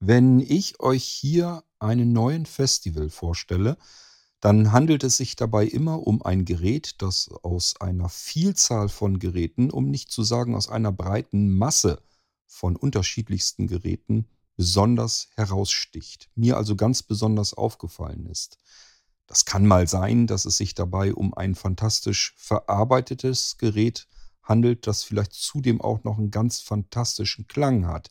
Wenn ich euch hier einen neuen Festival vorstelle, dann handelt es sich dabei immer um ein Gerät, das aus einer Vielzahl von Geräten, um nicht zu sagen aus einer breiten Masse von unterschiedlichsten Geräten, besonders heraussticht, mir also ganz besonders aufgefallen ist. Das kann mal sein, dass es sich dabei um ein fantastisch verarbeitetes Gerät handelt, das vielleicht zudem auch noch einen ganz fantastischen Klang hat.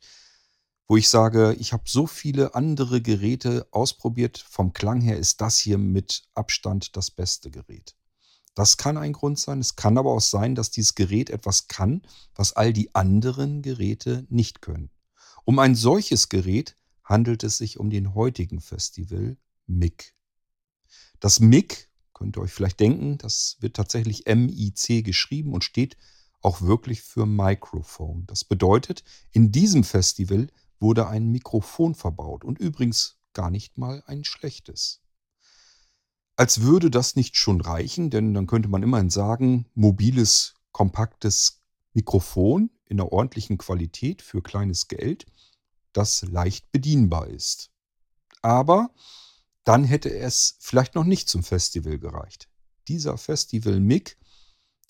Wo ich sage, ich habe so viele andere Geräte ausprobiert, vom Klang her ist das hier mit Abstand das beste Gerät. Das kann ein Grund sein. Es kann aber auch sein, dass dieses Gerät etwas kann, was all die anderen Geräte nicht können. Um ein solches Gerät handelt es sich um den heutigen Festival MIG. Das MIG, könnt ihr euch vielleicht denken, das wird tatsächlich MIC geschrieben und steht auch wirklich für Microphone. Das bedeutet, in diesem Festival wurde ein Mikrofon verbaut und übrigens gar nicht mal ein schlechtes. Als würde das nicht schon reichen, denn dann könnte man immerhin sagen, mobiles, kompaktes Mikrofon in einer ordentlichen Qualität für kleines Geld das leicht bedienbar ist. Aber dann hätte es vielleicht noch nicht zum Festival gereicht. Dieser Festival MIG,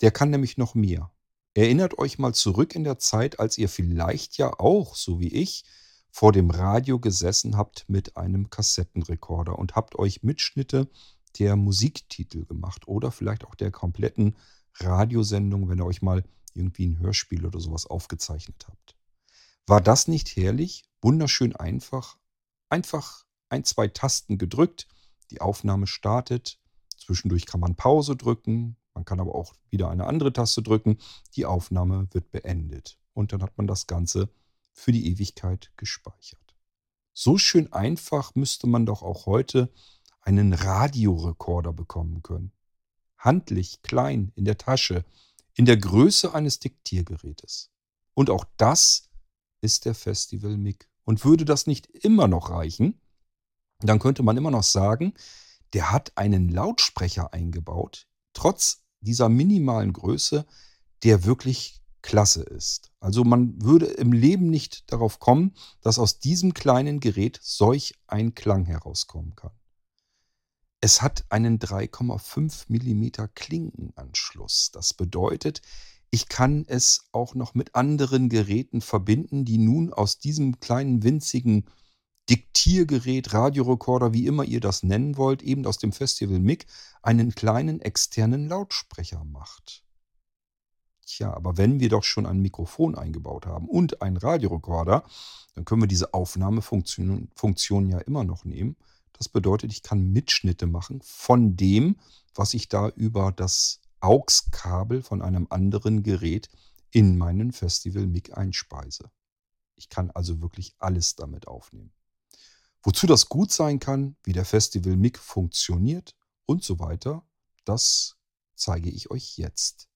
der kann nämlich noch mehr. Erinnert euch mal zurück in der Zeit, als ihr vielleicht ja auch, so wie ich, vor dem Radio gesessen habt mit einem Kassettenrekorder und habt euch Mitschnitte der Musiktitel gemacht oder vielleicht auch der kompletten Radiosendung, wenn ihr euch mal irgendwie ein Hörspiel oder sowas aufgezeichnet habt. War das nicht herrlich? Wunderschön einfach. Einfach ein, zwei Tasten gedrückt, die Aufnahme startet. Zwischendurch kann man Pause drücken. Man kann aber auch wieder eine andere Taste drücken. Die Aufnahme wird beendet. Und dann hat man das Ganze für die Ewigkeit gespeichert. So schön einfach müsste man doch auch heute einen Radiorekorder bekommen können. Handlich, klein, in der Tasche, in der Größe eines Diktiergerätes. Und auch das ist der Festival MIG. Und würde das nicht immer noch reichen, dann könnte man immer noch sagen, der hat einen Lautsprecher eingebaut, trotz dieser minimalen Größe, der wirklich klasse ist. Also man würde im Leben nicht darauf kommen, dass aus diesem kleinen Gerät solch ein Klang herauskommen kann. Es hat einen 3,5 mm Klinkenanschluss. Das bedeutet, ich kann es auch noch mit anderen Geräten verbinden, die nun aus diesem kleinen winzigen Diktiergerät, Radiorekorder, wie immer ihr das nennen wollt, eben aus dem Festival MIG, einen kleinen externen Lautsprecher macht. Tja, aber wenn wir doch schon ein Mikrofon eingebaut haben und einen Radiorekorder, dann können wir diese Aufnahmefunktion Funktion ja immer noch nehmen. Das bedeutet, ich kann Mitschnitte machen von dem, was ich da über das AUX-Kabel von einem anderen Gerät in meinen Festival MIG einspeise. Ich kann also wirklich alles damit aufnehmen. Wozu das gut sein kann, wie der Festival MIG funktioniert und so weiter, das zeige ich euch jetzt.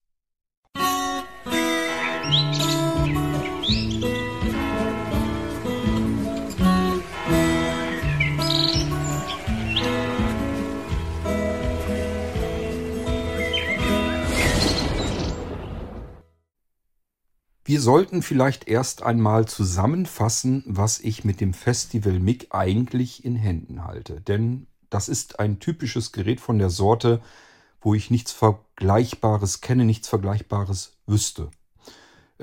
Wir sollten vielleicht erst einmal zusammenfassen, was ich mit dem Festival MIG eigentlich in Händen halte. Denn das ist ein typisches Gerät von der Sorte, wo ich nichts Vergleichbares kenne, nichts Vergleichbares wüsste.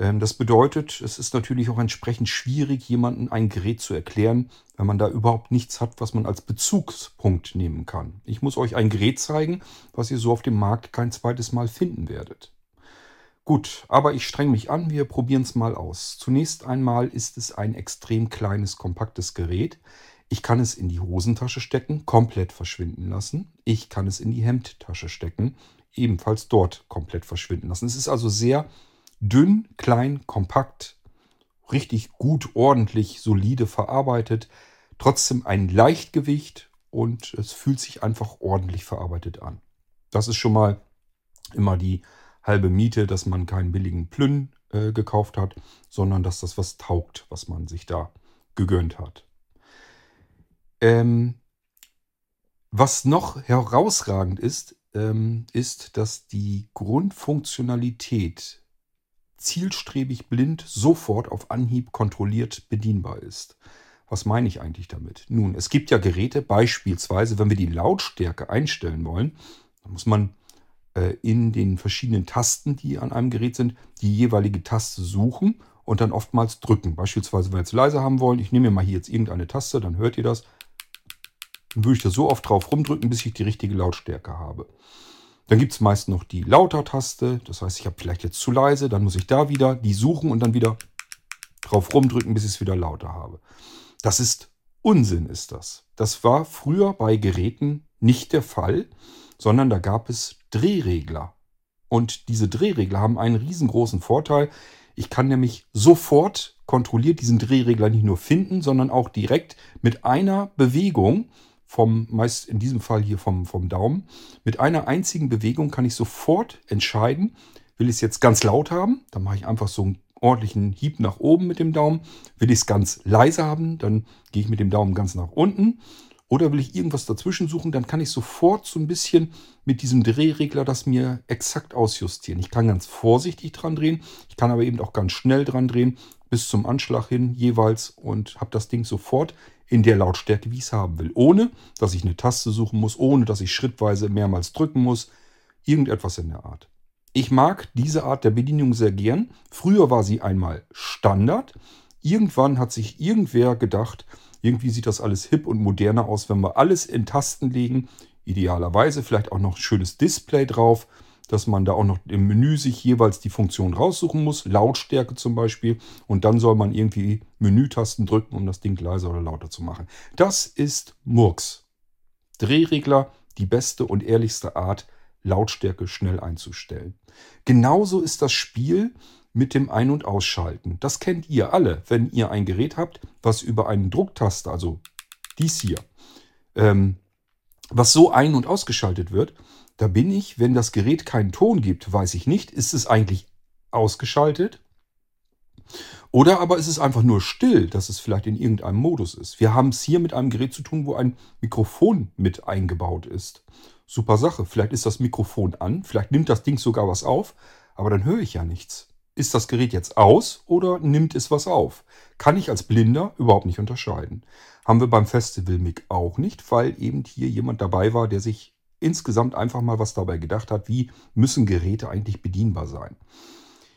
Ähm, das bedeutet, es ist natürlich auch entsprechend schwierig, jemandem ein Gerät zu erklären, wenn man da überhaupt nichts hat, was man als Bezugspunkt nehmen kann. Ich muss euch ein Gerät zeigen, was ihr so auf dem Markt kein zweites Mal finden werdet. Gut, aber ich streng mich an, wir probieren es mal aus. Zunächst einmal ist es ein extrem kleines, kompaktes Gerät. Ich kann es in die Hosentasche stecken, komplett verschwinden lassen. Ich kann es in die Hemdtasche stecken, ebenfalls dort komplett verschwinden lassen. Es ist also sehr dünn, klein, kompakt, richtig gut, ordentlich, solide verarbeitet. Trotzdem ein Leichtgewicht und es fühlt sich einfach ordentlich verarbeitet an. Das ist schon mal immer die halbe Miete, dass man keinen billigen Plünn äh, gekauft hat, sondern dass das was taugt, was man sich da gegönnt hat. Ähm, was noch herausragend ist, ähm, ist, dass die Grundfunktionalität zielstrebig blind sofort auf Anhieb kontrolliert bedienbar ist. Was meine ich eigentlich damit? Nun, es gibt ja Geräte, beispielsweise, wenn wir die Lautstärke einstellen wollen, dann muss man äh, in den verschiedenen Tasten, die an einem Gerät sind, die jeweilige Taste suchen und dann oftmals drücken. Beispielsweise, wenn wir jetzt leise haben wollen, ich nehme mir mal hier jetzt irgendeine Taste, dann hört ihr das. Dann würde ich da so oft drauf rumdrücken, bis ich die richtige Lautstärke habe. Dann gibt es meist noch die Lauter-Taste. Das heißt, ich habe vielleicht jetzt zu leise, dann muss ich da wieder die suchen und dann wieder drauf rumdrücken, bis ich es wieder lauter habe. Das ist Unsinn, ist das. Das war früher bei Geräten nicht der Fall, sondern da gab es Drehregler. Und diese Drehregler haben einen riesengroßen Vorteil. Ich kann nämlich sofort kontrolliert diesen Drehregler nicht nur finden, sondern auch direkt mit einer Bewegung vom, meist in diesem Fall hier vom, vom Daumen, mit einer einzigen Bewegung kann ich sofort entscheiden, will ich es jetzt ganz laut haben, dann mache ich einfach so einen ordentlichen Hieb nach oben mit dem Daumen. Will ich es ganz leise haben, dann gehe ich mit dem Daumen ganz nach unten. Oder will ich irgendwas dazwischen suchen, dann kann ich sofort so ein bisschen mit diesem Drehregler das mir exakt ausjustieren. Ich kann ganz vorsichtig dran drehen, ich kann aber eben auch ganz schnell dran drehen, bis zum Anschlag hin jeweils und habe das Ding sofort in der Lautstärke, wie ich es haben will. Ohne, dass ich eine Taste suchen muss, ohne, dass ich schrittweise mehrmals drücken muss. Irgendetwas in der Art. Ich mag diese Art der Bedienung sehr gern. Früher war sie einmal Standard. Irgendwann hat sich irgendwer gedacht, irgendwie sieht das alles hip und moderner aus, wenn wir alles in Tasten legen. Idealerweise vielleicht auch noch ein schönes Display drauf dass man da auch noch im Menü sich jeweils die Funktion raussuchen muss, Lautstärke zum Beispiel, und dann soll man irgendwie Menütasten drücken, um das Ding leiser oder lauter zu machen. Das ist Murks. Drehregler, die beste und ehrlichste Art, Lautstärke schnell einzustellen. Genauso ist das Spiel mit dem Ein- und Ausschalten. Das kennt ihr alle, wenn ihr ein Gerät habt, was über einen Drucktaste, also dies hier, ähm, was so ein- und ausgeschaltet wird, da bin ich, wenn das Gerät keinen Ton gibt, weiß ich nicht, ist es eigentlich ausgeschaltet? Oder aber ist es einfach nur still, dass es vielleicht in irgendeinem Modus ist. Wir haben es hier mit einem Gerät zu tun, wo ein Mikrofon mit eingebaut ist. Super Sache. Vielleicht ist das Mikrofon an, vielleicht nimmt das Ding sogar was auf, aber dann höre ich ja nichts. Ist das Gerät jetzt aus oder nimmt es was auf? Kann ich als Blinder überhaupt nicht unterscheiden. Haben wir beim Festival MIG auch nicht, weil eben hier jemand dabei war, der sich insgesamt einfach mal was dabei gedacht hat, wie müssen Geräte eigentlich bedienbar sein.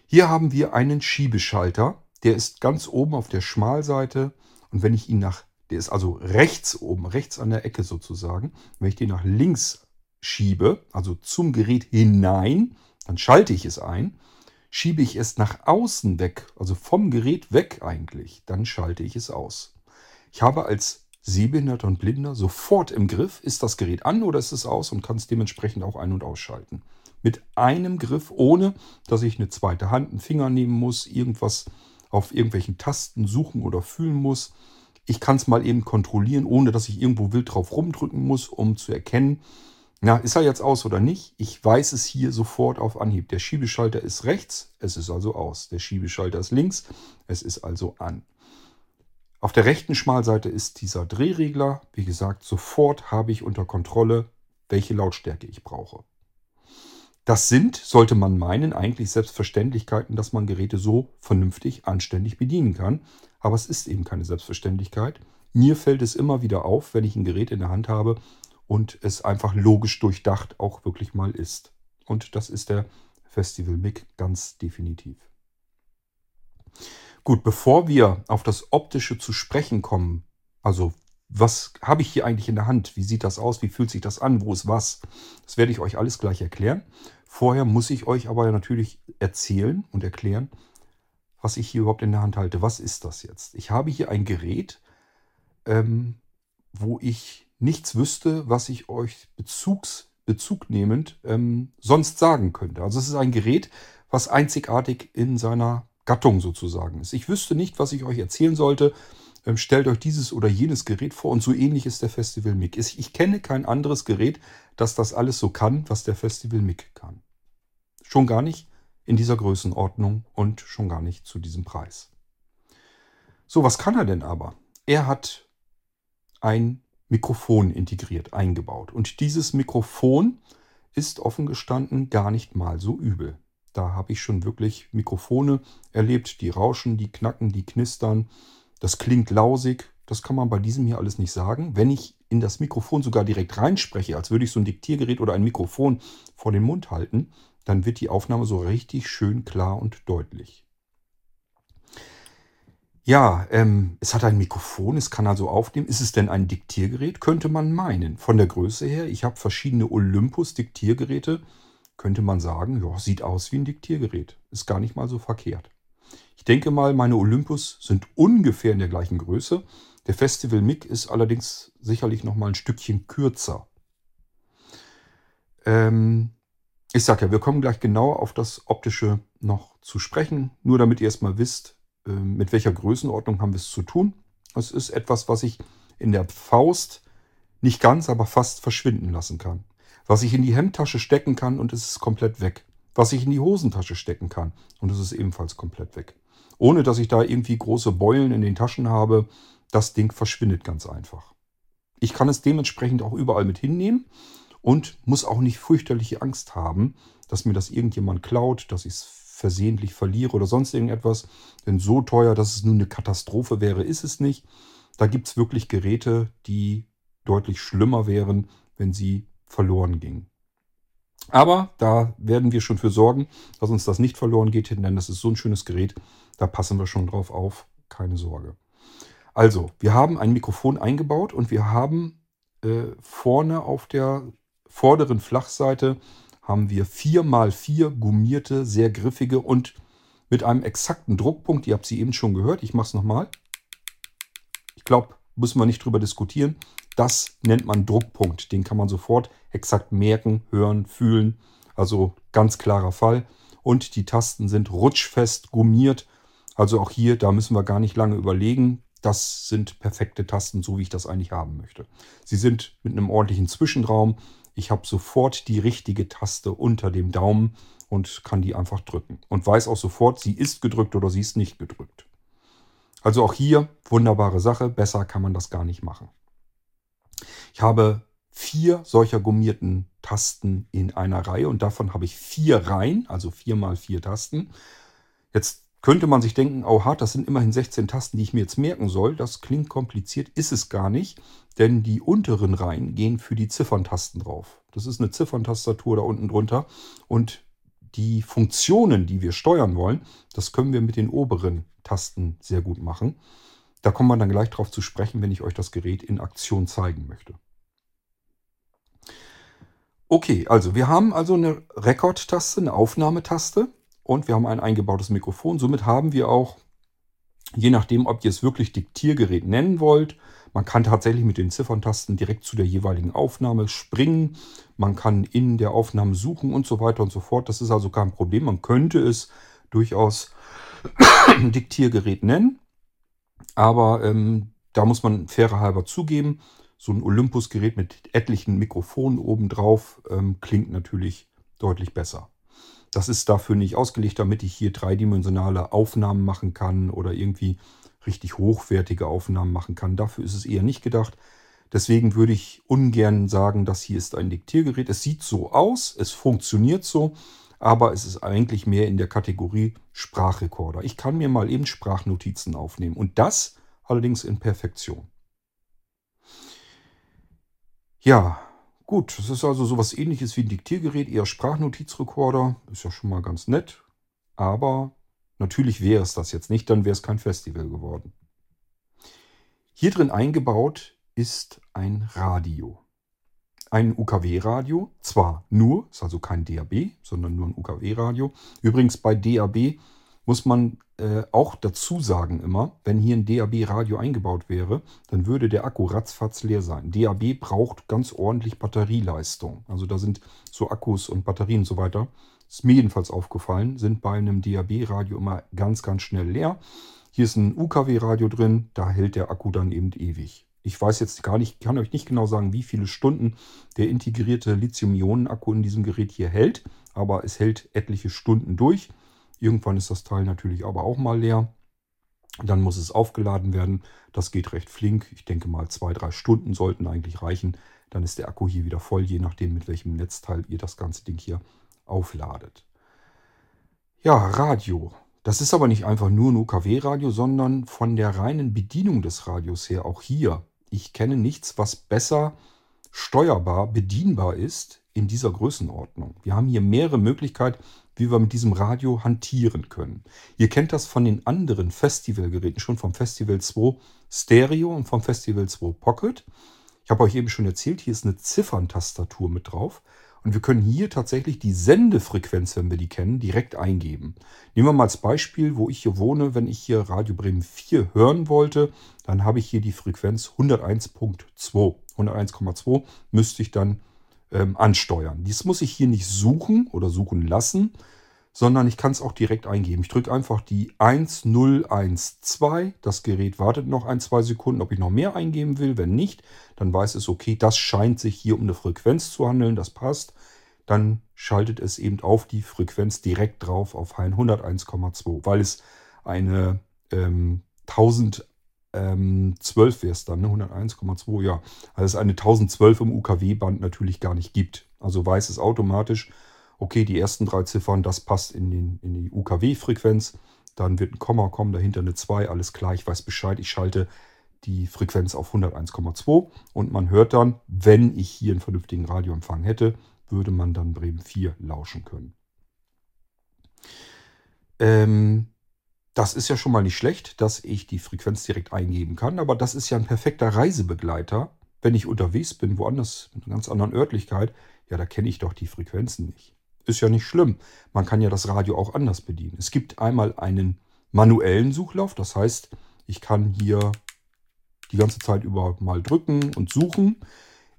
Hier haben wir einen Schiebeschalter, der ist ganz oben auf der Schmalseite und wenn ich ihn nach, der ist also rechts oben, rechts an der Ecke sozusagen, wenn ich den nach links schiebe, also zum Gerät hinein, dann schalte ich es ein. Schiebe ich es nach außen weg, also vom Gerät weg eigentlich, dann schalte ich es aus. Ich habe als Sehbehinderter und Blinder sofort im Griff, ist das Gerät an oder ist es aus und kann es dementsprechend auch ein- und ausschalten. Mit einem Griff, ohne dass ich eine zweite Hand, einen Finger nehmen muss, irgendwas auf irgendwelchen Tasten suchen oder fühlen muss. Ich kann es mal eben kontrollieren, ohne dass ich irgendwo wild drauf rumdrücken muss, um zu erkennen, na, ist er jetzt aus oder nicht? Ich weiß es hier sofort auf Anhieb. Der Schiebeschalter ist rechts, es ist also aus. Der Schiebeschalter ist links, es ist also an. Auf der rechten Schmalseite ist dieser Drehregler. Wie gesagt, sofort habe ich unter Kontrolle, welche Lautstärke ich brauche. Das sind, sollte man meinen, eigentlich Selbstverständlichkeiten, dass man Geräte so vernünftig, anständig bedienen kann. Aber es ist eben keine Selbstverständlichkeit. Mir fällt es immer wieder auf, wenn ich ein Gerät in der Hand habe und es einfach logisch durchdacht auch wirklich mal ist. Und das ist der Festival MIG ganz definitiv. Gut, bevor wir auf das Optische zu sprechen kommen, also was habe ich hier eigentlich in der Hand? Wie sieht das aus? Wie fühlt sich das an? Wo ist was? Das werde ich euch alles gleich erklären. Vorher muss ich euch aber natürlich erzählen und erklären, was ich hier überhaupt in der Hand halte. Was ist das jetzt? Ich habe hier ein Gerät, ähm, wo ich nichts wüsste, was ich euch bezugs, bezugnehmend ähm, sonst sagen könnte. Also es ist ein Gerät, was einzigartig in seiner Gattung sozusagen ist. Ich wüsste nicht, was ich euch erzählen sollte. Ähm, stellt euch dieses oder jenes Gerät vor und so ähnlich ist der Festival MIG. Ich kenne kein anderes Gerät, das das alles so kann, was der Festival MIG kann. Schon gar nicht in dieser Größenordnung und schon gar nicht zu diesem Preis. So, was kann er denn aber? Er hat ein Mikrofon integriert, eingebaut. Und dieses Mikrofon ist offen gestanden gar nicht mal so übel. Da habe ich schon wirklich Mikrofone erlebt, die rauschen, die knacken, die knistern. Das klingt lausig, Das kann man bei diesem hier alles nicht sagen. Wenn ich in das Mikrofon sogar direkt reinspreche, als würde ich so ein Diktiergerät oder ein Mikrofon vor den Mund halten, dann wird die Aufnahme so richtig schön klar und deutlich. Ja, ähm, es hat ein Mikrofon, es kann also aufnehmen. Ist es denn ein Diktiergerät? Könnte man meinen. Von der Größe her, ich habe verschiedene Olympus-Diktiergeräte, könnte man sagen, ja, sieht aus wie ein Diktiergerät. Ist gar nicht mal so verkehrt. Ich denke mal, meine Olympus sind ungefähr in der gleichen Größe. Der Festival Mic ist allerdings sicherlich noch mal ein Stückchen kürzer. Ähm, ich sage ja, wir kommen gleich genauer auf das Optische noch zu sprechen. Nur damit ihr erstmal wisst, äh, mit welcher Größenordnung haben wir es zu tun. Es ist etwas, was ich in der Faust nicht ganz, aber fast verschwinden lassen kann. Was ich in die Hemdtasche stecken kann und es ist komplett weg. Was ich in die Hosentasche stecken kann und es ist ebenfalls komplett weg. Ohne dass ich da irgendwie große Beulen in den Taschen habe, das Ding verschwindet ganz einfach. Ich kann es dementsprechend auch überall mit hinnehmen und muss auch nicht fürchterliche Angst haben, dass mir das irgendjemand klaut, dass ich es versehentlich verliere oder sonst irgendetwas. Denn so teuer, dass es nun eine Katastrophe wäre, ist es nicht. Da gibt es wirklich Geräte, die deutlich schlimmer wären, wenn sie verloren gingen. Aber da werden wir schon für sorgen, dass uns das nicht verloren geht, denn das ist so ein schönes Gerät, da passen wir schon drauf auf, keine Sorge. Also, wir haben ein Mikrofon eingebaut und wir haben äh, vorne auf der vorderen Flachseite haben wir 4x4 gummierte, sehr griffige und mit einem exakten Druckpunkt. Ihr habt sie eben schon gehört. Ich mache es nochmal. Ich glaube, müssen wir nicht drüber diskutieren. Das nennt man Druckpunkt. Den kann man sofort exakt merken, hören, fühlen. Also ganz klarer Fall. Und die Tasten sind rutschfest gummiert. Also auch hier, da müssen wir gar nicht lange überlegen. Das sind perfekte Tasten, so wie ich das eigentlich haben möchte. Sie sind mit einem ordentlichen Zwischenraum. Ich habe sofort die richtige Taste unter dem Daumen und kann die einfach drücken. Und weiß auch sofort, sie ist gedrückt oder sie ist nicht gedrückt. Also auch hier wunderbare Sache. Besser kann man das gar nicht machen. Ich habe vier solcher gummierten Tasten in einer Reihe und davon habe ich vier Reihen, also vier mal vier Tasten. Jetzt könnte man sich denken, oh hart, das sind immerhin 16 Tasten, die ich mir jetzt merken soll. Das klingt kompliziert, ist es gar nicht, denn die unteren Reihen gehen für die Zifferntasten drauf. Das ist eine Zifferntastatur da unten drunter und die Funktionen, die wir steuern wollen, das können wir mit den oberen Tasten sehr gut machen. Da kommt man dann gleich drauf zu sprechen, wenn ich euch das Gerät in Aktion zeigen möchte. Okay, also wir haben also eine Rekordtaste, eine Aufnahmetaste und wir haben ein eingebautes Mikrofon. Somit haben wir auch, je nachdem, ob ihr es wirklich Diktiergerät nennen wollt, man kann tatsächlich mit den Zifferntasten direkt zu der jeweiligen Aufnahme springen. Man kann in der Aufnahme suchen und so weiter und so fort. Das ist also kein Problem. Man könnte es durchaus Diktiergerät nennen. Aber ähm, da muss man fairer halber zugeben, so ein Olympus-Gerät mit etlichen Mikrofonen obendrauf ähm, klingt natürlich deutlich besser. Das ist dafür nicht ausgelegt, damit ich hier dreidimensionale Aufnahmen machen kann oder irgendwie richtig hochwertige Aufnahmen machen kann. Dafür ist es eher nicht gedacht. Deswegen würde ich ungern sagen, das hier ist ein Diktiergerät. Es sieht so aus, es funktioniert so, aber es ist eigentlich mehr in der Kategorie Sprachrekorder. Ich kann mir mal eben Sprachnotizen aufnehmen und das allerdings in Perfektion. Ja, Gut, es ist also sowas ähnliches wie ein Diktiergerät, eher Sprachnotizrekorder. Ist ja schon mal ganz nett. Aber natürlich wäre es das jetzt nicht, dann wäre es kein Festival geworden. Hier drin eingebaut ist ein Radio. Ein UKW-Radio, zwar nur, ist also kein DAB, sondern nur ein UKW-Radio. Übrigens bei DAB muss man äh, auch dazu sagen immer, wenn hier ein DAB-Radio eingebaut wäre, dann würde der Akku ratzfatz leer sein. DAB braucht ganz ordentlich Batterieleistung. Also da sind so Akkus und Batterien und so weiter. Ist mir jedenfalls aufgefallen, sind bei einem DAB-Radio immer ganz, ganz schnell leer. Hier ist ein UKW-Radio drin, da hält der Akku dann eben ewig. Ich weiß jetzt gar nicht, kann euch nicht genau sagen, wie viele Stunden der integrierte Lithium-Ionen-Akku in diesem Gerät hier hält, aber es hält etliche Stunden durch. Irgendwann ist das Teil natürlich aber auch mal leer. Dann muss es aufgeladen werden. Das geht recht flink. Ich denke mal zwei, drei Stunden sollten eigentlich reichen. Dann ist der Akku hier wieder voll, je nachdem mit welchem Netzteil ihr das ganze Ding hier aufladet. Ja, Radio. Das ist aber nicht einfach nur ein UKW-Radio, sondern von der reinen Bedienung des Radios her auch hier. Ich kenne nichts, was besser steuerbar, bedienbar ist in dieser Größenordnung. Wir haben hier mehrere Möglichkeiten, wie wir mit diesem Radio hantieren können. Ihr kennt das von den anderen Festivalgeräten schon, vom Festival 2 Stereo und vom Festival 2 Pocket. Ich habe euch eben schon erzählt, hier ist eine Zifferntastatur mit drauf. Und wir können hier tatsächlich die Sendefrequenz, wenn wir die kennen, direkt eingeben. Nehmen wir mal als Beispiel, wo ich hier wohne, wenn ich hier Radio Bremen 4 hören wollte, dann habe ich hier die Frequenz 101.2. 101,2 müsste ich dann ähm, ansteuern. Dies muss ich hier nicht suchen oder suchen lassen, sondern ich kann es auch direkt eingeben. Ich drücke einfach die 1012. Das Gerät wartet noch ein, zwei Sekunden, ob ich noch mehr eingeben will. Wenn nicht, dann weiß es, okay, das scheint sich hier um eine Frequenz zu handeln, das passt. Dann schaltet es eben auf die Frequenz direkt drauf auf 101,2, weil es eine ähm, 1000 ähm, 12 wäre es dann, ne? 101,2, ja. Also es eine 1012 im UKW-Band natürlich gar nicht gibt. Also weiß es automatisch, okay, die ersten drei Ziffern, das passt in, den, in die UKW-Frequenz. Dann wird ein Komma kommen, dahinter eine 2, alles klar, ich weiß Bescheid, ich schalte die Frequenz auf 101,2 und man hört dann, wenn ich hier einen vernünftigen Radioempfang hätte, würde man dann Bremen 4 lauschen können. Ähm, das ist ja schon mal nicht schlecht, dass ich die Frequenz direkt eingeben kann, aber das ist ja ein perfekter Reisebegleiter. Wenn ich unterwegs bin, woanders, in einer ganz anderen Örtlichkeit, ja, da kenne ich doch die Frequenzen nicht. Ist ja nicht schlimm. Man kann ja das Radio auch anders bedienen. Es gibt einmal einen manuellen Suchlauf, das heißt, ich kann hier die ganze Zeit über mal drücken und suchen.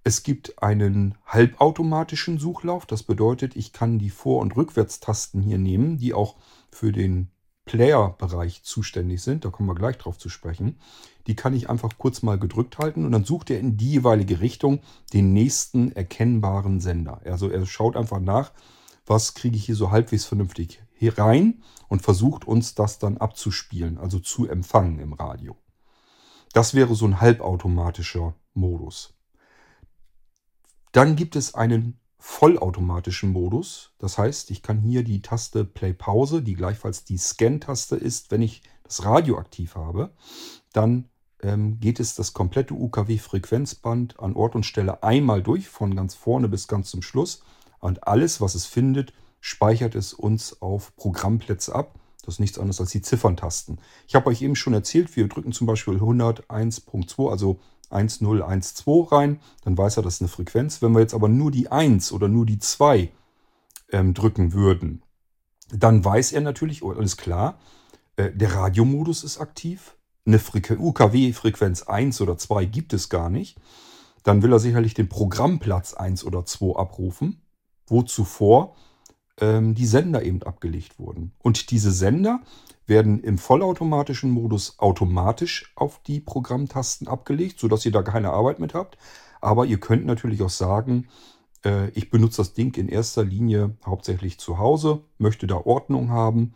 Es gibt einen halbautomatischen Suchlauf, das bedeutet, ich kann die Vor- und Rückwärtstasten hier nehmen, die auch für den Player-Bereich zuständig sind, da kommen wir gleich drauf zu sprechen, die kann ich einfach kurz mal gedrückt halten und dann sucht er in die jeweilige Richtung den nächsten erkennbaren Sender. Also er schaut einfach nach, was kriege ich hier so halbwegs vernünftig hier rein und versucht uns das dann abzuspielen, also zu empfangen im Radio. Das wäre so ein halbautomatischer Modus. Dann gibt es einen vollautomatischen Modus. Das heißt, ich kann hier die Taste Play Pause, die gleichfalls die Scan-Taste ist, wenn ich das Radio aktiv habe. Dann ähm, geht es das komplette UKW-Frequenzband an Ort und Stelle einmal durch, von ganz vorne bis ganz zum Schluss. Und alles, was es findet, speichert es uns auf Programmplätze ab. Das ist nichts anderes als die Zifferntasten. Ich habe euch eben schon erzählt, wir drücken zum Beispiel 101.2, also 1012 rein, dann weiß er, das ist eine Frequenz. Wenn wir jetzt aber nur die 1 oder nur die 2 ähm, drücken würden, dann weiß er natürlich, oh, alles klar, äh, der Radiomodus ist aktiv. Eine UKW-Frequenz 1 oder 2 gibt es gar nicht. Dann will er sicherlich den Programmplatz 1 oder 2 abrufen, wo zuvor ähm, die Sender eben abgelegt wurden. Und diese Sender werden im vollautomatischen Modus automatisch auf die Programmtasten abgelegt, sodass ihr da keine Arbeit mit habt. Aber ihr könnt natürlich auch sagen, äh, ich benutze das Ding in erster Linie hauptsächlich zu Hause, möchte da Ordnung haben.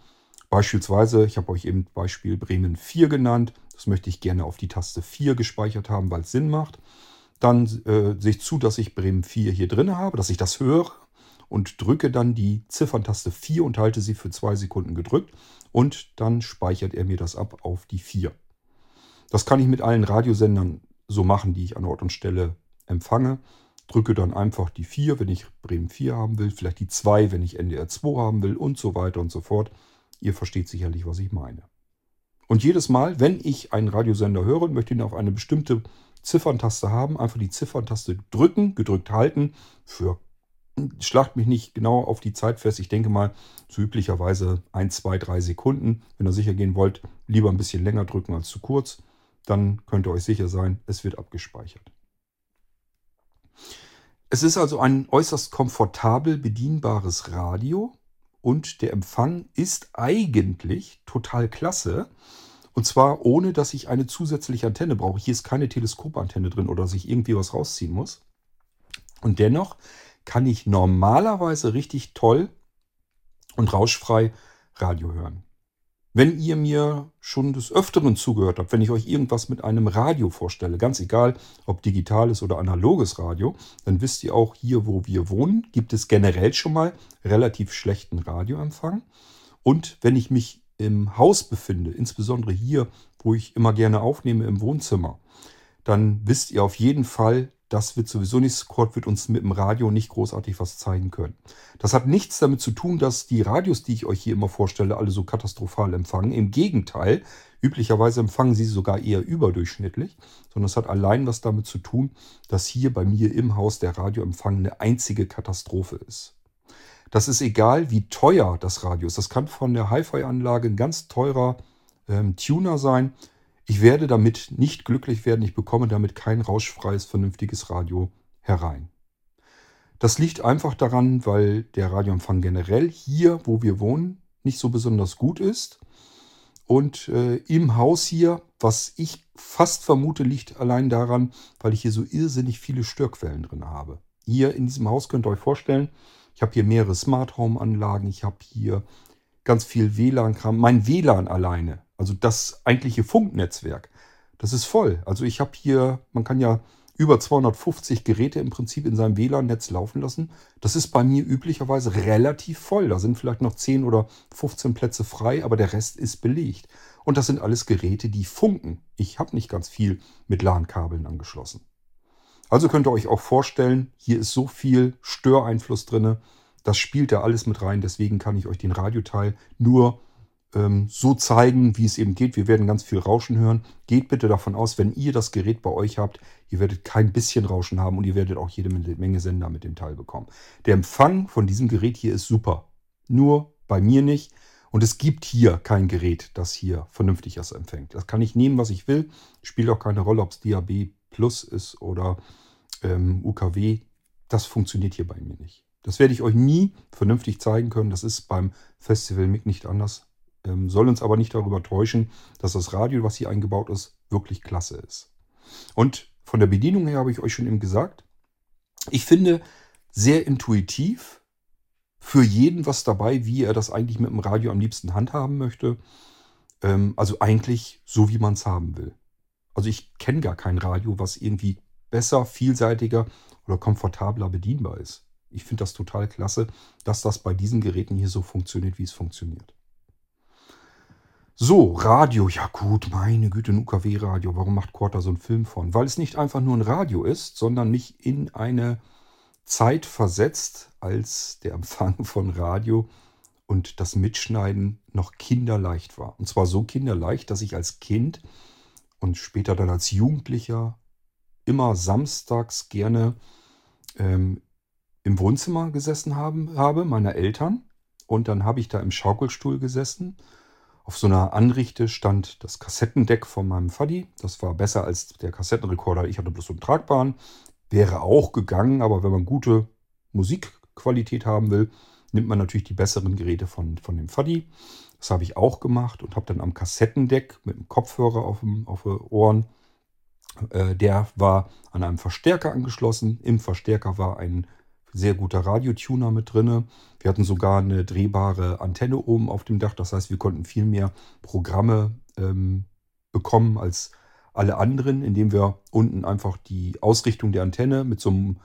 Beispielsweise, ich habe euch eben Beispiel Bremen 4 genannt. Das möchte ich gerne auf die Taste 4 gespeichert haben, weil es Sinn macht. Dann äh, sehe ich zu, dass ich Bremen 4 hier drin habe, dass ich das höre und drücke dann die Zifferntaste 4 und halte sie für zwei Sekunden gedrückt und dann speichert er mir das ab auf die 4. Das kann ich mit allen Radiosendern so machen, die ich an Ort und Stelle empfange. Drücke dann einfach die 4, wenn ich Bremen 4 haben will, vielleicht die 2, wenn ich NDR 2 haben will und so weiter und so fort. Ihr versteht sicherlich, was ich meine. Und jedes Mal, wenn ich einen Radiosender höre und möchte ihn auf eine bestimmte Zifferntaste haben, einfach die Zifferntaste drücken, gedrückt halten für schlagt mich nicht genau auf die Zeit fest. Ich denke mal, so üblicherweise 1, 2, 3 Sekunden. Wenn ihr sicher gehen wollt, lieber ein bisschen länger drücken als zu kurz. Dann könnt ihr euch sicher sein, es wird abgespeichert. Es ist also ein äußerst komfortabel bedienbares Radio und der Empfang ist eigentlich total klasse. Und zwar ohne, dass ich eine zusätzliche Antenne brauche. Hier ist keine Teleskopantenne drin oder dass ich irgendwie was rausziehen muss. Und dennoch kann ich normalerweise richtig toll und rauschfrei Radio hören. Wenn ihr mir schon des Öfteren zugehört habt, wenn ich euch irgendwas mit einem Radio vorstelle, ganz egal, ob digitales oder analoges Radio, dann wisst ihr auch, hier wo wir wohnen, gibt es generell schon mal relativ schlechten Radioempfang. Und wenn ich mich im Haus befinde, insbesondere hier, wo ich immer gerne aufnehme im Wohnzimmer, dann wisst ihr auf jeden Fall, das wird sowieso nicht, Squad wird uns mit dem Radio nicht großartig was zeigen können. Das hat nichts damit zu tun, dass die Radios, die ich euch hier immer vorstelle, alle so katastrophal empfangen. Im Gegenteil, üblicherweise empfangen sie sogar eher überdurchschnittlich, sondern es hat allein was damit zu tun, dass hier bei mir im Haus der Radioempfang eine einzige Katastrophe ist. Das ist egal, wie teuer das Radio ist. Das kann von der Hi-Fi-Anlage ein ganz teurer ähm, Tuner sein. Ich werde damit nicht glücklich werden. Ich bekomme damit kein rauschfreies, vernünftiges Radio herein. Das liegt einfach daran, weil der Radioempfang generell hier, wo wir wohnen, nicht so besonders gut ist. Und äh, im Haus hier, was ich fast vermute, liegt allein daran, weil ich hier so irrsinnig viele Störquellen drin habe. Hier in diesem Haus könnt ihr euch vorstellen, ich habe hier mehrere Smart Home Anlagen, ich habe hier ganz viel WLAN-Kram. Mein WLAN alleine also das eigentliche Funknetzwerk, das ist voll. Also ich habe hier, man kann ja über 250 Geräte im Prinzip in seinem WLAN-Netz laufen lassen. Das ist bei mir üblicherweise relativ voll. Da sind vielleicht noch 10 oder 15 Plätze frei, aber der Rest ist belegt. Und das sind alles Geräte, die funken. Ich habe nicht ganz viel mit LAN-Kabeln angeschlossen. Also könnt ihr euch auch vorstellen, hier ist so viel Störeinfluss drin. Das spielt da alles mit rein. Deswegen kann ich euch den Radioteil nur ähm, so zeigen, wie es eben geht. Wir werden ganz viel Rauschen hören. Geht bitte davon aus, wenn ihr das Gerät bei euch habt, ihr werdet kein bisschen Rauschen haben und ihr werdet auch jede Menge Sender mit dem Teil bekommen. Der Empfang von diesem Gerät hier ist super. Nur bei mir nicht. Und es gibt hier kein Gerät, das hier vernünftig das empfängt. Das kann ich nehmen, was ich will. Spielt auch keine Rolle, ob es DAB Plus ist oder ähm, UKW. Das funktioniert hier bei mir nicht. Das werde ich euch nie vernünftig zeigen können. Das ist beim Festival MIG nicht anders ähm, soll uns aber nicht darüber täuschen, dass das Radio, was hier eingebaut ist, wirklich klasse ist. Und von der Bedienung her habe ich euch schon eben gesagt, ich finde sehr intuitiv für jeden was dabei, wie er das eigentlich mit dem Radio am liebsten handhaben möchte. Ähm, also eigentlich so, wie man es haben will. Also ich kenne gar kein Radio, was irgendwie besser, vielseitiger oder komfortabler bedienbar ist. Ich finde das total klasse, dass das bei diesen Geräten hier so funktioniert, wie es funktioniert. So, Radio, ja gut, meine Güte, ein UKW-Radio. Warum macht Quarter so einen Film von? Weil es nicht einfach nur ein Radio ist, sondern mich in eine Zeit versetzt, als der Empfang von Radio und das Mitschneiden noch kinderleicht war. Und zwar so kinderleicht, dass ich als Kind und später dann als Jugendlicher immer samstags gerne ähm, im Wohnzimmer gesessen haben, habe, meiner Eltern. Und dann habe ich da im Schaukelstuhl gesessen auf so einer Anrichte stand das Kassettendeck von meinem Faddy. Das war besser als der Kassettenrekorder. Ich hatte bloß so einen tragbaren. Wäre auch gegangen, aber wenn man gute Musikqualität haben will, nimmt man natürlich die besseren Geräte von, von dem Faddy. Das habe ich auch gemacht und habe dann am Kassettendeck mit dem Kopfhörer auf, dem, auf den Ohren, äh, der war an einem Verstärker angeschlossen. Im Verstärker war ein sehr guter Radiotuner mit drin. Wir hatten sogar eine drehbare Antenne oben auf dem Dach. Das heißt, wir konnten viel mehr Programme ähm, bekommen als alle anderen, indem wir unten einfach die Ausrichtung der Antenne mit so einem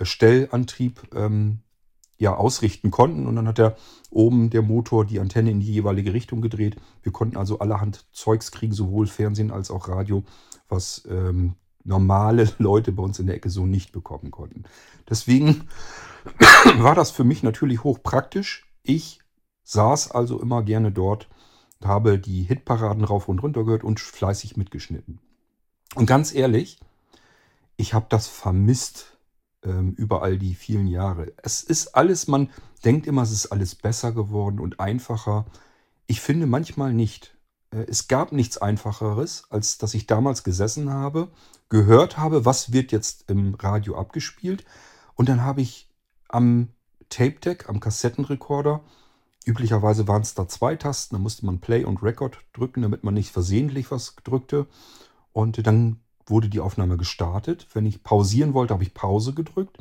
Stellantrieb ähm, ja, ausrichten konnten. Und dann hat er oben der Motor die Antenne in die jeweilige Richtung gedreht. Wir konnten also allerhand Zeugs kriegen, sowohl Fernsehen als auch Radio, was ähm, normale Leute bei uns in der Ecke so nicht bekommen konnten. Deswegen war das für mich natürlich hochpraktisch. Ich saß also immer gerne dort, habe die Hitparaden rauf und runter gehört und fleißig mitgeschnitten. Und ganz ehrlich, ich habe das vermisst ähm, über all die vielen Jahre. Es ist alles, man denkt immer, es ist alles besser geworden und einfacher. Ich finde manchmal nicht. Äh, es gab nichts Einfacheres, als dass ich damals gesessen habe, gehört habe, was wird jetzt im Radio abgespielt. Und dann habe ich am Tape Deck, am Kassettenrekorder, üblicherweise waren es da zwei Tasten, da musste man Play und Record drücken, damit man nicht versehentlich was drückte. Und dann wurde die Aufnahme gestartet. Wenn ich pausieren wollte, habe ich Pause gedrückt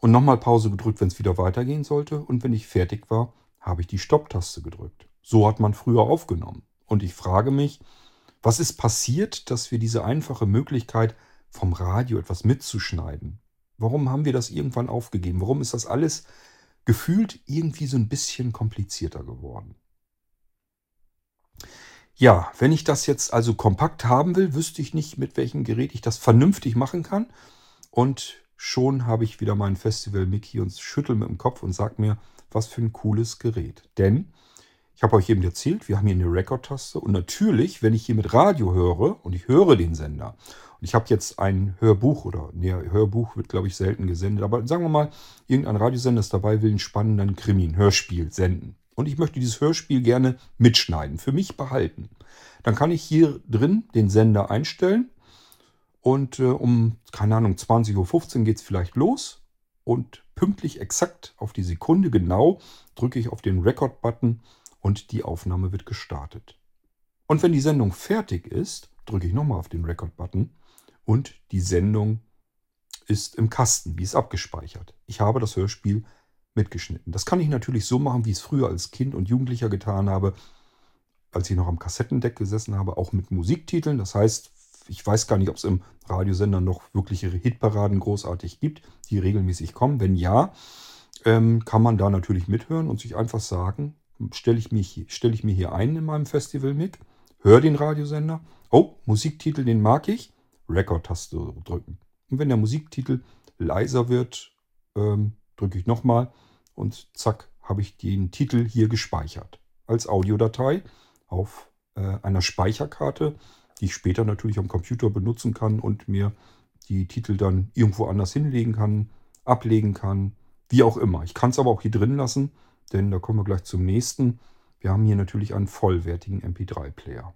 und nochmal Pause gedrückt, wenn es wieder weitergehen sollte. Und wenn ich fertig war, habe ich die Stopptaste gedrückt. So hat man früher aufgenommen. Und ich frage mich, was ist passiert, dass wir diese einfache Möglichkeit vom Radio etwas mitzuschneiden, warum haben wir das irgendwann aufgegeben? Warum ist das alles gefühlt irgendwie so ein bisschen komplizierter geworden? Ja, wenn ich das jetzt also kompakt haben will, wüsste ich nicht, mit welchem Gerät ich das vernünftig machen kann. Und schon habe ich wieder meinen Festival Mickey und schüttel mit dem Kopf und sag mir, was für ein cooles Gerät. Denn ich habe euch eben erzählt, wir haben hier eine Rekordtaste. Und natürlich, wenn ich hier mit Radio höre und ich höre den Sender und ich habe jetzt ein Hörbuch oder nee, Hörbuch wird glaube ich selten gesendet, aber sagen wir mal, irgendein Radiosender ist dabei, will einen spannenden Krimi, ein Hörspiel senden. Und ich möchte dieses Hörspiel gerne mitschneiden, für mich behalten. Dann kann ich hier drin den Sender einstellen und äh, um, keine Ahnung, 20.15 Uhr geht es vielleicht los. Und pünktlich exakt auf die Sekunde genau drücke ich auf den Record-Button und die Aufnahme wird gestartet. Und wenn die Sendung fertig ist, drücke ich nochmal auf den Record-Button und die Sendung ist im Kasten, wie es abgespeichert. Ich habe das Hörspiel mitgeschnitten. Das kann ich natürlich so machen, wie ich es früher als Kind und Jugendlicher getan habe, als ich noch am Kassettendeck gesessen habe, auch mit Musiktiteln. Das heißt, ich weiß gar nicht, ob es im Radiosender noch wirkliche Hitparaden großartig gibt, die regelmäßig kommen. Wenn ja, ähm, kann man da natürlich mithören und sich einfach sagen, stelle ich, stell ich mir hier ein in meinem Festival-Mic, höre den Radiosender, oh, Musiktitel, den mag ich, Record-Taste drücken. Und wenn der Musiktitel leiser wird, ähm, drücke ich nochmal und zack, habe ich den Titel hier gespeichert. Als Audiodatei auf äh, einer Speicherkarte, die ich später natürlich am Computer benutzen kann und mir die Titel dann irgendwo anders hinlegen kann, ablegen kann, wie auch immer. Ich kann es aber auch hier drin lassen, denn da kommen wir gleich zum nächsten. Wir haben hier natürlich einen vollwertigen MP3-Player.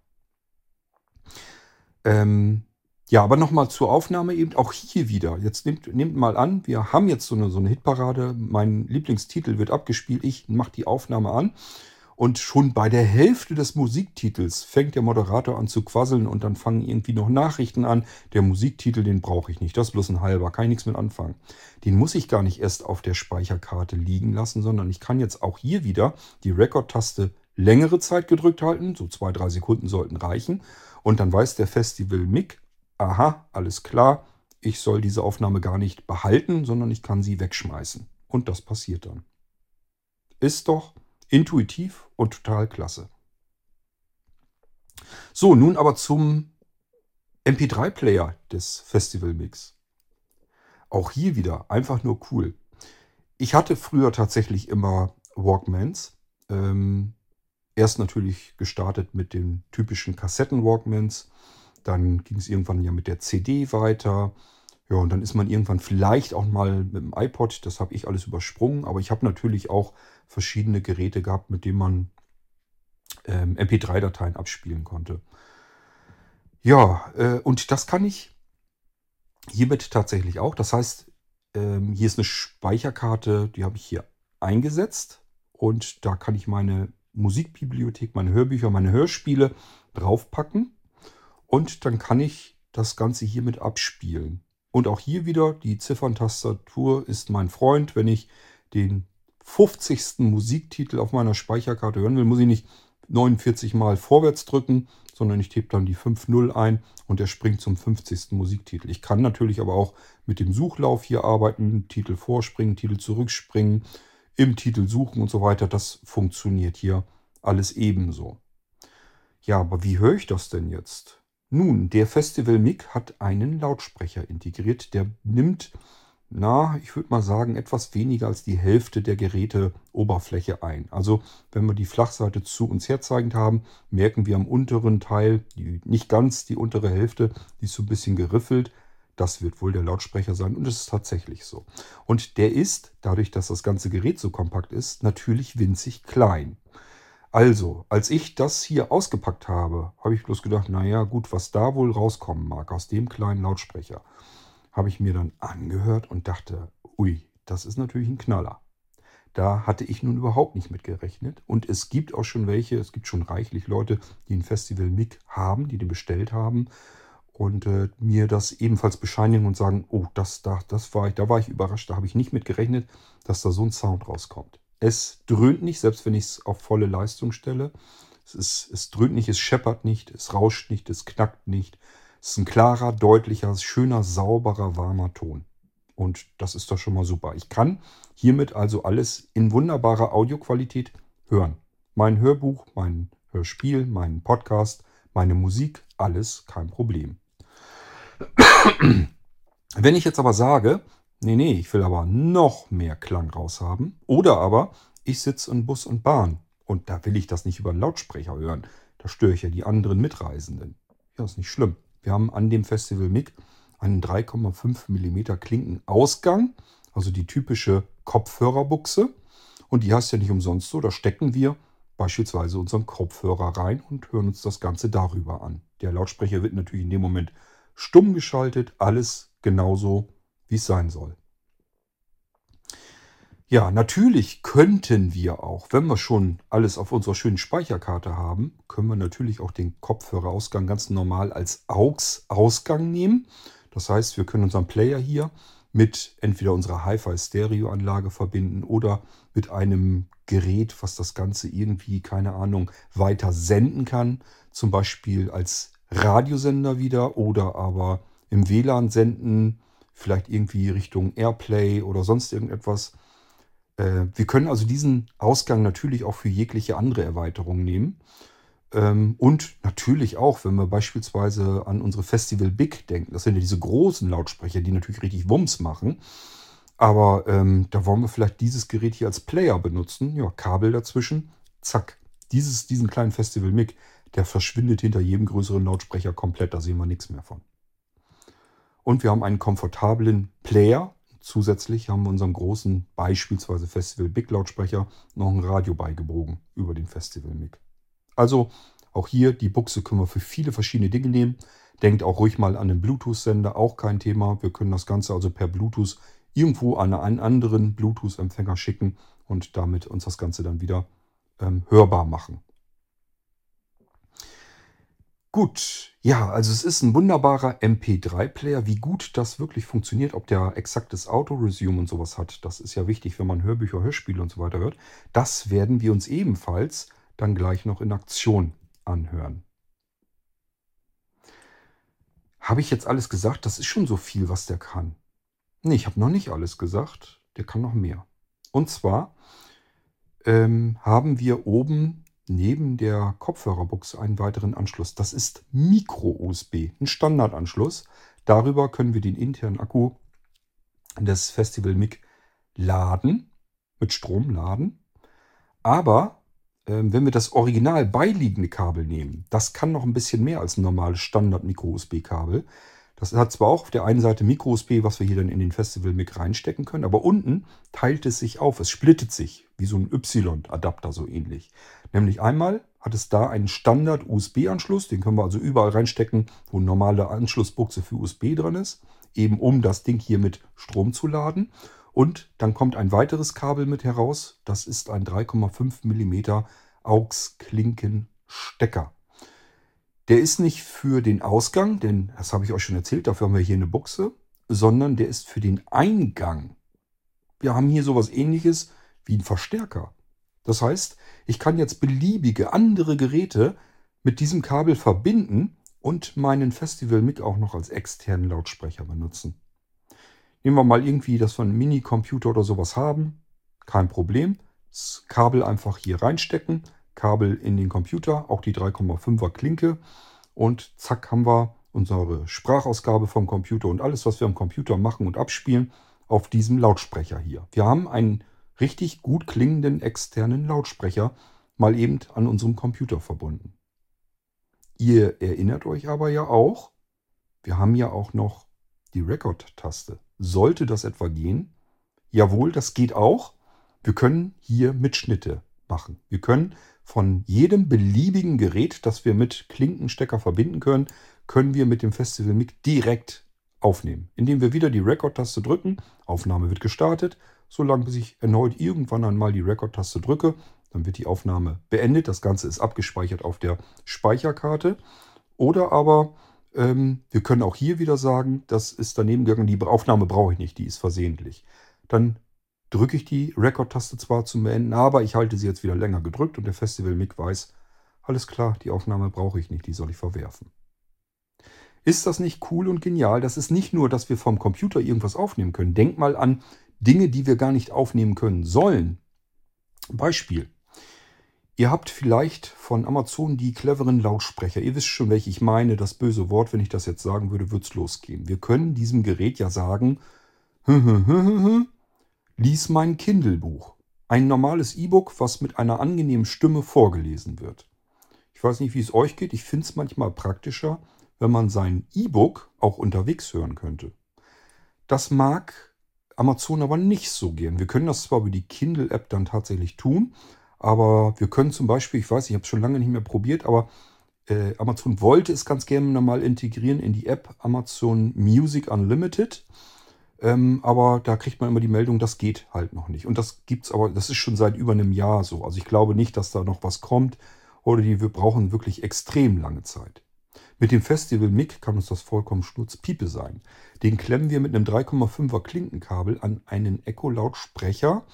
Ähm, ja, aber nochmal zur Aufnahme eben, auch hier wieder. Jetzt nehmt, nehmt mal an, wir haben jetzt so eine, so eine Hitparade, mein Lieblingstitel wird abgespielt, ich mache die Aufnahme an und schon bei der Hälfte des Musiktitels fängt der Moderator an zu quasseln und dann fangen irgendwie noch Nachrichten an. Der Musiktitel, den brauche ich nicht, das ist bloß ein halber, kann ich nichts mit anfangen. Den muss ich gar nicht erst auf der Speicherkarte liegen lassen, sondern ich kann jetzt auch hier wieder die Rekordtaste längere Zeit gedrückt halten, so zwei, drei Sekunden sollten reichen. Und dann weiß der Festival MIG, aha, alles klar, ich soll diese Aufnahme gar nicht behalten, sondern ich kann sie wegschmeißen. Und das passiert dann. Ist doch intuitiv und total klasse. So, nun aber zum MP3-Player des Festival Mix. Auch hier wieder einfach nur cool. Ich hatte früher tatsächlich immer Walkmans. Ähm, erst natürlich gestartet mit den typischen Kassetten-Walkmans dann ging es irgendwann ja mit der CD weiter. Ja, und dann ist man irgendwann vielleicht auch mal mit dem iPod, das habe ich alles übersprungen, aber ich habe natürlich auch verschiedene Geräte gehabt, mit denen man ähm, MP3-Dateien abspielen konnte. Ja, äh, und das kann ich hiermit tatsächlich auch. Das heißt, ähm, hier ist eine Speicherkarte, die habe ich hier eingesetzt und da kann ich meine Musikbibliothek, meine Hörbücher, meine Hörspiele draufpacken. Und dann kann ich das Ganze hiermit abspielen. Und auch hier wieder, die Zifferntastatur ist mein Freund. Wenn ich den 50. Musiktitel auf meiner Speicherkarte hören will, muss ich nicht 49 Mal vorwärts drücken, sondern ich tippe dann die 5.0 ein und er springt zum 50. Musiktitel. Ich kann natürlich aber auch mit dem Suchlauf hier arbeiten, Titel vorspringen, Titel zurückspringen, im Titel suchen und so weiter. Das funktioniert hier alles ebenso. Ja, aber wie höre ich das denn jetzt? Nun, der Festival Mic hat einen Lautsprecher integriert, der nimmt, na, ich würde mal sagen, etwas weniger als die Hälfte der Geräteoberfläche ein. Also, wenn wir die Flachseite zu uns herzeigend haben, merken wir am unteren Teil, die, nicht ganz die untere Hälfte, die ist so ein bisschen geriffelt. Das wird wohl der Lautsprecher sein und es ist tatsächlich so. Und der ist, dadurch, dass das ganze Gerät so kompakt ist, natürlich winzig klein. Also, als ich das hier ausgepackt habe, habe ich bloß gedacht, naja, gut, was da wohl rauskommen mag aus dem kleinen Lautsprecher, habe ich mir dann angehört und dachte, ui, das ist natürlich ein Knaller. Da hatte ich nun überhaupt nicht mit gerechnet. Und es gibt auch schon welche, es gibt schon reichlich Leute, die ein Festival MIG haben, die den bestellt haben und äh, mir das ebenfalls bescheinigen und sagen, oh, das, da, das war ich, da war ich überrascht, da habe ich nicht mit gerechnet, dass da so ein Sound rauskommt. Es dröhnt nicht, selbst wenn ich es auf volle Leistung stelle. Es, ist, es dröhnt nicht, es scheppert nicht, es rauscht nicht, es knackt nicht. Es ist ein klarer, deutlicher, schöner, sauberer, warmer Ton. Und das ist doch schon mal super. Ich kann hiermit also alles in wunderbarer Audioqualität hören. Mein Hörbuch, mein Hörspiel, meinen Podcast, meine Musik, alles kein Problem. Wenn ich jetzt aber sage, nee, nee, ich will aber noch mehr Klang raus haben, oder aber ich sitze in Bus und Bahn und da will ich das nicht über einen Lautsprecher hören, da störe ich ja die anderen Mitreisenden. Ja, ist nicht schlimm. Wir haben an dem Festival MIG einen 3,5 mm Klinkenausgang, also die typische Kopfhörerbuchse. Und die heißt ja nicht umsonst so, da stecken wir beispielsweise unseren Kopfhörer rein und hören uns das Ganze darüber an. Der Lautsprecher wird natürlich in dem Moment stumm geschaltet, alles genauso, wie es sein soll. Ja, natürlich könnten wir auch, wenn wir schon alles auf unserer schönen Speicherkarte haben, können wir natürlich auch den Kopfhörerausgang ganz normal als AUX-Ausgang nehmen. Das heißt, wir können unseren Player hier mit entweder unserer Hi-Fi-Stereo-Anlage verbinden oder mit einem Gerät, was das Ganze irgendwie, keine Ahnung, weiter senden kann. Zum Beispiel als Radiosender wieder oder aber im WLAN senden, vielleicht irgendwie Richtung Airplay oder sonst irgendetwas. Äh, wir können also diesen Ausgang natürlich auch für jegliche andere Erweiterung nehmen. Ähm, und natürlich auch, wenn wir beispielsweise an unsere Festival Big denken. Das sind ja diese großen Lautsprecher, die natürlich richtig Wumms machen. Aber ähm, da wollen wir vielleicht dieses Gerät hier als Player benutzen. Ja, Kabel dazwischen. Zack. Dieses, diesen kleinen Festival Mic, der verschwindet hinter jedem größeren Lautsprecher komplett. Da sehen wir nichts mehr von. Und wir haben einen komfortablen Player, Zusätzlich haben wir unserem großen, beispielsweise Festival Big Lautsprecher, noch ein Radio beigebogen über den Festival Mic. Also auch hier die Buchse können wir für viele verschiedene Dinge nehmen. Denkt auch ruhig mal an den Bluetooth-Sender, auch kein Thema. Wir können das Ganze also per Bluetooth irgendwo an einen anderen Bluetooth-Empfänger schicken und damit uns das Ganze dann wieder ähm, hörbar machen. Gut, ja, also es ist ein wunderbarer MP3-Player. Wie gut das wirklich funktioniert, ob der exaktes Auto-Resume und sowas hat, das ist ja wichtig, wenn man Hörbücher, Hörspiele und so weiter hört. Das werden wir uns ebenfalls dann gleich noch in Aktion anhören. Habe ich jetzt alles gesagt? Das ist schon so viel, was der kann. Nee, ich habe noch nicht alles gesagt. Der kann noch mehr. Und zwar ähm, haben wir oben neben der Kopfhörerbuchse einen weiteren Anschluss. Das ist Micro-USB, ein Standardanschluss. Darüber können wir den internen Akku des Festival Mic laden, mit Strom laden. Aber äh, wenn wir das original beiliegende Kabel nehmen, das kann noch ein bisschen mehr als ein normales Standard-Micro-USB-Kabel. Das hat zwar auch auf der einen Seite Micro-USB, was wir hier dann in den Festival Mic reinstecken können, aber unten teilt es sich auf, es splittet sich, wie so ein Y-Adapter so ähnlich. Nämlich einmal hat es da einen Standard-USB-Anschluss, den können wir also überall reinstecken, wo eine normale Anschlussbuchse für USB dran ist, eben um das Ding hier mit Strom zu laden. Und dann kommt ein weiteres Kabel mit heraus, das ist ein 3,5 mm AUX-Klinken-Stecker. Der ist nicht für den Ausgang, denn das habe ich euch schon erzählt, dafür haben wir hier eine Buchse, sondern der ist für den Eingang. Wir haben hier sowas ähnliches wie ein Verstärker. Das heißt, ich kann jetzt beliebige andere Geräte mit diesem Kabel verbinden und meinen Festival Mic auch noch als externen Lautsprecher benutzen. Nehmen wir mal irgendwie, dass wir einen Mini-Computer oder sowas haben. Kein Problem. Das Kabel einfach hier reinstecken. Kabel in den Computer, auch die 3,5er Klinke. Und zack haben wir unsere Sprachausgabe vom Computer und alles, was wir am Computer machen und abspielen, auf diesem Lautsprecher hier. Wir haben einen richtig gut klingenden externen Lautsprecher mal eben an unserem Computer verbunden. Ihr erinnert euch aber ja auch, wir haben ja auch noch die Record-Taste. Sollte das etwa gehen? Jawohl, das geht auch. Wir können hier Mitschnitte machen. Wir können von jedem beliebigen Gerät, das wir mit Klinkenstecker verbinden können, können wir mit dem Festival Mic direkt aufnehmen. Indem wir wieder die Record-Taste drücken, Aufnahme wird gestartet, solange bis ich erneut irgendwann einmal die Record-Taste drücke. Dann wird die Aufnahme beendet. Das Ganze ist abgespeichert auf der Speicherkarte. Oder aber ähm, wir können auch hier wieder sagen, das ist daneben gegangen, die Aufnahme brauche ich nicht, die ist versehentlich. Dann drücke ich die Record-Taste zwar zum Beenden, aber ich halte sie jetzt wieder länger gedrückt und der Festival-Mic weiß, alles klar, die Aufnahme brauche ich nicht, die soll ich verwerfen. Ist das nicht cool und genial? Das ist nicht nur, dass wir vom Computer irgendwas aufnehmen können. Denk mal an Dinge, die wir gar nicht aufnehmen können sollen. Beispiel. Ihr habt vielleicht von Amazon die cleveren Lautsprecher. Ihr wisst schon, welche ich meine. Das böse Wort, wenn ich das jetzt sagen würde, wird es losgehen. Wir können diesem Gerät ja sagen, lies mein Kindle-Buch. Ein normales E-Book, was mit einer angenehmen Stimme vorgelesen wird. Ich weiß nicht, wie es euch geht. Ich finde es manchmal praktischer, wenn man sein E-Book auch unterwegs hören könnte. Das mag Amazon aber nicht so gern. Wir können das zwar über die Kindle-App dann tatsächlich tun, aber wir können zum Beispiel, ich weiß, ich habe es schon lange nicht mehr probiert, aber äh, Amazon wollte es ganz gerne mal integrieren in die App Amazon Music Unlimited. Ähm, aber da kriegt man immer die Meldung, das geht halt noch nicht. Und das gibt's aber, das ist schon seit über einem Jahr so. Also ich glaube nicht, dass da noch was kommt. Oder die wir brauchen wirklich extrem lange Zeit. Mit dem Festival MIG kann uns das vollkommen schnurzpiepe sein. Den klemmen wir mit einem 3,5er Klinkenkabel an einen Echo-Lautsprecher,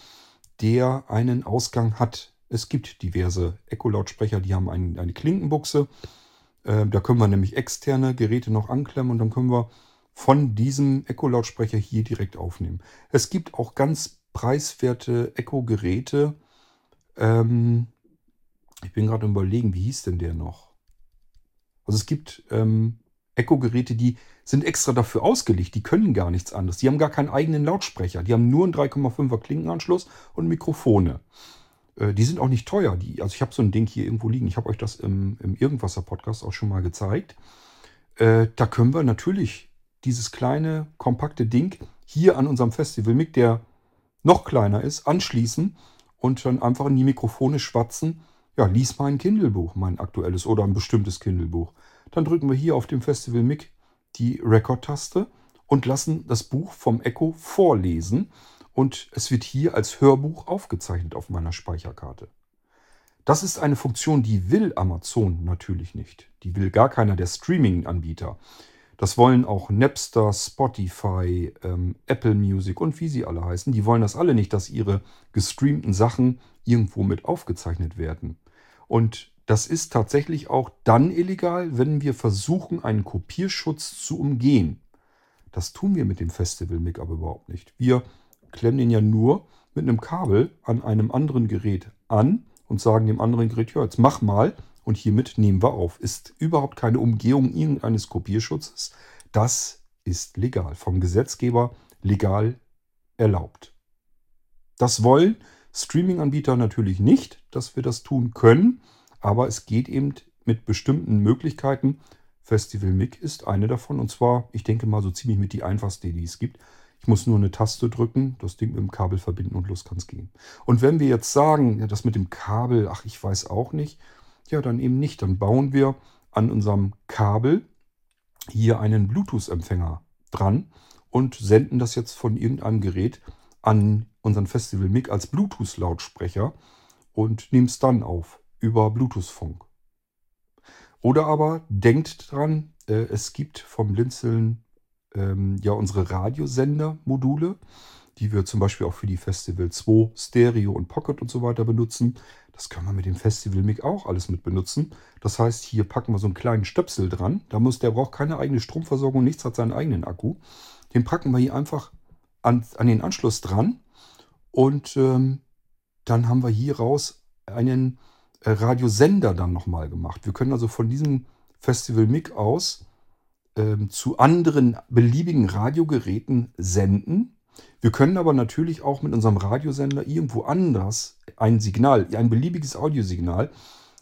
der einen Ausgang hat. Es gibt diverse Echo-Lautsprecher, die haben ein, eine Klinkenbuchse. Äh, da können wir nämlich externe Geräte noch anklemmen und dann können wir von diesem Echo-Lautsprecher hier direkt aufnehmen. Es gibt auch ganz preiswerte Echo-Geräte. Ähm, ich bin gerade überlegen, wie hieß denn der noch? Also es gibt ähm, Echo-Geräte, die sind extra dafür ausgelegt. Die können gar nichts anderes. Die haben gar keinen eigenen Lautsprecher. Die haben nur einen 3,5er Klinkenanschluss und Mikrofone. Äh, die sind auch nicht teuer. Die, also ich habe so ein Ding hier irgendwo liegen. Ich habe euch das im, im Irgendwasser-Podcast auch schon mal gezeigt. Äh, da können wir natürlich dieses kleine, kompakte Ding hier an unserem Festival-Mic, der noch kleiner ist, anschließen und dann einfach in die Mikrofone schwatzen. Ja, lies mal ein Kindle-Buch, mein aktuelles oder ein bestimmtes Kindle-Buch. Dann drücken wir hier auf dem Festival-Mic die Record-Taste und lassen das Buch vom Echo vorlesen. Und es wird hier als Hörbuch aufgezeichnet auf meiner Speicherkarte. Das ist eine Funktion, die will Amazon natürlich nicht. Die will gar keiner der Streaming-Anbieter. Das wollen auch Napster, Spotify, ähm, Apple Music und wie sie alle heißen. Die wollen das alle nicht, dass ihre gestreamten Sachen irgendwo mit aufgezeichnet werden. Und das ist tatsächlich auch dann illegal, wenn wir versuchen, einen Kopierschutz zu umgehen. Das tun wir mit dem Festival-Mic aber überhaupt nicht. Wir klemmen den ja nur mit einem Kabel an einem anderen Gerät an und sagen dem anderen Gerät, ja, jetzt mach mal und hiermit nehmen wir auf. Ist überhaupt keine Umgehung irgendeines Kopierschutzes. Das ist legal, vom Gesetzgeber legal erlaubt. Das wollen Streaming-Anbieter natürlich nicht, dass wir das tun können, aber es geht eben mit bestimmten Möglichkeiten. Festival MIG ist eine davon und zwar, ich denke mal, so ziemlich mit die einfachste, die es gibt. Ich muss nur eine Taste drücken, das Ding mit dem Kabel verbinden und los kann es gehen. Und wenn wir jetzt sagen, ja, das mit dem Kabel, ach, ich weiß auch nicht, ja, dann eben nicht. Dann bauen wir an unserem Kabel hier einen Bluetooth-Empfänger dran und senden das jetzt von irgendeinem Gerät an unseren Festival Mic als Bluetooth-Lautsprecher und nehmen es dann auf über Bluetooth-Funk. Oder aber denkt dran, äh, es gibt vom Blinzeln ähm, ja unsere Radiosender-Module, die wir zum Beispiel auch für die Festival 2 Stereo und Pocket und so weiter benutzen. Das können wir mit dem Festival Mic auch alles mit benutzen. Das heißt, hier packen wir so einen kleinen Stöpsel dran. Da muss, der braucht keine eigene Stromversorgung, nichts hat seinen eigenen Akku. Den packen wir hier einfach an, an den Anschluss dran. Und ähm, dann haben wir hier raus einen äh, Radiosender dann nochmal gemacht. Wir können also von diesem Festival Mic aus ähm, zu anderen beliebigen Radiogeräten senden. Wir können aber natürlich auch mit unserem Radiosender irgendwo anders ein Signal, ein beliebiges Audiosignal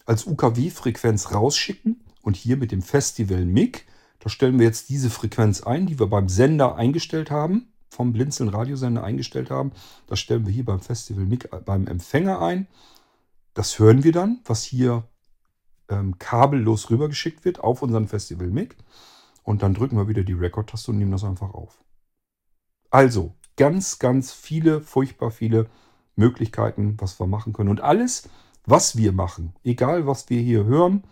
als UKW-Frequenz rausschicken und hier mit dem Festival MIG, da stellen wir jetzt diese Frequenz ein, die wir beim Sender eingestellt haben, vom Blinzeln Radiosender eingestellt haben. Das stellen wir hier beim Festival MIG beim Empfänger ein. Das hören wir dann, was hier ähm, kabellos rübergeschickt wird auf unseren Festival MIG. Und dann drücken wir wieder die Record-Taste und nehmen das einfach auf. Also, ganz, ganz viele, furchtbar viele Möglichkeiten, was wir machen können. Und alles, was wir machen, egal was wir hier hören,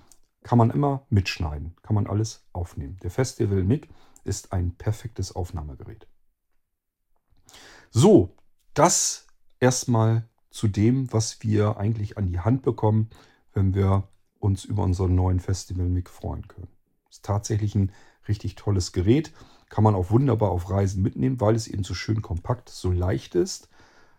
kann man immer mitschneiden, kann man alles aufnehmen. Der Festival MIG ist ein perfektes Aufnahmegerät. So, das erstmal zu dem, was wir eigentlich an die Hand bekommen, wenn wir uns über unseren neuen Festival MIG freuen können. Ist tatsächlich ein richtig tolles Gerät. Kann man auch wunderbar auf Reisen mitnehmen, weil es eben so schön kompakt, so leicht ist.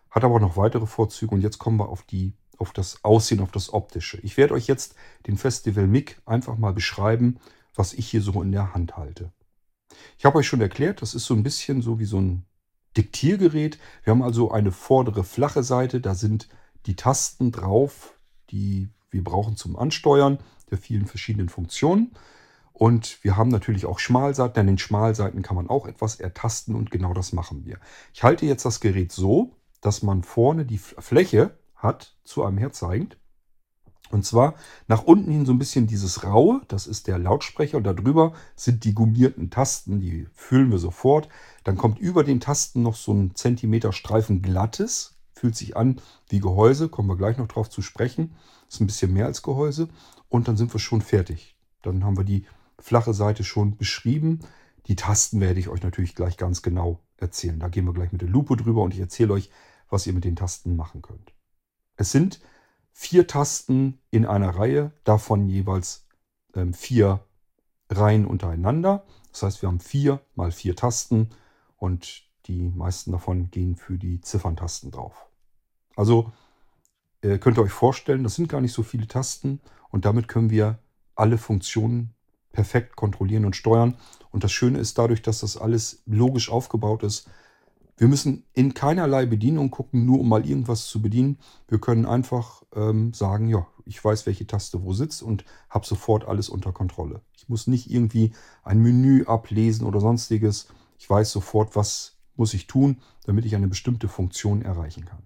Hat aber noch weitere Vorzüge und jetzt kommen wir auf die, auf das Aussehen, auf das Optische. Ich werde euch jetzt den Festival MIG einfach mal beschreiben, was ich hier so in der Hand halte. Ich habe euch schon erklärt, das ist so ein bisschen so wie so ein Diktiergerät. Wir haben also eine vordere flache Seite, da sind die Tasten drauf, die wir brauchen zum Ansteuern der vielen verschiedenen Funktionen. Und wir haben natürlich auch Schmalseiten. An den Schmalseiten kann man auch etwas ertasten und genau das machen wir. Ich halte jetzt das Gerät so, dass man vorne die Fläche hat, zu einem herzeigend. Und zwar nach unten hin so ein bisschen dieses Raue, das ist der Lautsprecher und darüber sind die gummierten Tasten, die füllen wir sofort. Dann kommt über den Tasten noch so ein Zentimeter Streifen glattes, fühlt sich an wie Gehäuse, kommen wir gleich noch drauf zu sprechen. Ist ein bisschen mehr als Gehäuse und dann sind wir schon fertig. Dann haben wir die flache Seite schon beschrieben. Die Tasten werde ich euch natürlich gleich ganz genau erzählen. Da gehen wir gleich mit der Lupe drüber und ich erzähle euch, was ihr mit den Tasten machen könnt. Es sind vier Tasten in einer Reihe, davon jeweils ähm, vier Reihen untereinander. Das heißt, wir haben vier mal vier Tasten und die meisten davon gehen für die Zifferntasten drauf. Also äh, könnt ihr euch vorstellen, das sind gar nicht so viele Tasten und damit können wir alle Funktionen perfekt kontrollieren und steuern. Und das Schöne ist dadurch, dass das alles logisch aufgebaut ist, wir müssen in keinerlei Bedienung gucken, nur um mal irgendwas zu bedienen. Wir können einfach ähm, sagen, ja, ich weiß, welche Taste wo sitzt und habe sofort alles unter Kontrolle. Ich muss nicht irgendwie ein Menü ablesen oder sonstiges. Ich weiß sofort, was muss ich tun, damit ich eine bestimmte Funktion erreichen kann.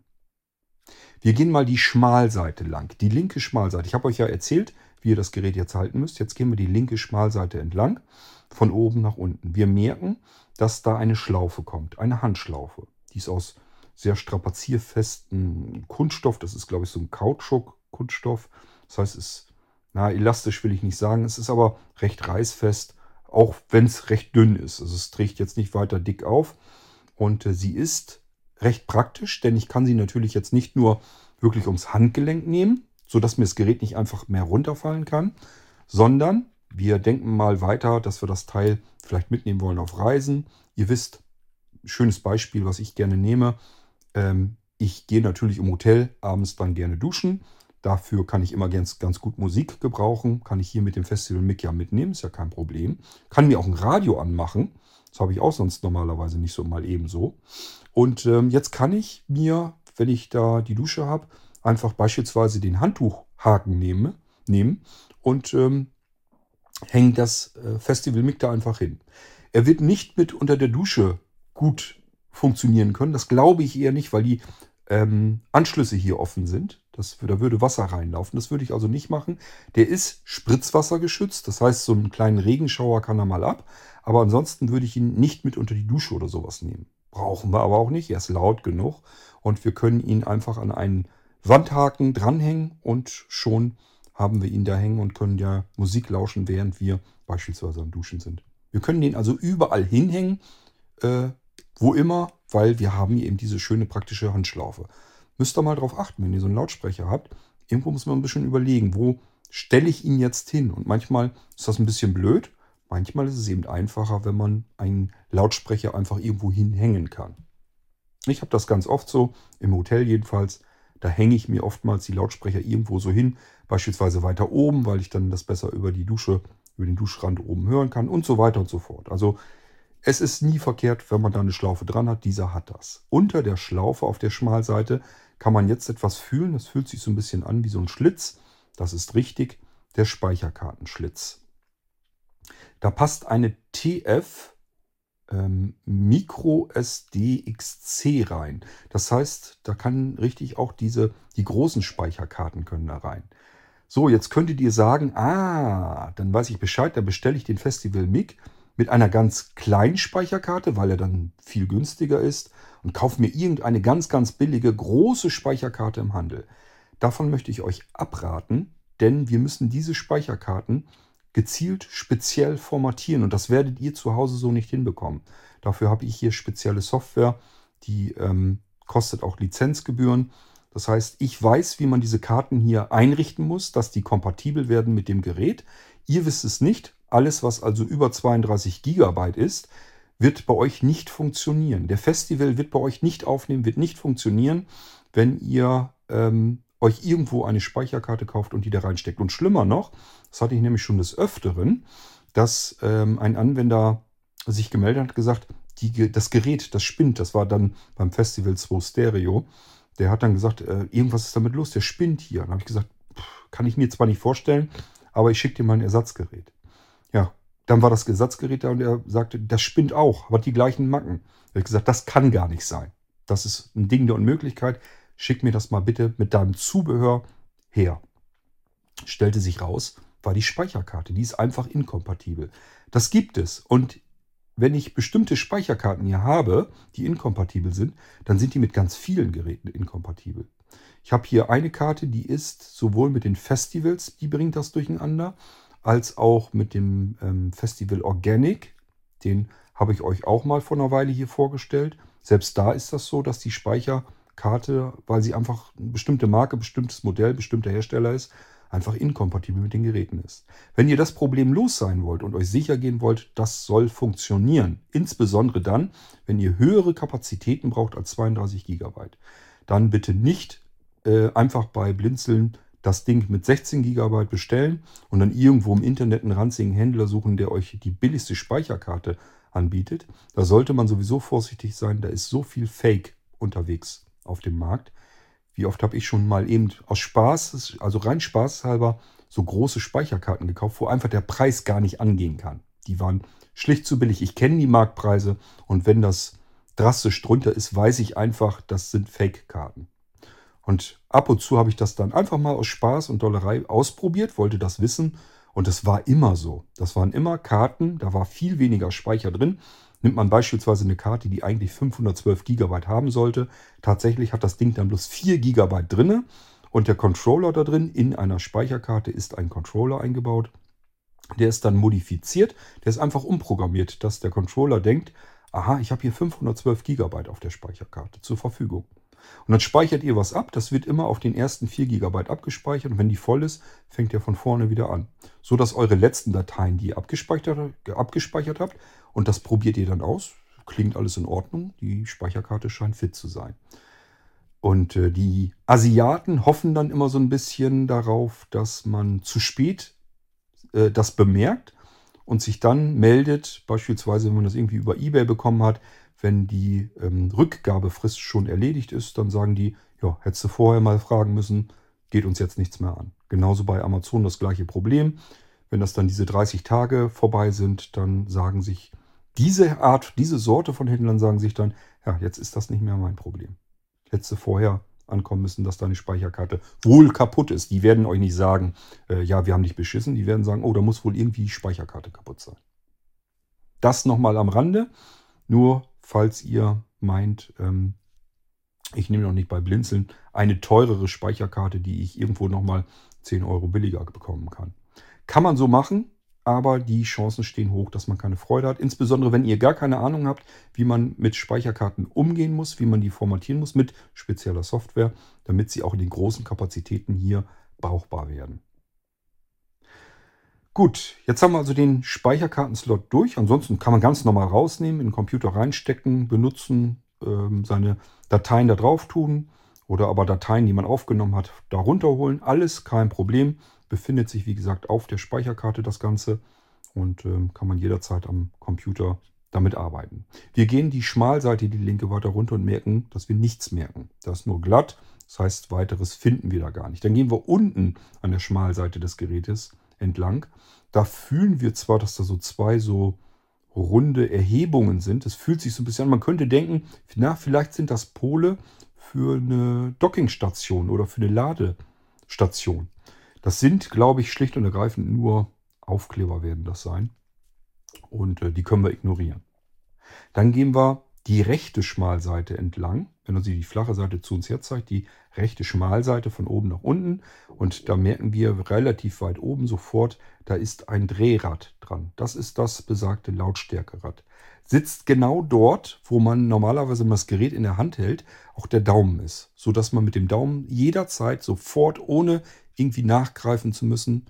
Wir gehen mal die Schmalseite lang, die linke Schmalseite. Ich habe euch ja erzählt, wie ihr das Gerät jetzt halten müsst. Jetzt gehen wir die linke Schmalseite entlang, von oben nach unten. Wir merken, dass da eine Schlaufe kommt, eine Handschlaufe. Die ist aus sehr strapazierfesten Kunststoff. Das ist, glaube ich, so ein Kautschuk-Kunststoff. Das heißt, es ist, na, elastisch will ich nicht sagen. Es ist aber recht reißfest, auch wenn es recht dünn ist. Also es trägt jetzt nicht weiter dick auf. Und äh, sie ist recht praktisch, denn ich kann sie natürlich jetzt nicht nur wirklich ums Handgelenk nehmen, sodass mir das Gerät nicht einfach mehr runterfallen kann, sondern wir denken mal weiter, dass wir das Teil vielleicht mitnehmen wollen auf Reisen. Ihr wisst, schönes Beispiel, was ich gerne nehme. Ähm, ich gehe natürlich im Hotel abends dann gerne duschen. Dafür kann ich immer ganz, ganz gut Musik gebrauchen. Kann ich hier mit dem Festival Mic ja mitnehmen, ist ja kein Problem. Kann mir auch ein Radio anmachen. Das habe ich auch sonst normalerweise nicht so mal ebenso. Und ähm, jetzt kann ich mir, wenn ich da die Dusche habe, einfach beispielsweise den Handtuchhaken nehme, nehmen und ähm, hängen das äh, Festival Mic da einfach hin. Er wird nicht mit unter der Dusche gut funktionieren können. Das glaube ich eher nicht, weil die ähm, Anschlüsse hier offen sind. Das, da würde Wasser reinlaufen. Das würde ich also nicht machen. Der ist spritzwassergeschützt. Das heißt, so einen kleinen Regenschauer kann er mal ab. Aber ansonsten würde ich ihn nicht mit unter die Dusche oder sowas nehmen. Brauchen wir aber auch nicht. Er ist laut genug. Und wir können ihn einfach an einen Wandhaken dranhängen und schon haben wir ihn da hängen und können ja Musik lauschen, während wir beispielsweise am Duschen sind. Wir können den also überall hinhängen, äh, wo immer, weil wir haben eben diese schöne praktische Handschlaufe. Müsst ihr mal drauf achten, wenn ihr so einen Lautsprecher habt. Irgendwo muss man ein bisschen überlegen, wo stelle ich ihn jetzt hin? Und manchmal ist das ein bisschen blöd. Manchmal ist es eben einfacher, wenn man einen Lautsprecher einfach irgendwo hinhängen kann. Ich habe das ganz oft so, im Hotel jedenfalls. Da hänge ich mir oftmals die Lautsprecher irgendwo so hin, beispielsweise weiter oben, weil ich dann das besser über die Dusche, über den Duschrand oben hören kann und so weiter und so fort. Also es ist nie verkehrt, wenn man da eine Schlaufe dran hat. Dieser hat das. Unter der Schlaufe auf der Schmalseite kann man jetzt etwas fühlen. Das fühlt sich so ein bisschen an wie so ein Schlitz. Das ist richtig, der Speicherkartenschlitz. Da passt eine TF ähm, Micro SD XC rein. Das heißt, da kann richtig auch diese, die großen Speicherkarten können da rein. So, jetzt könntet ihr sagen, ah, dann weiß ich Bescheid, dann bestelle ich den Festival MIG mit einer ganz kleinen Speicherkarte, weil er dann viel günstiger ist und kaufe mir irgendeine ganz, ganz billige große Speicherkarte im Handel. Davon möchte ich euch abraten, denn wir müssen diese Speicherkarten gezielt speziell formatieren und das werdet ihr zu Hause so nicht hinbekommen. Dafür habe ich hier spezielle Software, die ähm, kostet auch Lizenzgebühren. Das heißt, ich weiß, wie man diese Karten hier einrichten muss, dass die kompatibel werden mit dem Gerät. Ihr wisst es nicht. Alles, was also über 32 Gigabyte ist, wird bei euch nicht funktionieren. Der Festival wird bei euch nicht aufnehmen, wird nicht funktionieren, wenn ihr ähm, euch irgendwo eine Speicherkarte kauft und die da reinsteckt. Und schlimmer noch, das hatte ich nämlich schon des Öfteren, dass ähm, ein Anwender sich gemeldet hat, gesagt, die, das Gerät, das spinnt. Das war dann beim Festival 2 Stereo. Der hat dann gesagt, äh, irgendwas ist damit los, der spinnt hier. Dann habe ich gesagt, kann ich mir zwar nicht vorstellen, aber ich schicke dir mal ein Ersatzgerät. Ja, dann war das Ersatzgerät da und er sagte, das spinnt auch, hat die gleichen Macken. Da habe gesagt, das kann gar nicht sein. Das ist ein Ding der Unmöglichkeit. Schick mir das mal bitte mit deinem Zubehör her. Stellte sich raus, war die Speicherkarte. Die ist einfach inkompatibel. Das gibt es. Und wenn ich bestimmte Speicherkarten hier habe, die inkompatibel sind, dann sind die mit ganz vielen Geräten inkompatibel. Ich habe hier eine Karte, die ist sowohl mit den Festivals, die bringt das durcheinander, als auch mit dem ähm, Festival Organic. Den habe ich euch auch mal vor einer Weile hier vorgestellt. Selbst da ist das so, dass die Speicherkarte, weil sie einfach eine bestimmte Marke, bestimmtes Modell, bestimmter Hersteller ist, einfach inkompatibel mit den Geräten ist. Wenn ihr das Problem los sein wollt und euch sicher gehen wollt, das soll funktionieren, insbesondere dann, wenn ihr höhere Kapazitäten braucht als 32 GB, dann bitte nicht äh, einfach bei Blinzeln das Ding mit 16 GB bestellen und dann irgendwo im Internet einen ranzigen Händler suchen, der euch die billigste Speicherkarte anbietet. Da sollte man sowieso vorsichtig sein, da ist so viel Fake unterwegs auf dem Markt. Wie oft habe ich schon mal eben aus Spaß, also rein spaßhalber, so große Speicherkarten gekauft, wo einfach der Preis gar nicht angehen kann. Die waren schlicht zu billig. Ich kenne die Marktpreise und wenn das drastisch drunter ist, weiß ich einfach, das sind Fake-Karten. Und ab und zu habe ich das dann einfach mal aus Spaß und Dollerei ausprobiert, wollte das wissen und es war immer so. Das waren immer Karten, da war viel weniger Speicher drin. Nimmt man beispielsweise eine Karte, die eigentlich 512 GB haben sollte, tatsächlich hat das Ding dann bloß 4 GB drin und der Controller da drin in einer Speicherkarte ist ein Controller eingebaut. Der ist dann modifiziert, der ist einfach umprogrammiert, dass der Controller denkt, aha, ich habe hier 512 GB auf der Speicherkarte zur Verfügung. Und dann speichert ihr was ab. Das wird immer auf den ersten 4 GB abgespeichert. Und wenn die voll ist, fängt ihr von vorne wieder an. So dass eure letzten Dateien, die ihr abgespeichert, abgespeichert habt, und das probiert ihr dann aus. Klingt alles in Ordnung. Die Speicherkarte scheint fit zu sein. Und äh, die Asiaten hoffen dann immer so ein bisschen darauf, dass man zu spät äh, das bemerkt und sich dann meldet, beispielsweise wenn man das irgendwie über eBay bekommen hat, wenn die ähm, Rückgabefrist schon erledigt ist, dann sagen die, ja, hättest du vorher mal fragen müssen, geht uns jetzt nichts mehr an. Genauso bei Amazon das gleiche Problem. Wenn das dann diese 30 Tage vorbei sind, dann sagen sich diese Art, diese Sorte von Händlern sagen sich dann, ja, jetzt ist das nicht mehr mein Problem. Hättest du vorher ankommen müssen, dass deine Speicherkarte wohl kaputt ist. Die werden euch nicht sagen, äh, ja, wir haben dich beschissen. Die werden sagen, oh, da muss wohl irgendwie die Speicherkarte kaputt sein. Das nochmal am Rande. Nur falls ihr meint, ähm, ich nehme noch nicht bei Blinzeln eine teurere Speicherkarte, die ich irgendwo nochmal 10 Euro billiger bekommen kann. Kann man so machen, aber die Chancen stehen hoch, dass man keine Freude hat. Insbesondere wenn ihr gar keine Ahnung habt, wie man mit Speicherkarten umgehen muss, wie man die formatieren muss mit spezieller Software, damit sie auch in den großen Kapazitäten hier brauchbar werden. Gut, jetzt haben wir also den Speicherkartenslot durch. Ansonsten kann man ganz normal rausnehmen, in den Computer reinstecken, benutzen, ähm, seine Dateien da drauf tun oder aber Dateien, die man aufgenommen hat, da runterholen. Alles kein Problem. Befindet sich, wie gesagt, auf der Speicherkarte das Ganze und ähm, kann man jederzeit am Computer damit arbeiten. Wir gehen die Schmalseite, die linke, weiter runter und merken, dass wir nichts merken. Das ist nur glatt. Das heißt, weiteres finden wir da gar nicht. Dann gehen wir unten an der Schmalseite des Gerätes entlang. Da fühlen wir zwar, dass da so zwei so runde Erhebungen sind. Es fühlt sich so ein bisschen an. Man könnte denken, na, vielleicht sind das Pole für eine Dockingstation oder für eine Ladestation. Das sind, glaube ich, schlicht und ergreifend nur Aufkleber werden das sein. Und äh, die können wir ignorieren. Dann gehen wir die rechte Schmalseite entlang. Wenn uns die flache Seite zu uns herzeigt, die rechte Schmalseite von oben nach unten. Und da merken wir relativ weit oben sofort, da ist ein Drehrad dran. Das ist das besagte Lautstärkerad. Sitzt genau dort, wo man normalerweise, wenn man das Gerät in der Hand hält, auch der Daumen ist. Sodass man mit dem Daumen jederzeit sofort, ohne irgendwie nachgreifen zu müssen,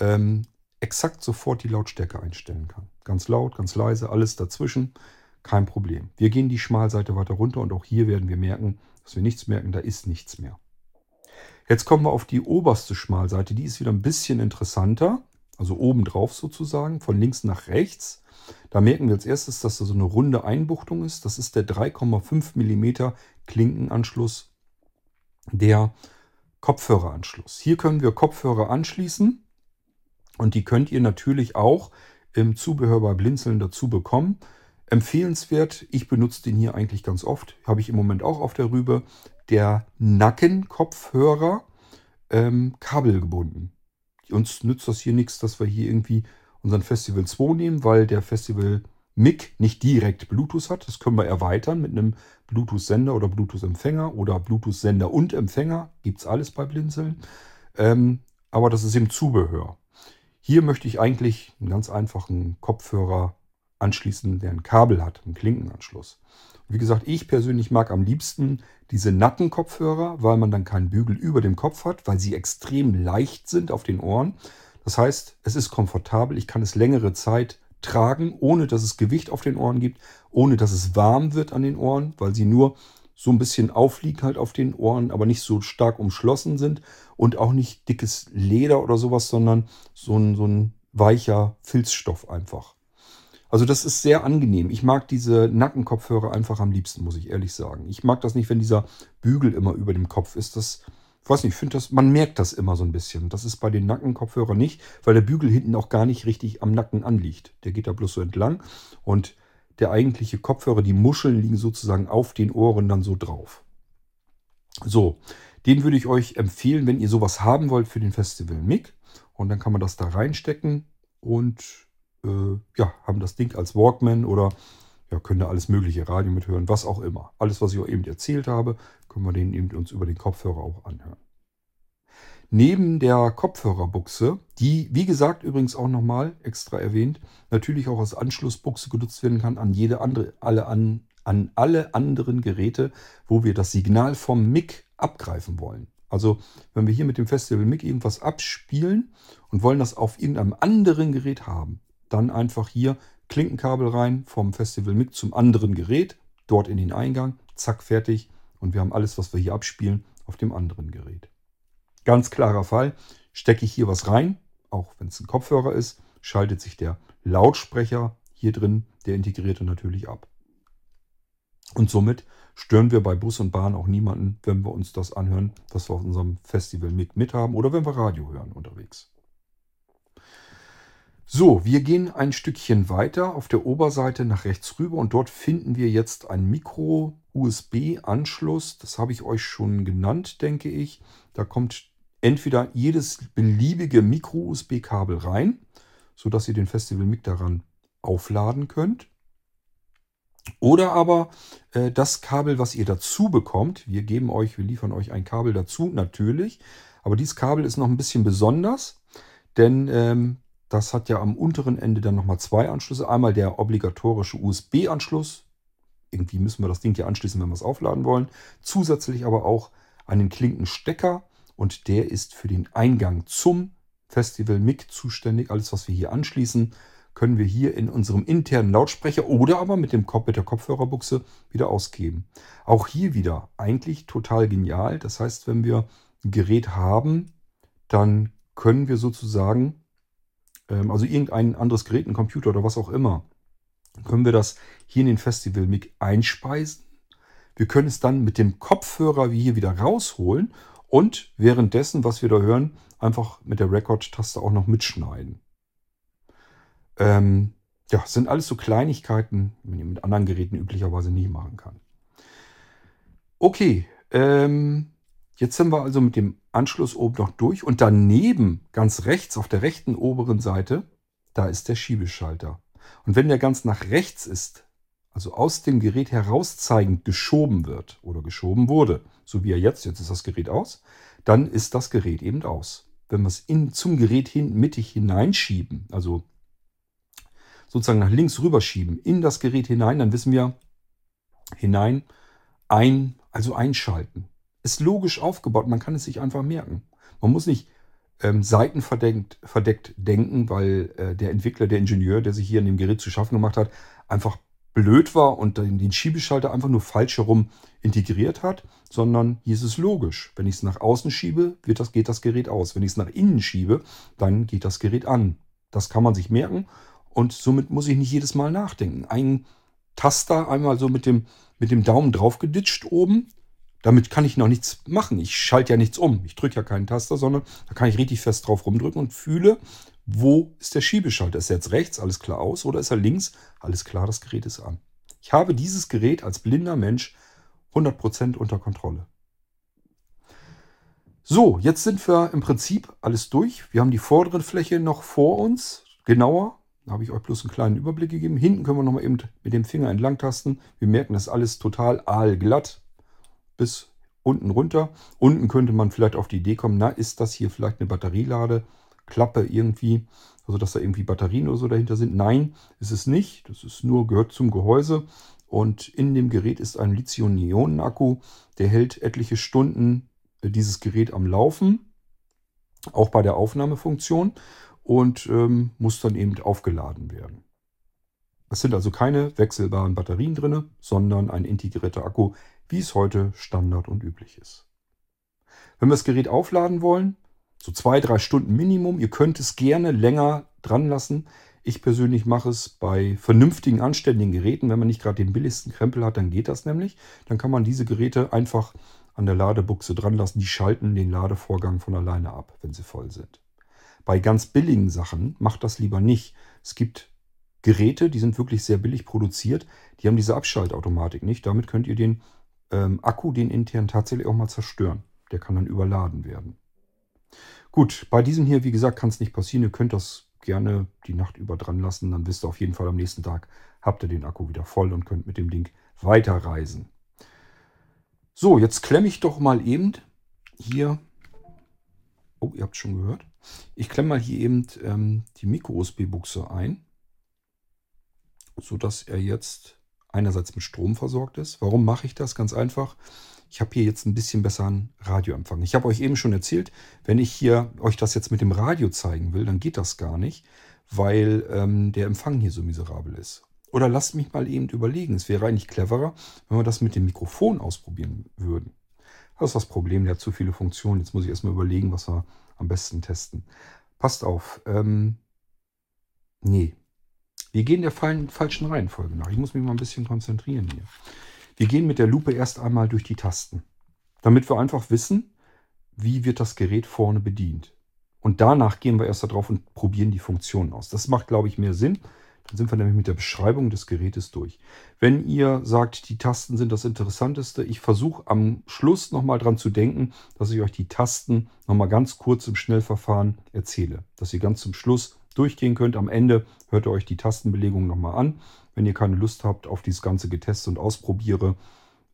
ähm, exakt sofort die Lautstärke einstellen kann. Ganz laut, ganz leise, alles dazwischen. Kein Problem. Wir gehen die Schmalseite weiter runter und auch hier werden wir merken, dass wir nichts merken, da ist nichts mehr. Jetzt kommen wir auf die oberste Schmalseite. Die ist wieder ein bisschen interessanter. Also oben drauf sozusagen, von links nach rechts. Da merken wir als erstes, dass da so eine runde Einbuchtung ist. Das ist der 3,5 mm Klinkenanschluss der Kopfhöreranschluss. Hier können wir Kopfhörer anschließen und die könnt ihr natürlich auch im Zubehör bei Blinzeln dazu bekommen. Empfehlenswert, ich benutze den hier eigentlich ganz oft, habe ich im Moment auch auf der Rübe, der Nackenkopfhörer ähm, kabelgebunden. Uns nützt das hier nichts, dass wir hier irgendwie unseren Festival 2 nehmen, weil der Festival MIG nicht direkt Bluetooth hat. Das können wir erweitern mit einem Bluetooth-Sender oder Bluetooth-Empfänger oder Bluetooth-Sender und Empfänger. Gibt es alles bei Blinzeln. Ähm, aber das ist im Zubehör. Hier möchte ich eigentlich einen ganz einfachen Kopfhörer anschließen, der ein Kabel hat, einen Klinkenanschluss. wie gesagt, ich persönlich mag am liebsten diese Nackenkopfhörer, weil man dann keinen Bügel über dem Kopf hat, weil sie extrem leicht sind auf den Ohren. Das heißt, es ist komfortabel, ich kann es längere Zeit tragen, ohne dass es Gewicht auf den Ohren gibt, ohne dass es warm wird an den Ohren, weil sie nur so ein bisschen aufliegen halt auf den Ohren, aber nicht so stark umschlossen sind und auch nicht dickes Leder oder sowas, sondern so ein, so ein weicher Filzstoff einfach. Also das ist sehr angenehm. Ich mag diese Nackenkopfhörer einfach am liebsten, muss ich ehrlich sagen. Ich mag das nicht, wenn dieser Bügel immer über dem Kopf ist. Das, ich weiß nicht, ich finde das, man merkt das immer so ein bisschen. Das ist bei den Nackenkopfhörern nicht, weil der Bügel hinten auch gar nicht richtig am Nacken anliegt. Der geht da bloß so entlang und der eigentliche Kopfhörer, die Muscheln liegen sozusagen auf den Ohren dann so drauf. So, den würde ich euch empfehlen, wenn ihr sowas haben wollt für den Festival MIG. Und dann kann man das da reinstecken und äh, ja, haben das Ding als Walkman oder ja, können da alles mögliche Radio mithören, was auch immer. Alles, was ich auch eben erzählt habe, können wir den eben uns über den Kopfhörer auch anhören. Neben der Kopfhörerbuchse, die, wie gesagt, übrigens auch nochmal extra erwähnt, natürlich auch als Anschlussbuchse genutzt werden kann an jede andere, alle an, an alle anderen Geräte, wo wir das Signal vom Mic abgreifen wollen. Also, wenn wir hier mit dem Festival Mic irgendwas abspielen und wollen das auf irgendeinem anderen Gerät haben, dann einfach hier Klinkenkabel rein vom Festival Mic zum anderen Gerät, dort in den Eingang, zack, fertig. Und wir haben alles, was wir hier abspielen, auf dem anderen Gerät. Ganz klarer Fall. Stecke ich hier was rein, auch wenn es ein Kopfhörer ist, schaltet sich der Lautsprecher hier drin, der integrierte natürlich ab. Und somit stören wir bei Bus und Bahn auch niemanden, wenn wir uns das anhören, was wir auf unserem Festival mit, mit haben oder wenn wir Radio hören unterwegs. So, wir gehen ein Stückchen weiter auf der Oberseite nach rechts rüber und dort finden wir jetzt einen Micro-USB-Anschluss. Das habe ich euch schon genannt, denke ich. Da kommt entweder jedes beliebige Micro-USB-Kabel rein, sodass ihr den Festival Mic daran aufladen könnt. Oder aber äh, das Kabel, was ihr dazu bekommt. Wir geben euch, wir liefern euch ein Kabel dazu, natürlich. Aber dieses Kabel ist noch ein bisschen besonders, denn ähm, das hat ja am unteren Ende dann nochmal zwei Anschlüsse. Einmal der obligatorische USB-Anschluss. Irgendwie müssen wir das Ding hier anschließen, wenn wir es aufladen wollen. Zusätzlich aber auch einen Klinkenstecker und der ist für den Eingang zum Festival MIG zuständig. Alles, was wir hier anschließen, können wir hier in unserem internen Lautsprecher oder aber mit, dem Kopf, mit der Kopfhörerbuchse wieder ausgeben. Auch hier wieder eigentlich total genial. Das heißt, wenn wir ein Gerät haben, dann können wir sozusagen, also irgendein anderes Gerät, ein Computer oder was auch immer, können wir das hier in den Festival MIG einspeisen. Wir können es dann mit dem Kopfhörer wie hier wieder rausholen und währenddessen, was wir da hören, einfach mit der Record-Taste auch noch mitschneiden. Ähm, ja, sind alles so Kleinigkeiten, die man mit anderen Geräten üblicherweise nie machen kann. Okay, ähm, jetzt sind wir also mit dem Anschluss oben noch durch und daneben, ganz rechts auf der rechten oberen Seite, da ist der Schiebeschalter. Und wenn der ganz nach rechts ist, also aus dem Gerät herauszeigend geschoben wird oder geschoben wurde, so wie er jetzt, jetzt ist das Gerät aus, dann ist das Gerät eben aus. Wenn wir es in, zum Gerät hin mittig hineinschieben, also sozusagen nach links rüberschieben, in das Gerät hinein, dann wissen wir, hinein, ein, also einschalten. Ist logisch aufgebaut, man kann es sich einfach merken. Man muss nicht ähm, seitenverdeckt verdeckt denken, weil äh, der Entwickler, der Ingenieur, der sich hier in dem Gerät zu schaffen gemacht hat, einfach blöd war und den Schiebeschalter einfach nur falsch herum integriert hat, sondern hier ist es logisch. Wenn ich es nach außen schiebe, wird das, geht das Gerät aus. Wenn ich es nach innen schiebe, dann geht das Gerät an. Das kann man sich merken und somit muss ich nicht jedes Mal nachdenken. Ein Taster einmal so mit dem, mit dem Daumen drauf geditscht oben. Damit kann ich noch nichts machen. Ich schalte ja nichts um. Ich drücke ja keinen Taster, sondern da kann ich richtig fest drauf rumdrücken und fühle, wo ist der Schiebeschalter? Ist er jetzt rechts, alles klar aus, oder ist er links? Alles klar, das Gerät ist an. Ich habe dieses Gerät als blinder Mensch 100% unter Kontrolle. So, jetzt sind wir im Prinzip alles durch. Wir haben die vordere Fläche noch vor uns, genauer. Da habe ich euch bloß einen kleinen Überblick gegeben. Hinten können wir nochmal eben mit dem Finger entlang tasten. Wir merken, das ist alles total aalglatt bis unten runter. Unten könnte man vielleicht auf die Idee kommen, na, ist das hier vielleicht eine Batterielade? Klappe irgendwie, also dass da irgendwie Batterien oder so dahinter sind. Nein, ist es nicht. Das ist nur, gehört zum Gehäuse. Und in dem Gerät ist ein Lithium-Ionen-Akku, der hält etliche Stunden äh, dieses Gerät am Laufen, auch bei der Aufnahmefunktion und ähm, muss dann eben aufgeladen werden. Es sind also keine wechselbaren Batterien drin, sondern ein integrierter Akku, wie es heute Standard und üblich ist. Wenn wir das Gerät aufladen wollen, so zwei, drei Stunden Minimum. Ihr könnt es gerne länger dran lassen. Ich persönlich mache es bei vernünftigen, anständigen Geräten. Wenn man nicht gerade den billigsten Krempel hat, dann geht das nämlich. Dann kann man diese Geräte einfach an der Ladebuchse dran lassen. Die schalten den Ladevorgang von alleine ab, wenn sie voll sind. Bei ganz billigen Sachen macht das lieber nicht. Es gibt Geräte, die sind wirklich sehr billig produziert. Die haben diese Abschaltautomatik nicht. Damit könnt ihr den ähm, Akku, den intern, tatsächlich auch mal zerstören. Der kann dann überladen werden. Gut, bei diesem hier, wie gesagt, kann es nicht passieren. Ihr könnt das gerne die Nacht über dran lassen. Dann wisst ihr auf jeden Fall am nächsten Tag, habt ihr den Akku wieder voll und könnt mit dem Ding weiterreisen. So, jetzt klemme ich doch mal eben hier. Oh, ihr habt schon gehört. Ich klemme mal hier eben ähm, die Micro-USB-Buchse ein, sodass er jetzt einerseits mit Strom versorgt ist. Warum mache ich das? Ganz einfach. Ich habe hier jetzt ein bisschen besseren Radioempfang. Ich habe euch eben schon erzählt, wenn ich hier euch das jetzt mit dem Radio zeigen will, dann geht das gar nicht, weil ähm, der Empfang hier so miserabel ist. Oder lasst mich mal eben überlegen. Es wäre eigentlich cleverer, wenn wir das mit dem Mikrofon ausprobieren würden. Das ist das Problem, der hat zu viele Funktionen. Jetzt muss ich erstmal überlegen, was wir am besten testen. Passt auf. Ähm, nee. Wir gehen der falschen Reihenfolge nach. Ich muss mich mal ein bisschen konzentrieren hier. Wir gehen mit der Lupe erst einmal durch die Tasten, damit wir einfach wissen, wie wird das Gerät vorne bedient. Und danach gehen wir erst darauf und probieren die Funktionen aus. Das macht, glaube ich, mehr Sinn. Dann sind wir nämlich mit der Beschreibung des Gerätes durch. Wenn ihr sagt, die Tasten sind das Interessanteste, ich versuche am Schluss nochmal dran zu denken, dass ich euch die Tasten nochmal ganz kurz im Schnellverfahren erzähle. Dass ihr ganz zum Schluss durchgehen könnt. Am Ende hört ihr euch die Tastenbelegung nochmal an. Wenn ihr keine Lust habt auf dieses ganze Geteste und Ausprobiere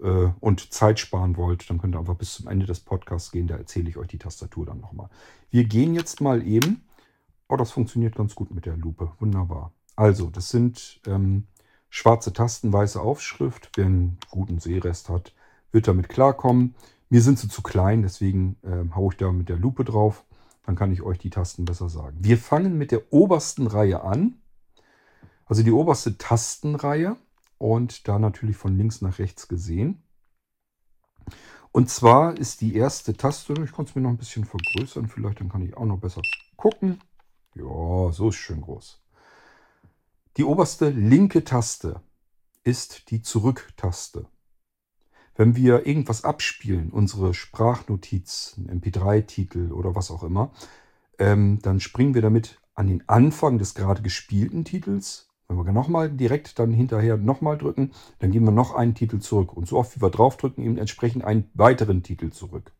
äh, und Zeit sparen wollt, dann könnt ihr einfach bis zum Ende des Podcasts gehen. Da erzähle ich euch die Tastatur dann nochmal. Wir gehen jetzt mal eben. Oh, das funktioniert ganz gut mit der Lupe. Wunderbar. Also, das sind ähm, schwarze Tasten, weiße Aufschrift. Wer einen guten Sehrest hat, wird damit klarkommen. Mir sind sie zu klein, deswegen äh, haue ich da mit der Lupe drauf. Dann kann ich euch die Tasten besser sagen. Wir fangen mit der obersten Reihe an. Also die oberste Tastenreihe und da natürlich von links nach rechts gesehen. Und zwar ist die erste Taste, ich konnte es mir noch ein bisschen vergrößern, vielleicht dann kann ich auch noch besser gucken. Ja, so ist schön groß. Die oberste linke Taste ist die Zurück-Taste. Wenn wir irgendwas abspielen, unsere Sprachnotiz, ein MP3-Titel oder was auch immer, ähm, dann springen wir damit an den Anfang des gerade gespielten Titels wenn wir nochmal direkt dann hinterher nochmal drücken, dann gehen wir noch einen Titel zurück. Und so oft wie wir draufdrücken, eben entsprechend einen weiteren Titel zurück.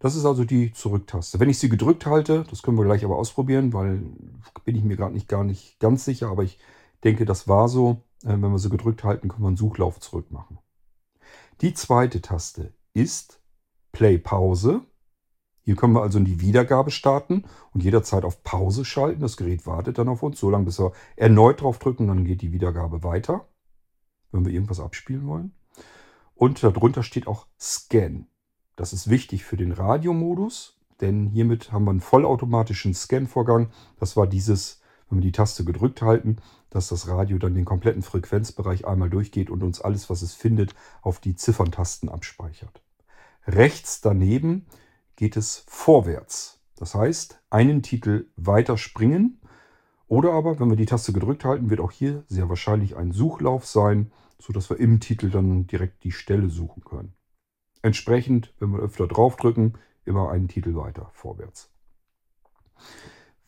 Das ist also die Zurücktaste. Wenn ich sie gedrückt halte, das können wir gleich aber ausprobieren, weil bin ich mir gerade nicht gar nicht ganz sicher, aber ich denke, das war so. Äh, wenn wir sie gedrückt halten, können wir einen Suchlauf zurück machen. Die zweite Taste ist Play Pause. Hier können wir also in die Wiedergabe starten und jederzeit auf Pause schalten. Das Gerät wartet dann auf uns, so lange bis wir erneut drauf drücken, dann geht die Wiedergabe weiter, wenn wir irgendwas abspielen wollen. Und darunter steht auch Scan. Das ist wichtig für den Radiomodus, denn hiermit haben wir einen vollautomatischen Scan-Vorgang. Das war dieses, wenn wir die Taste gedrückt halten, dass das Radio dann den kompletten Frequenzbereich einmal durchgeht und uns alles, was es findet, auf die Zifferntasten abspeichert. Rechts daneben geht es vorwärts. Das heißt, einen Titel weiter springen. Oder aber, wenn wir die Taste gedrückt halten, wird auch hier sehr wahrscheinlich ein Suchlauf sein, sodass wir im Titel dann direkt die Stelle suchen können. Entsprechend, wenn wir öfter draufdrücken, immer einen Titel weiter vorwärts.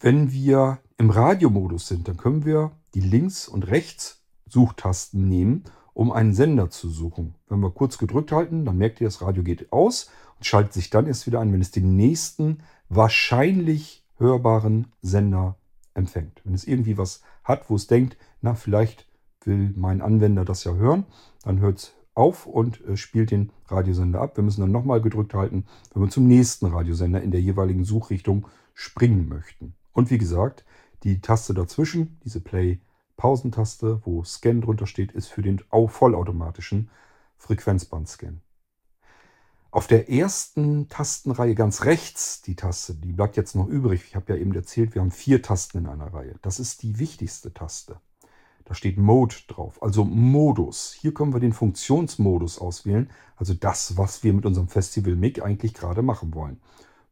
Wenn wir im Radiomodus sind, dann können wir die Links- und Rechts-Suchtasten nehmen, um einen Sender zu suchen. Wenn wir kurz gedrückt halten, dann merkt ihr, das Radio geht aus und schaltet sich dann erst wieder ein, wenn es den nächsten wahrscheinlich hörbaren Sender empfängt. Wenn es irgendwie was hat, wo es denkt, na, vielleicht will mein Anwender das ja hören, dann hört es auf und äh, spielt den Radiosender ab. Wir müssen dann nochmal gedrückt halten, wenn wir zum nächsten Radiosender in der jeweiligen Suchrichtung springen möchten. Und wie gesagt, die Taste dazwischen, diese Play-Pausentaste, wo Scan drunter steht, ist für den vollautomatischen Frequenzbandscan. Auf der ersten Tastenreihe ganz rechts, die Taste, die bleibt jetzt noch übrig. Ich habe ja eben erzählt, wir haben vier Tasten in einer Reihe. Das ist die wichtigste Taste. Da steht Mode drauf, also Modus. Hier können wir den Funktionsmodus auswählen, also das, was wir mit unserem Festival MIG eigentlich gerade machen wollen.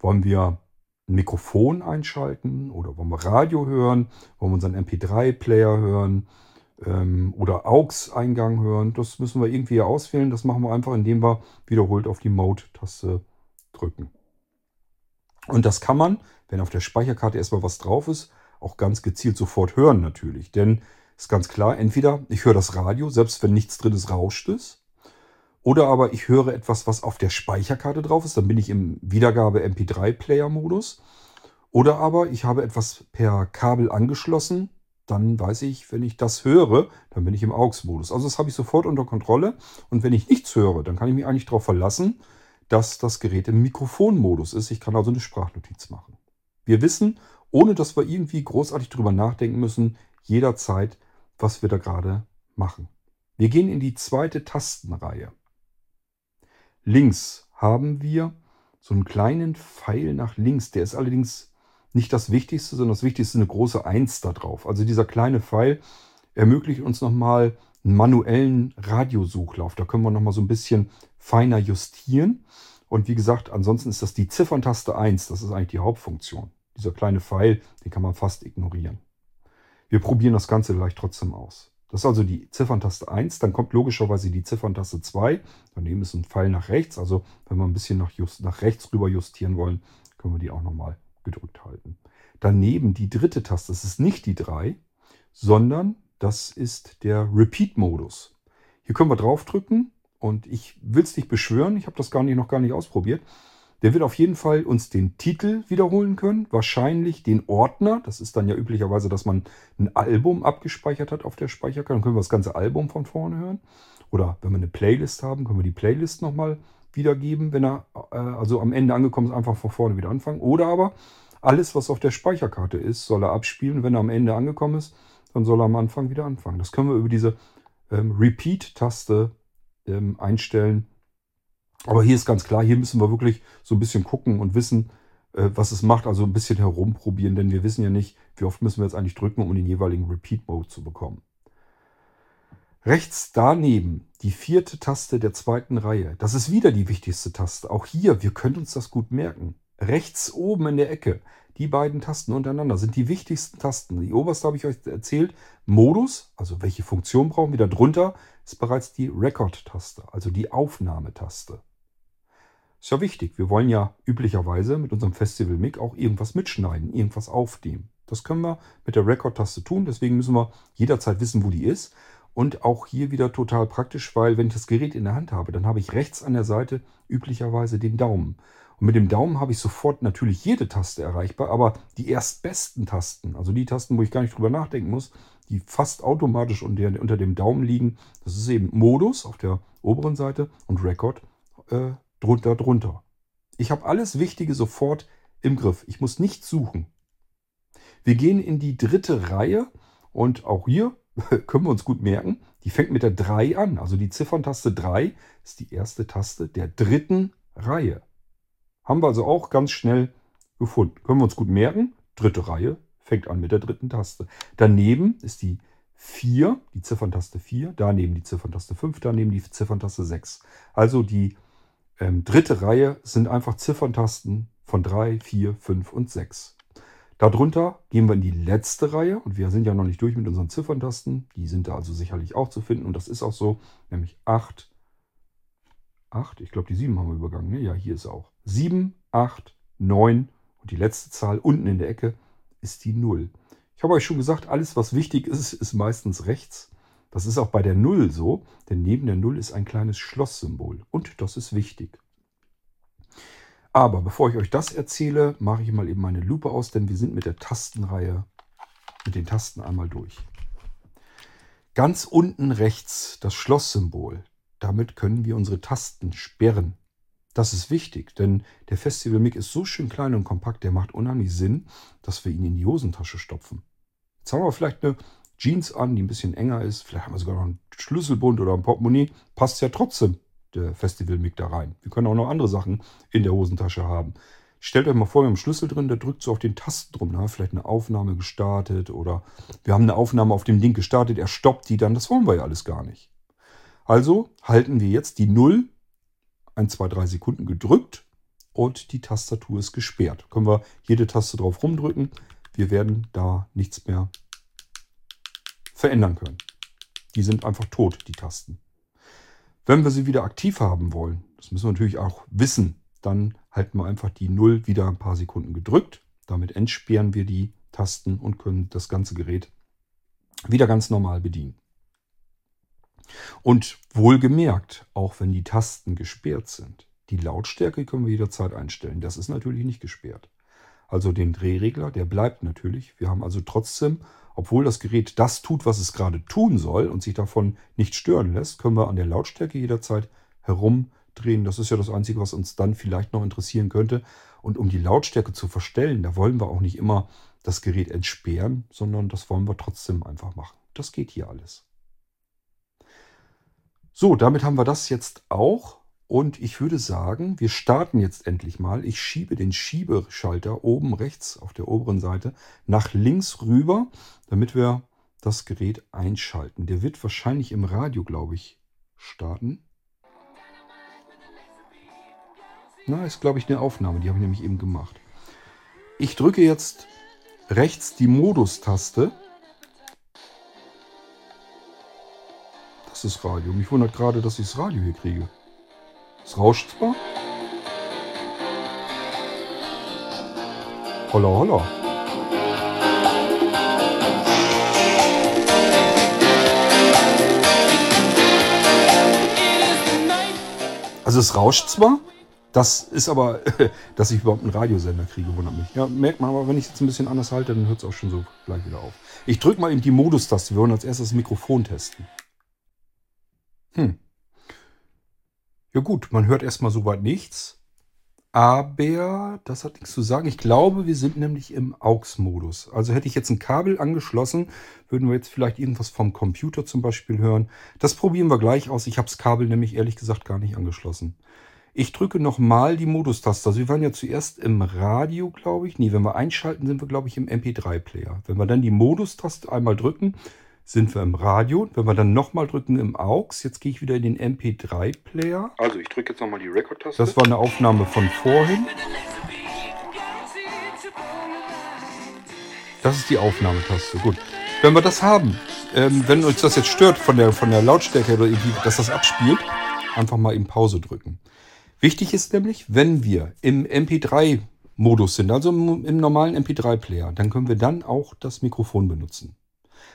Wollen wir Mikrofon einschalten oder wollen wir Radio hören, wollen wir unseren MP3-Player hören, ähm, oder AUX-Eingang hören. Das müssen wir irgendwie auswählen. Das machen wir einfach, indem wir wiederholt auf die Mode-Taste drücken. Und das kann man, wenn auf der Speicherkarte erstmal was drauf ist, auch ganz gezielt sofort hören natürlich. Denn ist ganz klar, entweder ich höre das Radio, selbst wenn nichts drin ist, rauscht es. Oder aber ich höre etwas, was auf der Speicherkarte drauf ist, dann bin ich im Wiedergabe MP3-Player-Modus. Oder aber ich habe etwas per Kabel angeschlossen, dann weiß ich, wenn ich das höre, dann bin ich im AUX-Modus. Also das habe ich sofort unter Kontrolle. Und wenn ich nichts höre, dann kann ich mich eigentlich darauf verlassen, dass das Gerät im Mikrofonmodus ist. Ich kann also eine Sprachnotiz machen. Wir wissen, ohne dass wir irgendwie großartig drüber nachdenken müssen, jederzeit, was wir da gerade machen. Wir gehen in die zweite Tastenreihe. Links haben wir so einen kleinen Pfeil nach links. Der ist allerdings nicht das Wichtigste, sondern das Wichtigste ist eine große 1 da drauf. Also dieser kleine Pfeil ermöglicht uns nochmal einen manuellen Radiosuchlauf. Da können wir nochmal so ein bisschen feiner justieren. Und wie gesagt, ansonsten ist das die Zifferntaste 1. Das ist eigentlich die Hauptfunktion. Dieser kleine Pfeil, den kann man fast ignorieren. Wir probieren das Ganze gleich trotzdem aus. Das ist also die Zifferntaste 1. Dann kommt logischerweise die Zifferntaste 2. Daneben ist ein Pfeil nach rechts. Also wenn wir ein bisschen nach, just, nach rechts rüber justieren wollen, können wir die auch nochmal gedrückt halten. Daneben die dritte Taste, das ist nicht die 3, sondern das ist der Repeat-Modus. Hier können wir draufdrücken und ich will es nicht beschwören, ich habe das gar nicht, noch gar nicht ausprobiert. Der wird auf jeden Fall uns den Titel wiederholen können, wahrscheinlich den Ordner. Das ist dann ja üblicherweise, dass man ein Album abgespeichert hat auf der Speicherkarte. Dann können wir das ganze Album von vorne hören. Oder wenn wir eine Playlist haben, können wir die Playlist nochmal wiedergeben, wenn er äh, also am Ende angekommen ist, einfach von vorne wieder anfangen. Oder aber alles, was auf der Speicherkarte ist, soll er abspielen. Wenn er am Ende angekommen ist, dann soll er am Anfang wieder anfangen. Das können wir über diese ähm, Repeat-Taste ähm, einstellen. Aber hier ist ganz klar, hier müssen wir wirklich so ein bisschen gucken und wissen, äh, was es macht. Also ein bisschen herumprobieren, denn wir wissen ja nicht, wie oft müssen wir jetzt eigentlich drücken, um den jeweiligen Repeat-Mode zu bekommen. Rechts daneben die vierte Taste der zweiten Reihe. Das ist wieder die wichtigste Taste. Auch hier, wir können uns das gut merken. Rechts oben in der Ecke, die beiden Tasten untereinander sind die wichtigsten Tasten. Die oberste habe ich euch erzählt. Modus, also welche Funktion brauchen wir. Darunter ist bereits die Record-Taste, also die Aufnahmetaste. Ist ja wichtig. Wir wollen ja üblicherweise mit unserem Festival Mic auch irgendwas mitschneiden, irgendwas aufnehmen. Das können wir mit der Record-Taste tun. Deswegen müssen wir jederzeit wissen, wo die ist. Und auch hier wieder total praktisch, weil wenn ich das Gerät in der Hand habe, dann habe ich rechts an der Seite üblicherweise den Daumen. Und mit dem Daumen habe ich sofort natürlich jede Taste erreichbar, aber die erstbesten Tasten, also die Tasten, wo ich gar nicht drüber nachdenken muss, die fast automatisch unter, unter dem Daumen liegen, das ist eben Modus auf der oberen Seite und Record äh, drunter drunter. Ich habe alles Wichtige sofort im Griff. Ich muss nicht suchen. Wir gehen in die dritte Reihe und auch hier können wir uns gut merken, die fängt mit der 3 an. Also die Zifferntaste 3 ist die erste Taste der dritten Reihe. Haben wir also auch ganz schnell gefunden. Können wir uns gut merken. Dritte Reihe, fängt an mit der dritten Taste. Daneben ist die 4, die Zifferntaste 4, daneben die Zifferntaste 5, daneben die Zifferntaste 6. Also die ähm, dritte Reihe sind einfach Zifferntasten von 3, 4, 5 und 6. Darunter gehen wir in die letzte Reihe und wir sind ja noch nicht durch mit unseren Zifferntasten. Die sind da also sicherlich auch zu finden und das ist auch so, nämlich 8, 8, ich glaube die 7 haben wir übergangen, ne? ja hier ist auch. 7, 8, 9 und die letzte Zahl unten in der Ecke ist die 0. Ich habe euch schon gesagt, alles was wichtig ist, ist meistens rechts. Das ist auch bei der 0 so, denn neben der 0 ist ein kleines Schlosssymbol und das ist wichtig. Aber bevor ich euch das erzähle, mache ich mal eben meine Lupe aus, denn wir sind mit der Tastenreihe, mit den Tasten einmal durch. Ganz unten rechts das Schlosssymbol. Damit können wir unsere Tasten sperren. Das ist wichtig, denn der Festival Mic ist so schön klein und kompakt, der macht unheimlich Sinn, dass wir ihn in die Hosentasche stopfen. Jetzt haben wir vielleicht eine Jeans an, die ein bisschen enger ist. Vielleicht haben wir sogar noch einen Schlüsselbund oder ein Portemonnaie. Passt ja trotzdem der Festival Mic da rein. Wir können auch noch andere Sachen in der Hosentasche haben. Stellt euch mal vor, wir haben einen Schlüssel drin, der drückt so auf den Tasten drum. Da vielleicht eine Aufnahme gestartet oder wir haben eine Aufnahme auf dem Ding gestartet, er stoppt die dann. Das wollen wir ja alles gar nicht. Also halten wir jetzt die 0 ein, zwei, drei Sekunden gedrückt und die Tastatur ist gesperrt. Können wir jede Taste drauf rumdrücken. Wir werden da nichts mehr verändern können. Die sind einfach tot, die Tasten. Wenn wir sie wieder aktiv haben wollen, das müssen wir natürlich auch wissen, dann halten wir einfach die 0 wieder ein paar Sekunden gedrückt. Damit entsperren wir die Tasten und können das ganze Gerät wieder ganz normal bedienen. Und wohlgemerkt, auch wenn die Tasten gesperrt sind, die Lautstärke können wir jederzeit einstellen. Das ist natürlich nicht gesperrt. Also den Drehregler, der bleibt natürlich. Wir haben also trotzdem, obwohl das Gerät das tut, was es gerade tun soll und sich davon nicht stören lässt, können wir an der Lautstärke jederzeit herumdrehen. Das ist ja das Einzige, was uns dann vielleicht noch interessieren könnte. Und um die Lautstärke zu verstellen, da wollen wir auch nicht immer das Gerät entsperren, sondern das wollen wir trotzdem einfach machen. Das geht hier alles. So, damit haben wir das jetzt auch. Und ich würde sagen, wir starten jetzt endlich mal. Ich schiebe den Schiebeschalter oben rechts auf der oberen Seite nach links rüber, damit wir das Gerät einschalten. Der wird wahrscheinlich im Radio, glaube ich, starten. Na, ist, glaube ich, eine Aufnahme. Die habe ich nämlich eben gemacht. Ich drücke jetzt rechts die Modus-Taste das Radio. Mich wundert gerade, dass ich das Radio hier kriege. Es rauscht zwar. Holla, holla. Also es rauscht zwar, das ist aber, dass ich überhaupt einen Radiosender kriege, wundert mich. Ja, merkt man aber, wenn ich es jetzt ein bisschen anders halte, dann hört es auch schon so gleich wieder auf. Ich drücke mal eben die Modus-Taste. Wir wollen als erstes das Mikrofon testen. Hm. Ja gut, man hört erstmal soweit nichts. Aber das hat nichts zu sagen. Ich glaube, wir sind nämlich im AUX-Modus. Also hätte ich jetzt ein Kabel angeschlossen, würden wir jetzt vielleicht irgendwas vom Computer zum Beispiel hören. Das probieren wir gleich aus. Ich habe das Kabel nämlich ehrlich gesagt gar nicht angeschlossen. Ich drücke nochmal die Modus-Taste. Also wir waren ja zuerst im Radio, glaube ich. Nee, wenn wir einschalten, sind wir, glaube ich, im MP3-Player. Wenn wir dann die Modus-Taste einmal drücken, sind wir im Radio. Wenn wir dann nochmal drücken im AUX, jetzt gehe ich wieder in den MP3-Player. Also ich drücke jetzt nochmal die Record-Taste. Das war eine Aufnahme von vorhin. Das ist die Aufnahmetaste. Gut. Wenn wir das haben, ähm, wenn uns das jetzt stört von der, von der Lautstärke oder irgendwie, dass das abspielt, einfach mal in Pause drücken. Wichtig ist nämlich, wenn wir im MP3-Modus sind, also im, im normalen MP3-Player, dann können wir dann auch das Mikrofon benutzen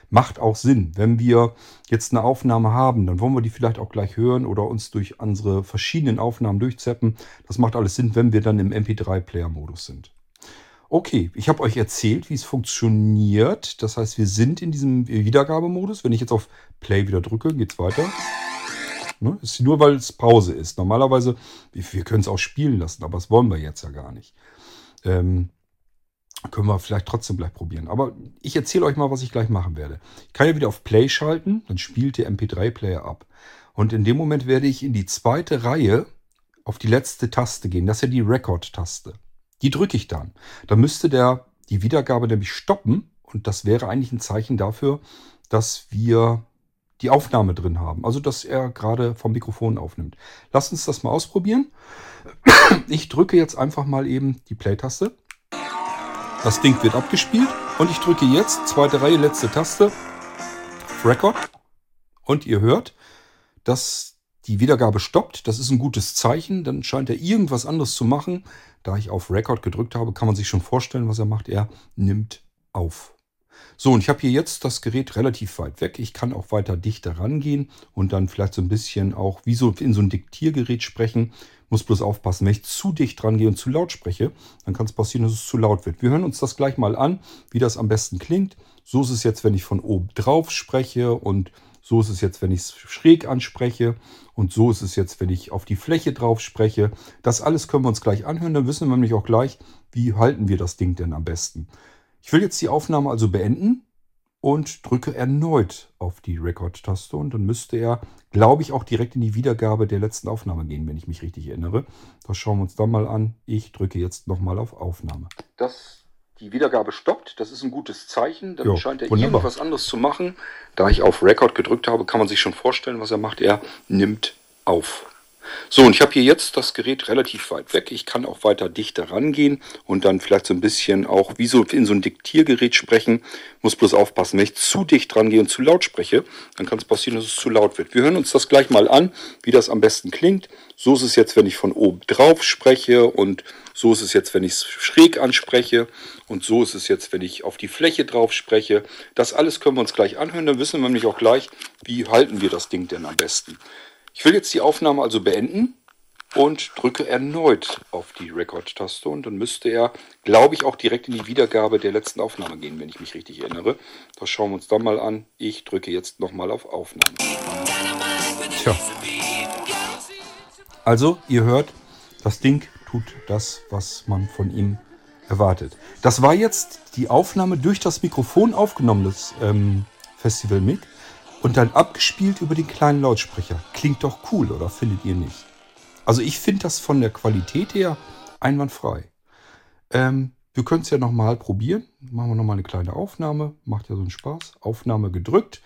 macht auch Sinn. Wenn wir jetzt eine Aufnahme haben, dann wollen wir die vielleicht auch gleich hören oder uns durch unsere verschiedenen Aufnahmen durchzeppen. Das macht alles Sinn, wenn wir dann im MP3-Player-Modus sind. Okay, ich habe euch erzählt, wie es funktioniert. Das heißt, wir sind in diesem Wiedergabemodus. Wenn ich jetzt auf Play wieder drücke, geht es weiter. Ne? Ist nur, weil es Pause ist. Normalerweise, wir können es auch spielen lassen, aber das wollen wir jetzt ja gar nicht. Ähm, können wir vielleicht trotzdem gleich probieren. Aber ich erzähle euch mal, was ich gleich machen werde. Ich kann ja wieder auf Play schalten, dann spielt der MP3-Player ab. Und in dem Moment werde ich in die zweite Reihe auf die letzte Taste gehen. Das ist ja die Record-Taste. Die drücke ich dann. Dann müsste der die Wiedergabe nämlich stoppen. Und das wäre eigentlich ein Zeichen dafür, dass wir die Aufnahme drin haben. Also, dass er gerade vom Mikrofon aufnimmt. Lasst uns das mal ausprobieren. Ich drücke jetzt einfach mal eben die Play-Taste. Das Ding wird abgespielt. Und ich drücke jetzt, zweite Reihe, letzte Taste, Record. Und ihr hört, dass die Wiedergabe stoppt. Das ist ein gutes Zeichen. Dann scheint er irgendwas anderes zu machen. Da ich auf Record gedrückt habe, kann man sich schon vorstellen, was er macht. Er nimmt auf. So, und ich habe hier jetzt das Gerät relativ weit weg. Ich kann auch weiter dichter rangehen und dann vielleicht so ein bisschen auch wie so in so ein Diktiergerät sprechen. Muss bloß aufpassen, wenn ich zu dicht rangehe und zu laut spreche, dann kann es passieren, dass es zu laut wird. Wir hören uns das gleich mal an, wie das am besten klingt. So ist es jetzt, wenn ich von oben drauf spreche und so ist es jetzt, wenn ich es schräg anspreche und so ist es jetzt, wenn ich auf die Fläche drauf spreche. Das alles können wir uns gleich anhören, dann wissen wir nämlich auch gleich, wie halten wir das Ding denn am besten. Ich will jetzt die Aufnahme also beenden und drücke erneut auf die Record-Taste und dann müsste er, glaube ich, auch direkt in die Wiedergabe der letzten Aufnahme gehen, wenn ich mich richtig erinnere. Das schauen wir uns dann mal an. Ich drücke jetzt nochmal auf Aufnahme. Dass die Wiedergabe stoppt, das ist ein gutes Zeichen. Dann Jo, scheint er wunderbar. irgendwas anderes zu machen. Da ich auf Record gedrückt habe, kann man sich schon vorstellen, was er macht. Er nimmt auf. So, und ich habe hier jetzt das Gerät relativ weit weg. Ich kann auch weiter dichter rangehen und dann vielleicht so ein bisschen auch wie so in so ein Diktiergerät sprechen. Muss bloß aufpassen, wenn ich zu dicht rangehe und zu laut spreche, dann kann es passieren, dass es zu laut wird. Wir hören uns das gleich mal an, wie das am besten klingt. So ist es jetzt, wenn ich von oben drauf spreche und so ist es jetzt, wenn ich es schräg anspreche und so ist es jetzt, wenn ich auf die Fläche drauf spreche. Das alles können wir uns gleich anhören, dann wissen wir nämlich auch gleich, wie halten wir das Ding denn am besten. Ich will jetzt die Aufnahme also beenden und drücke erneut auf die Record-Taste und dann müsste er, glaube ich, auch direkt in die Wiedergabe der letzten Aufnahme gehen, wenn ich mich richtig erinnere. Das schauen wir uns dann mal an. Ich drücke jetzt nochmal auf Aufnahme. Tja. Also, ihr hört, das Ding tut das, was man von ihm erwartet. Das war jetzt die Aufnahme durch das Mikrofon aufgenommen des ähm, Festival Mic und dann abgespielt über den kleinen Lautsprecher. Klingt doch cool, oder findet ihr nicht? Also ich finde das von der Qualität her einwandfrei. Ähm, wir können es ja nochmal probieren. Machen wir nochmal eine kleine Aufnahme. Macht ja so einen Spaß. Aufnahme gedrückt.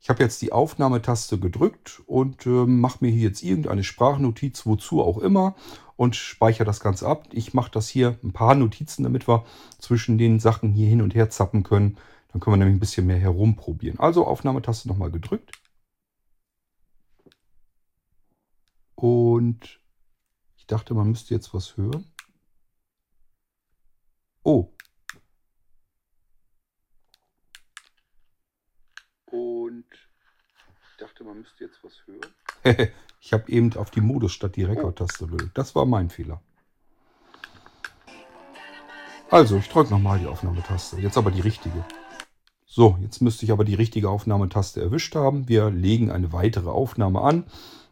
Ich habe jetzt die Aufnahmetaste gedrückt und ähm, mache mir hier jetzt irgendeine Sprachnotiz, wozu auch immer, und speichere das Ganze ab. Ich mache das hier ein paar Notizen, damit wir zwischen den Sachen hier hin und her zappen können. Dann können wir nämlich ein bisschen mehr herumprobieren. Also Aufnahmetaste nochmal gedrückt. Und ich dachte, man müsste jetzt was hören. Oh, Und ich dachte, man müsste jetzt was hören. ich habe eben auf die Modus statt die Rekordtaste gedrückt. Das war mein Fehler. Also, ich drücke nochmal die Aufnahmetaste. Jetzt aber die richtige. So, jetzt müsste ich aber die richtige Aufnahmetaste erwischt haben. Wir legen eine weitere Aufnahme an.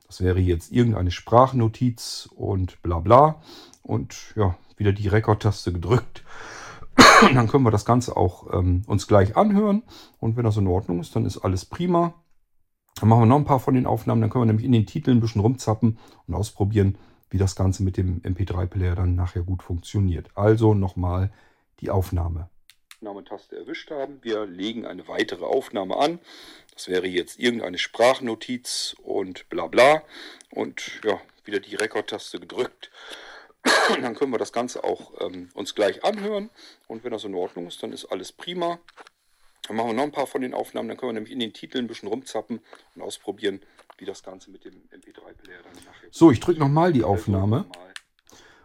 Das wäre jetzt irgendeine Sprachnotiz und bla bla. Und ja, wieder die Rekordtaste gedrückt. Dann können wir das Ganze auch ähm, uns gleich anhören. Und wenn das in Ordnung ist, dann ist alles prima. Dann machen wir noch ein paar von den Aufnahmen. Dann können wir nämlich in den Titeln ein bisschen rumzappen und ausprobieren, wie das Ganze mit dem MP3-Player dann nachher gut funktioniert. Also nochmal die Aufnahme. Aufnahmetaste erwischt haben. Wir legen eine weitere Aufnahme an. Das wäre jetzt irgendeine Sprachnotiz und bla bla. Und ja, wieder die Rekordtaste gedrückt. Und dann können wir das Ganze auch ähm, uns gleich anhören. Und wenn das in Ordnung ist, dann ist alles prima. Dann machen wir noch ein paar von den Aufnahmen. Dann können wir nämlich in den Titeln ein bisschen rumzappen und ausprobieren, wie das Ganze mit dem MP3-Player dann nachher. So, ich drücke nochmal die Also Aufnahme. nochmal.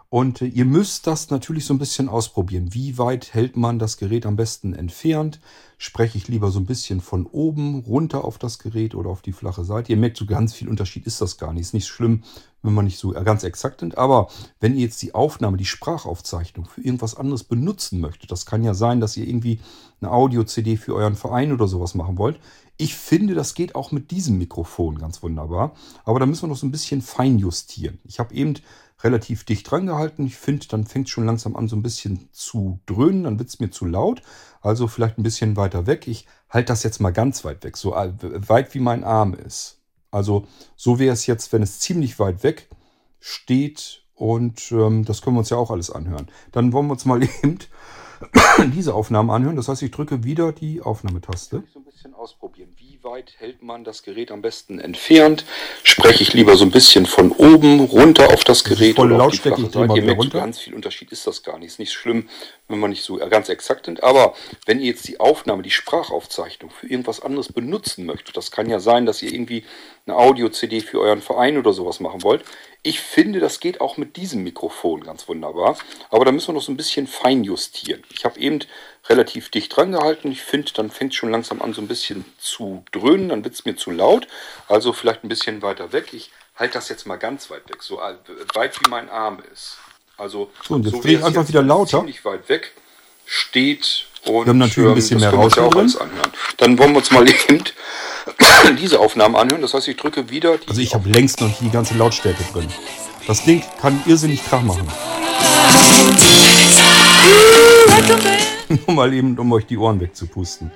Und äh, ihr müsst das natürlich so ein bisschen ausprobieren. Wie weit hält man das Gerät am besten entfernt? Spreche ich lieber so ein bisschen von oben runter auf das Gerät oder auf die flache Seite? Ihr merkt, so ganz viel Unterschied ist das gar nicht. Ist nicht schlimm, wenn man nicht so ganz exakt sind. Aber wenn ihr jetzt die Aufnahme, die Sprachaufzeichnung für irgendwas anderes benutzen möchtet, das kann ja sein, dass ihr irgendwie eine Audio-CD für euren Verein oder sowas machen wollt. Ich finde, das geht auch mit diesem Mikrofon ganz wunderbar. Aber da müssen wir noch so ein bisschen fein justieren. Ich habe eben relativ dicht dran gehalten. Ich finde, dann fängt es schon langsam an, so ein bisschen zu dröhnen. Dann wird es mir zu laut. Also vielleicht ein bisschen weiter weg. Ich halte das jetzt mal ganz weit weg, so weit wie mein Arm ist. Also so wäre es jetzt, wenn es ziemlich weit weg steht. Und ähm, das können wir uns ja auch alles anhören. Dann wollen wir uns mal eben diese Aufnahmen anhören. Das heißt, ich drücke wieder die Aufnahmetaste. So ein bisschen ausprobieren. Wie weit hält man das Gerät am besten entfernt? Spreche ich lieber so ein bisschen von oben runter auf das Gerät volle oder auf die Lautstärke, flache Seite? Ihr merkt, runter. ganz viel Unterschied ist das gar nicht. Ist nicht schlimm, wenn man nicht so ganz exakt sind. Aber wenn ihr jetzt die Aufnahme, die Sprachaufzeichnung für irgendwas anderes benutzen möchtet, das kann ja sein, dass ihr irgendwie eine Audio-CD für euren Verein oder sowas machen wollt. Ich finde, das geht auch mit diesem Mikrofon ganz wunderbar. Aber da müssen wir noch so ein bisschen fein justieren. Ich habe eben relativ dicht dran gehalten. Ich finde, dann fängt es schon langsam an, so ein bisschen zu dröhnen. Dann wird es mir zu laut. Also vielleicht ein bisschen weiter weg. Ich halte das jetzt mal ganz weit weg. So weit wie mein Arm ist. Also So, und jetzt wie drehe ich einfach wieder lauter. Ziemlich weit weg steht. Und, Wir haben natürlich ein bisschen das mehr ja Rauschen auch alles anhören. Dann wollen wir uns mal eben diese Aufnahmen anhören. Das heißt, ich drücke wieder die Also ich habe längst noch nicht die ganze Lautstärke drin. Das Ding kann irrsinnig Krach machen. Nur mal eben, um euch die Ohren wegzupusten.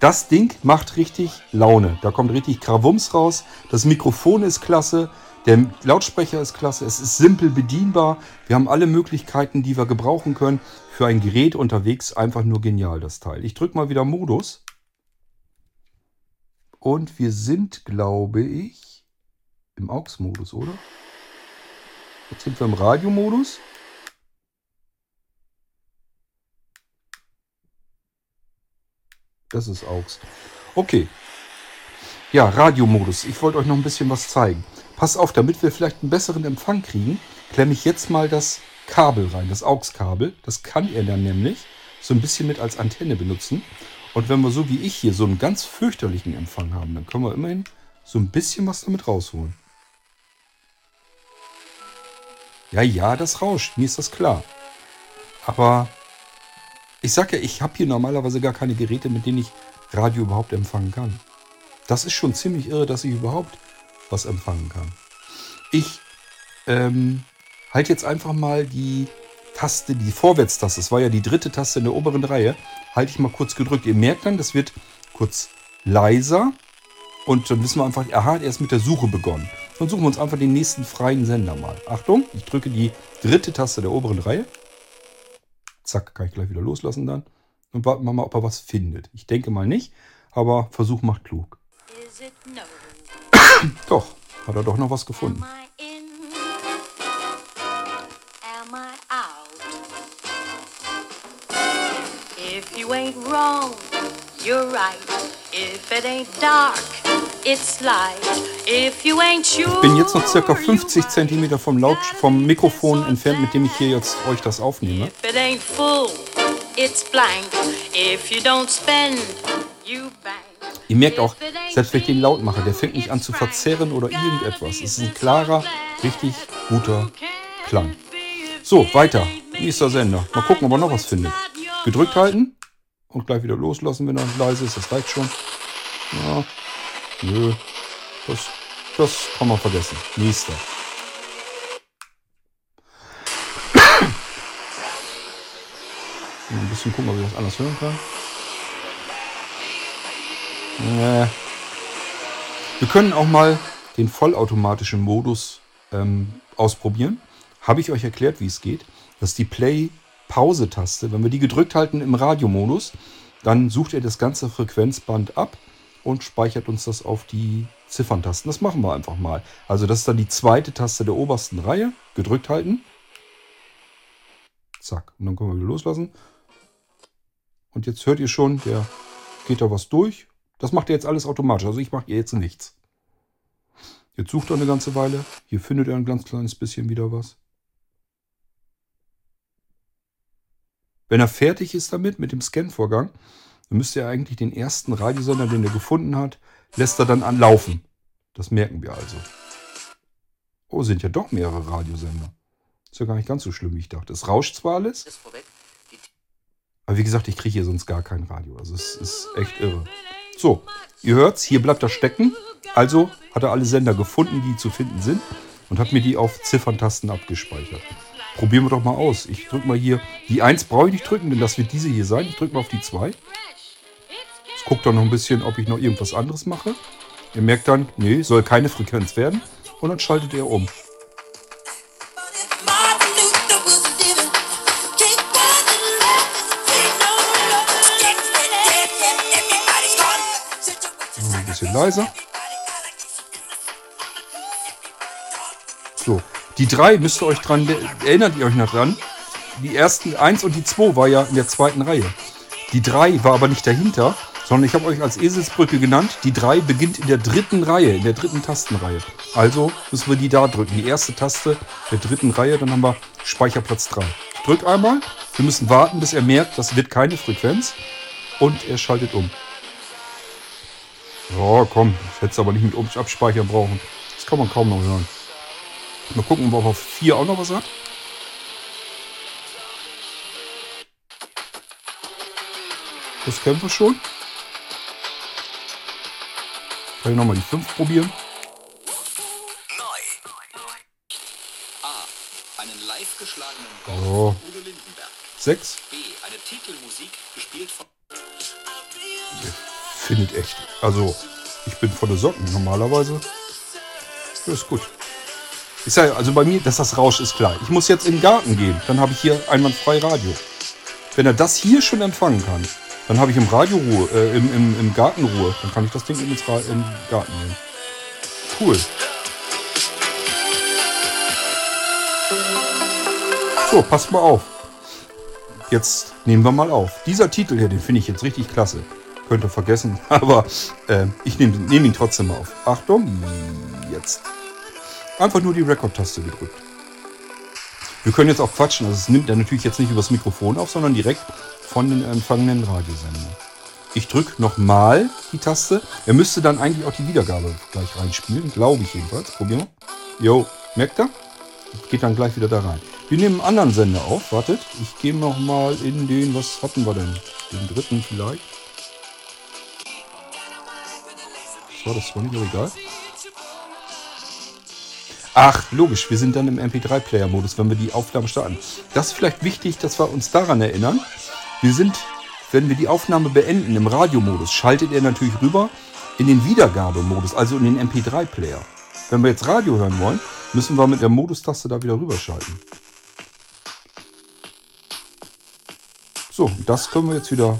Das Ding macht richtig Laune. Da kommt richtig Krawums raus. Das Mikrofon ist klasse. Der Lautsprecher ist klasse. Es ist simpel bedienbar. Wir haben alle Möglichkeiten, die wir gebrauchen können. Für ein Gerät unterwegs einfach nur genial, das Teil. Ich drücke mal wieder Modus. Und wir sind, glaube ich, im AUX-Modus, oder? Jetzt sind wir im Radiomodus. Das ist AUX. Okay. Ja, Radiomodus. Ich wollte euch noch ein bisschen was zeigen. Passt auf, damit wir vielleicht einen besseren Empfang kriegen, klemme ich jetzt mal das Kabel rein, das AUX-Kabel. Das kann er dann nämlich so ein bisschen mit als Antenne benutzen. Und wenn wir so wie ich hier so einen ganz fürchterlichen Empfang haben, dann können wir immerhin so ein bisschen was damit rausholen. Ja, ja, das rauscht, mir ist das klar. Aber ich sag ja, ich habe hier normalerweise gar keine Geräte, mit denen ich Radio überhaupt empfangen kann. Das ist schon ziemlich irre, dass ich überhaupt was empfangen kann. Ich ähm, halte jetzt einfach mal die Taste, die Vorwärtstaste, das war ja die dritte Taste in der oberen Reihe, halte ich mal kurz gedrückt. Ihr merkt dann, das wird kurz leiser und dann wissen wir einfach, aha, er ist mit der Suche begonnen. Dann suchen wir uns einfach den nächsten freien Sender mal. Achtung, ich drücke die dritte Taste der oberen Reihe. Zack, kann ich gleich wieder loslassen dann. Und warten wir mal, ob er was findet. Ich denke mal nicht, aber Versuch macht klug. No? Doch, hat er doch noch was gefunden. You ain't wrong, you're right. If it ain't dark, it's light. If you ain't sure, Ich bin jetzt noch circa 50 Zentimeter vom, Laut vom Mikrofon entfernt, mit dem ich hier jetzt euch das aufnehme. If it ain't full, it's blank. If you don't spend, you bank. Ihr merkt auch, selbst wenn ich den laut mache, der fängt nicht an zu verzerren oder irgendetwas. Es ist ein klarer, richtig guter Klang. So, weiter. Nächster Sender. Mal gucken, ob er noch was findet. Gedrückt halten und gleich wieder loslassen, wenn er leise ist. Das reicht schon. Ja, nö. Das, das kann man vergessen. Nächster. Ein bisschen gucken, ob ich das anders hören kann. Nee. Wir können auch mal den vollautomatischen Modus ähm, ausprobieren. Habe ich euch erklärt, wie es geht. Das ist die Play-Pause-Taste. Wenn wir die gedrückt halten im Radiomodus, dann sucht er das ganze Frequenzband ab und speichert uns das auf die Zifferntasten. Das machen wir einfach mal. Also das ist dann die zweite Taste der obersten Reihe. Gedrückt halten. Zack. Und dann können wir wieder loslassen. Und jetzt hört ihr schon, der geht da was durch. Das macht er jetzt alles automatisch. Also ich mache hier jetzt nichts. Jetzt sucht er eine ganze Weile. Hier findet er ein ganz kleines bisschen wieder was. Wenn er fertig ist damit, mit dem Scan-Vorgang, dann müsste er eigentlich den ersten Radiosender, den er gefunden hat, lässt er dann anlaufen. Das merken wir also. Oh, sind ja doch mehrere Radiosender. Ist ja gar nicht ganz so schlimm, wie ich dachte. Es rauscht zwar alles, aber wie gesagt, ich kriege hier sonst gar kein Radio. Also es ist echt irre. So, ihr hört's, hier bleibt er stecken. Also hat er alle Sender gefunden, die zu finden sind und hat mir die auf Zifferntasten abgespeichert. Probieren wir doch mal aus. Ich drücke mal hier. Die 1 brauche ich nicht drücken, denn das wird diese hier sein. Ich drücke mal auf die 2. Ich gucke dann noch ein bisschen, ob ich noch irgendwas anderes mache. Ihr merkt dann, nee, soll keine Frequenz werden. Und dann schaltet er um. Ein bisschen leiser. Die drei müsst ihr euch dran, erinnert ihr euch noch dran? Die ersten eins und die zwei war ja in der zweiten Reihe. Die drei war aber nicht dahinter, sondern ich habe euch als Eselsbrücke genannt. Die drei beginnt in der dritten Reihe, in der dritten Tastenreihe. Also müssen wir die da drücken. Die erste Taste der dritten Reihe, dann haben wir Speicherplatz 3. Ich drück einmal. Wir müssen warten, bis er merkt, das wird keine Frequenz. Und er schaltet um. Ja, komm, ich hätte es aber nicht mit Abspeichern brauchen. Das kann man kaum noch hören. Mal gucken, ob auf 4 auch noch was hat. Das kennen wir schon. Kann ich nochmal die 5 probieren? Oh. Lindenberg. 6. B. Eine Titelmusik gespielt von. Findet echt. Also, ich bin volle Socken normalerweise. Das ist gut. Ist ja, also bei mir, dass das Rausch ist klar. Ich muss jetzt in den Garten gehen. Dann habe ich hier einwandfrei Radio. Wenn er das hier schon empfangen kann, dann habe ich im Radio Ruhe, äh, im, im, im Garten Ruhe. Dann kann ich das Ding ins Ra im Garten nehmen. Cool. So, passt mal auf. Jetzt nehmen wir mal auf. Dieser Titel hier, den finde ich jetzt richtig klasse. Könnte vergessen, aber äh, ich nehme nehm ihn trotzdem mal auf. Achtung, jetzt. Einfach nur die Rekord-Taste gedrückt. Wir können jetzt auch quatschen. Also es nimmt er natürlich jetzt nicht übers Mikrofon auf, sondern direkt von den empfangenen Radiosendern. Ich drücke nochmal die Taste. Er müsste dann eigentlich auch die Wiedergabe gleich reinspielen. Glaube ich jedenfalls. Probieren wir. Jo, merkt er? Geht dann gleich wieder da rein. Wir nehmen einen anderen Sender auf. Wartet. Ich gehe nochmal in den, was hatten wir denn? Den dritten vielleicht. Das war nicht, aber egal. Ach, logisch, wir sind dann im MP3-Player-Modus, wenn wir die Aufnahme starten. Das ist vielleicht wichtig, dass wir uns daran erinnern. Wir sind, wenn wir die Aufnahme beenden im Radiomodus, schaltet er natürlich rüber in den Wiedergabemodus, also in den MP3-Player. Wenn wir jetzt Radio hören wollen, müssen wir mit der Modustaste da wieder rüberschalten. So, das können wir jetzt wieder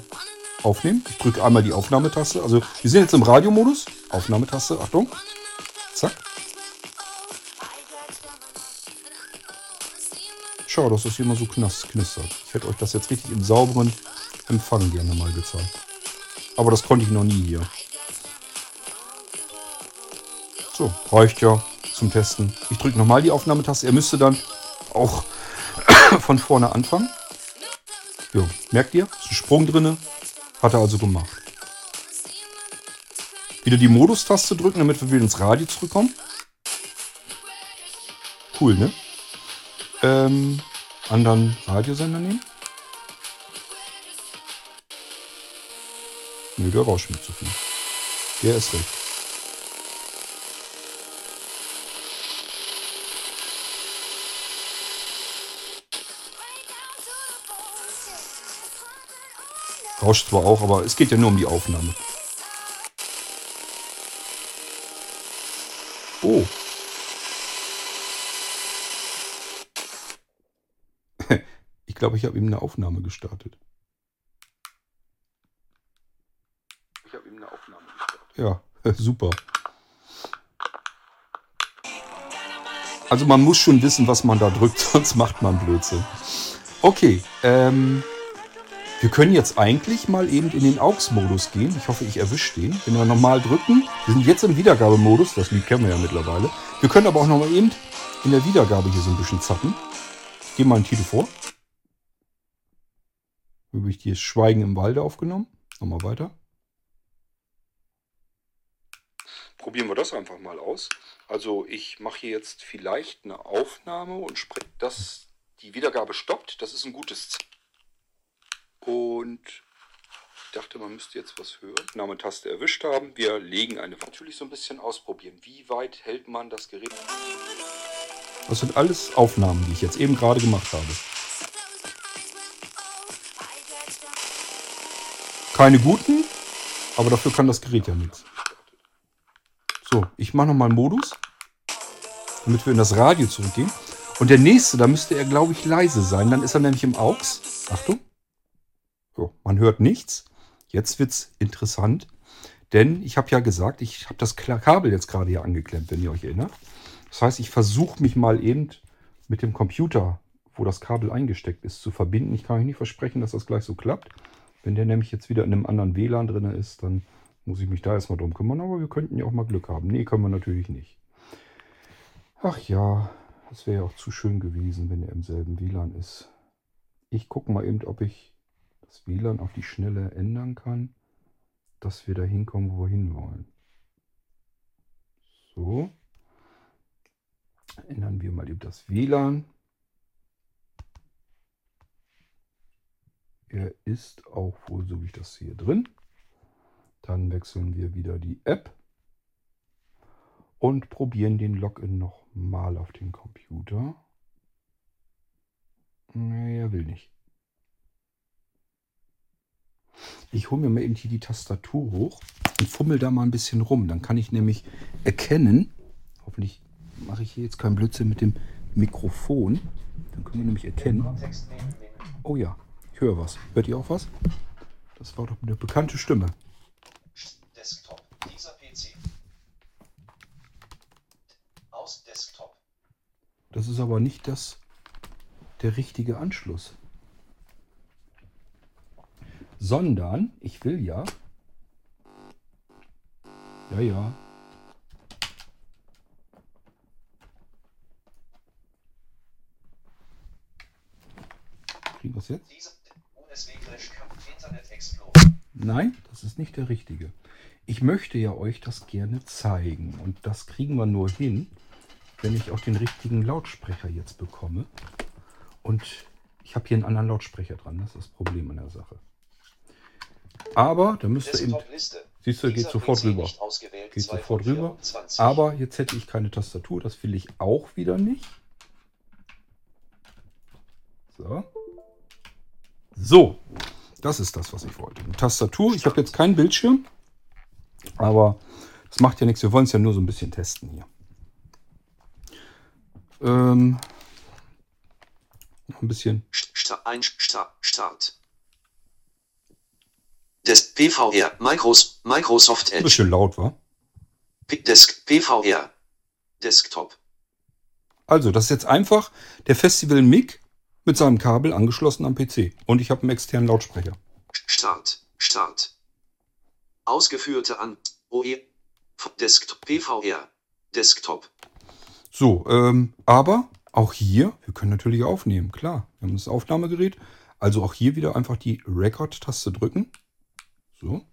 aufnehmen. Ich drücke einmal die Aufnahmetaste. Also wir sind jetzt im Radiomodus. Aufnahmetaste, Achtung. Zack. Schau, dass das hier mal so knistert. Ich hätte euch das jetzt richtig im sauberen Empfang gerne mal gezeigt. Aber das konnte ich noch nie hier. So, reicht ja zum Testen. Ich drücke nochmal die Aufnahmetaste. Er müsste dann auch von vorne anfangen. Jo, merkt ihr? Ist ein Sprung drin. Hat er also gemacht. Wieder die Modus-Taste drücken, damit wir wieder ins Radio zurückkommen. Cool, ne? Ähm, anderen Radiosender nehmen? Nö, der rauscht mir zu viel. Der ist recht. Rauscht zwar auch, aber es geht ja nur um die Aufnahme. Oh, glaube, ich habe ihm eine Aufnahme gestartet. Ich habe ihm eine Aufnahme gestartet. Ja, super. Also man muss schon wissen, was man da drückt, sonst macht man Blödsinn. Okay, ähm, wir können jetzt eigentlich mal eben in den AUX-Modus gehen. Ich hoffe, ich erwische den. Wenn wir nochmal drücken, wir sind jetzt im Wiedergabemodus, das Lied kennen wir ja mittlerweile. Wir können aber auch nochmal eben in der Wiedergabe hier so ein bisschen zappen. Ich gehe mal einen Titel vor. Habe ich hier Schweigen im Walde aufgenommen. Nochmal weiter. Probieren wir das einfach mal aus. Also ich mache hier jetzt vielleicht eine Aufnahme und spreche, dass die Wiedergabe stoppt. Das ist ein gutes Zeichen. Und ich dachte, man müsste jetzt was hören. Name-Taste erwischt haben. Wir legen eine. Natürlich so ein bisschen ausprobieren. Wie weit hält man das Gerät? Das sind alles Aufnahmen, die ich jetzt eben gerade gemacht habe. Keine guten, aber dafür kann das Gerät ja nichts. So, ich mache nochmal Modus, damit wir in das Radio zurückgehen. Und der nächste, da müsste er, glaube ich, leise sein. Dann ist er nämlich im AUX. Achtung. So, man hört nichts. Jetzt wird es interessant. Denn ich habe ja gesagt, ich habe das Kabel jetzt gerade hier angeklemmt, wenn ihr euch erinnert. Das heißt, ich versuche mich mal eben mit dem Computer, wo das Kabel eingesteckt ist, zu verbinden. Ich kann euch nicht versprechen, dass das gleich so klappt. Wenn der nämlich jetzt wieder in einem anderen WLAN drin ist, dann muss ich mich da erstmal drum kümmern. Aber wir könnten ja auch mal Glück haben. Nee, können wir natürlich nicht. Ach ja, das wäre ja auch zu schön gewesen, wenn er im selben WLAN ist. Ich gucke mal eben, ob ich das WLAN auf die Schnelle ändern kann, dass wir da hinkommen, wo wir hinwollen. So. Ändern wir mal eben das WLAN. Er ist auch wohl so wie ich das sehe drin. Dann wechseln wir wieder die App und probieren den Login nochmal auf den Computer. Nee, er will nicht. Ich hole mir mal eben hier die Tastatur hoch und fummel da mal ein bisschen rum. Dann kann ich nämlich erkennen, hoffentlich mache ich hier jetzt keinen Blödsinn mit dem Mikrofon. Dann können wir nämlich erkennen. Oh ja, ich höre was. Hört ihr auch was? Das war doch eine bekannte Stimme. Desktop. Dieser PC. Aus Desktop. Das ist aber nicht das der richtige Anschluss. Sondern ich will ja. Ja, ja. Kriegen wir es jetzt? Dieser Nein, das ist nicht der richtige. Ich möchte ja euch das gerne zeigen. Und das kriegen wir nur hin, wenn ich auch den richtigen Lautsprecher jetzt bekomme. Und ich habe hier einen anderen Lautsprecher dran. Das ist das Problem an der Sache. Aber da müsst ihr eben. Siehst du, geht sofort PC rüber. Geht 2 sofort rüber. 24. Aber jetzt hätte ich keine Tastatur. Das will ich auch wieder nicht. So. So. Das ist das, was ich wollte. Eine Tastatur. Ich habe jetzt keinen Bildschirm. Aber das macht ja nichts. Wir wollen es ja nur so ein bisschen testen hier. Ähm, noch ein bisschen. Start, ein, Start, Start. Des PVR Micros, Microsoft Ein Edge. bisschen laut war. Desk PVR. Desktop. Also, das ist jetzt einfach der Festival Mic mit seinem Kabel angeschlossen am PC. Und ich habe einen externen Lautsprecher. Start. Start. Ausgeführte an OE. Desktop PVR. Desktop. So, ähm, aber auch hier, wir können natürlich aufnehmen, klar. Wir haben das Aufnahmegerät. Also auch hier wieder einfach die Record-Taste drücken. So.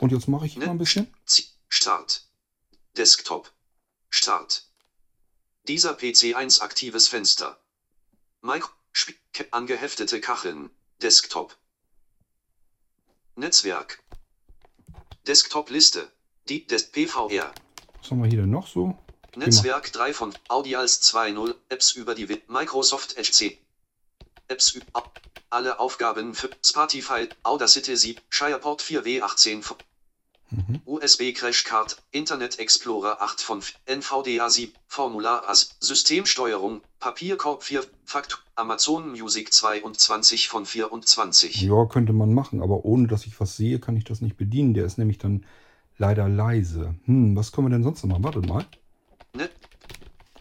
Und jetzt mache ich hier mal ein bisschen. Start. Desktop. Start. Dieser PC 1 aktives Fenster. Micro Sp- angeheftete Kacheln. Desktop. Netzwerk. Desktop Liste. Die des PVR. Was haben wir hier denn noch so? Netzwerk 3 von Audials 2.0 Apps über die Wi- Microsoft Edge C. Apps über alle Aufgaben für Spotify, Audacity 7, Shireport 4W18 von Mhm. USB Crash Card, Internet Explorer 8 von NVDA 7, Formular AS, Systemsteuerung, Papierkorb 4, Fakt, Amazon Music 22 von 24. Ja, könnte man machen, aber ohne dass ich was sehe, kann ich das nicht bedienen. Der ist nämlich dann leider leise. Hm, was können wir denn sonst noch machen? Warte mal. Ne?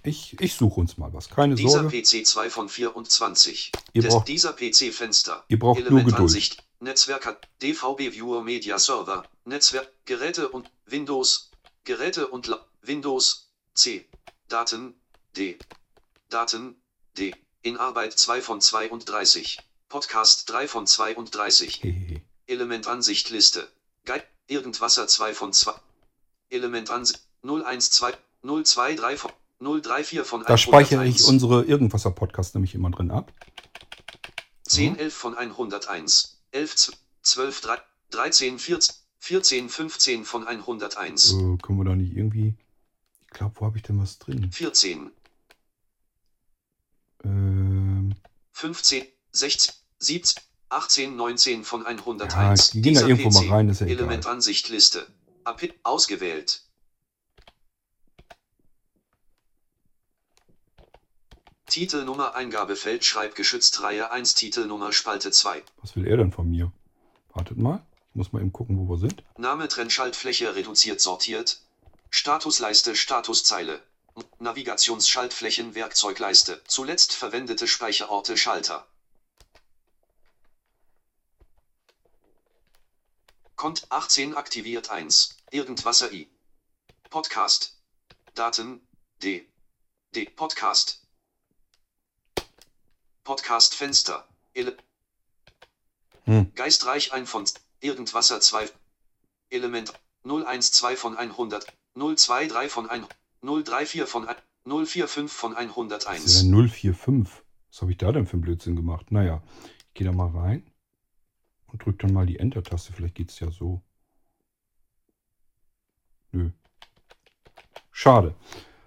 Ich, ich suche uns mal was. Keine Dieser Sorge. PC 2 von 24. Ihr braucht- dieser PC Fenster. Ihr braucht nur Elementansicht. Netzwerk hat DVB Viewer Media Server. Netzwerk, Geräte und Windows. Geräte und La Windows. C. Daten. D. Daten. D. In Arbeit 2 von 32. Podcast 3 von 32. Hehehe. Elementansicht Liste. Guide. Irgendwasser 2 von 2. Elementansicht 012 023 von 034 von Da speichere 101. ich unsere Irgendwasser-Podcast nämlich immer drin ab. 10, 11 von 101, 11, 12, 3, 13, 14, 14, 15 von 101, Äh, können wir da nicht irgendwie. Ich glaube, wo habe ich denn was drin? 14, Ähm, 15, 16, 17, 18, 19 von ja, 101. die gehen da Dieser irgendwo mal PC. rein, ist ja egal. Elementansicht Liste. Api- ausgewählt. Titelnummer Eingabefeld Schreibgeschützt Reihe 1 Titelnummer Spalte 2. Was will er denn von mir? Wartet mal. Muss mal eben gucken, wo wir sind. Name Trennschaltfläche reduziert sortiert. Statusleiste Statuszeile. Navigationsschaltflächen Werkzeugleiste. Zuletzt verwendete Speicherorte Schalter. Kont 18 aktiviert 1. Irgendwasser I. Podcast. Daten. D. D. Podcast. Podcast Fenster. Ele Hm. Geistreich ein von Irgendwasser 2. Element 012 von 100. 023 von 1. 034 von 1. 045 von Das ist 101. ja 045. Was habe ich da denn für einen Blödsinn gemacht? Naja, ich gehe da mal rein und drücke dann mal die Enter-Taste. Vielleicht geht es ja so. Nö. Schade.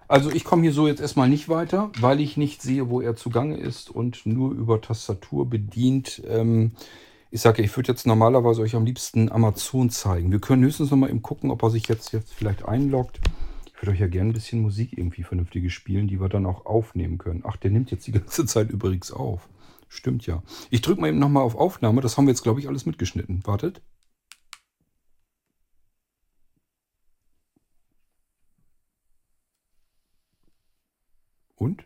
Also ich komme hier so jetzt erstmal nicht weiter, weil ich nicht sehe, wo er zugange ist und nur über Tastatur bedient. Ähm, ich sage, ich würde jetzt normalerweise euch am liebsten Amazon zeigen. Wir können höchstens noch mal eben gucken, ob er sich jetzt, jetzt vielleicht einloggt. Ich würde euch ja gerne ein bisschen Musik irgendwie vernünftige spielen, die wir dann auch aufnehmen können. Ach, der nimmt jetzt die ganze Zeit übrigens auf. Stimmt ja. Ich drücke mal eben nochmal auf Aufnahme. Das haben wir jetzt, glaube ich, alles mitgeschnitten. Wartet. Und?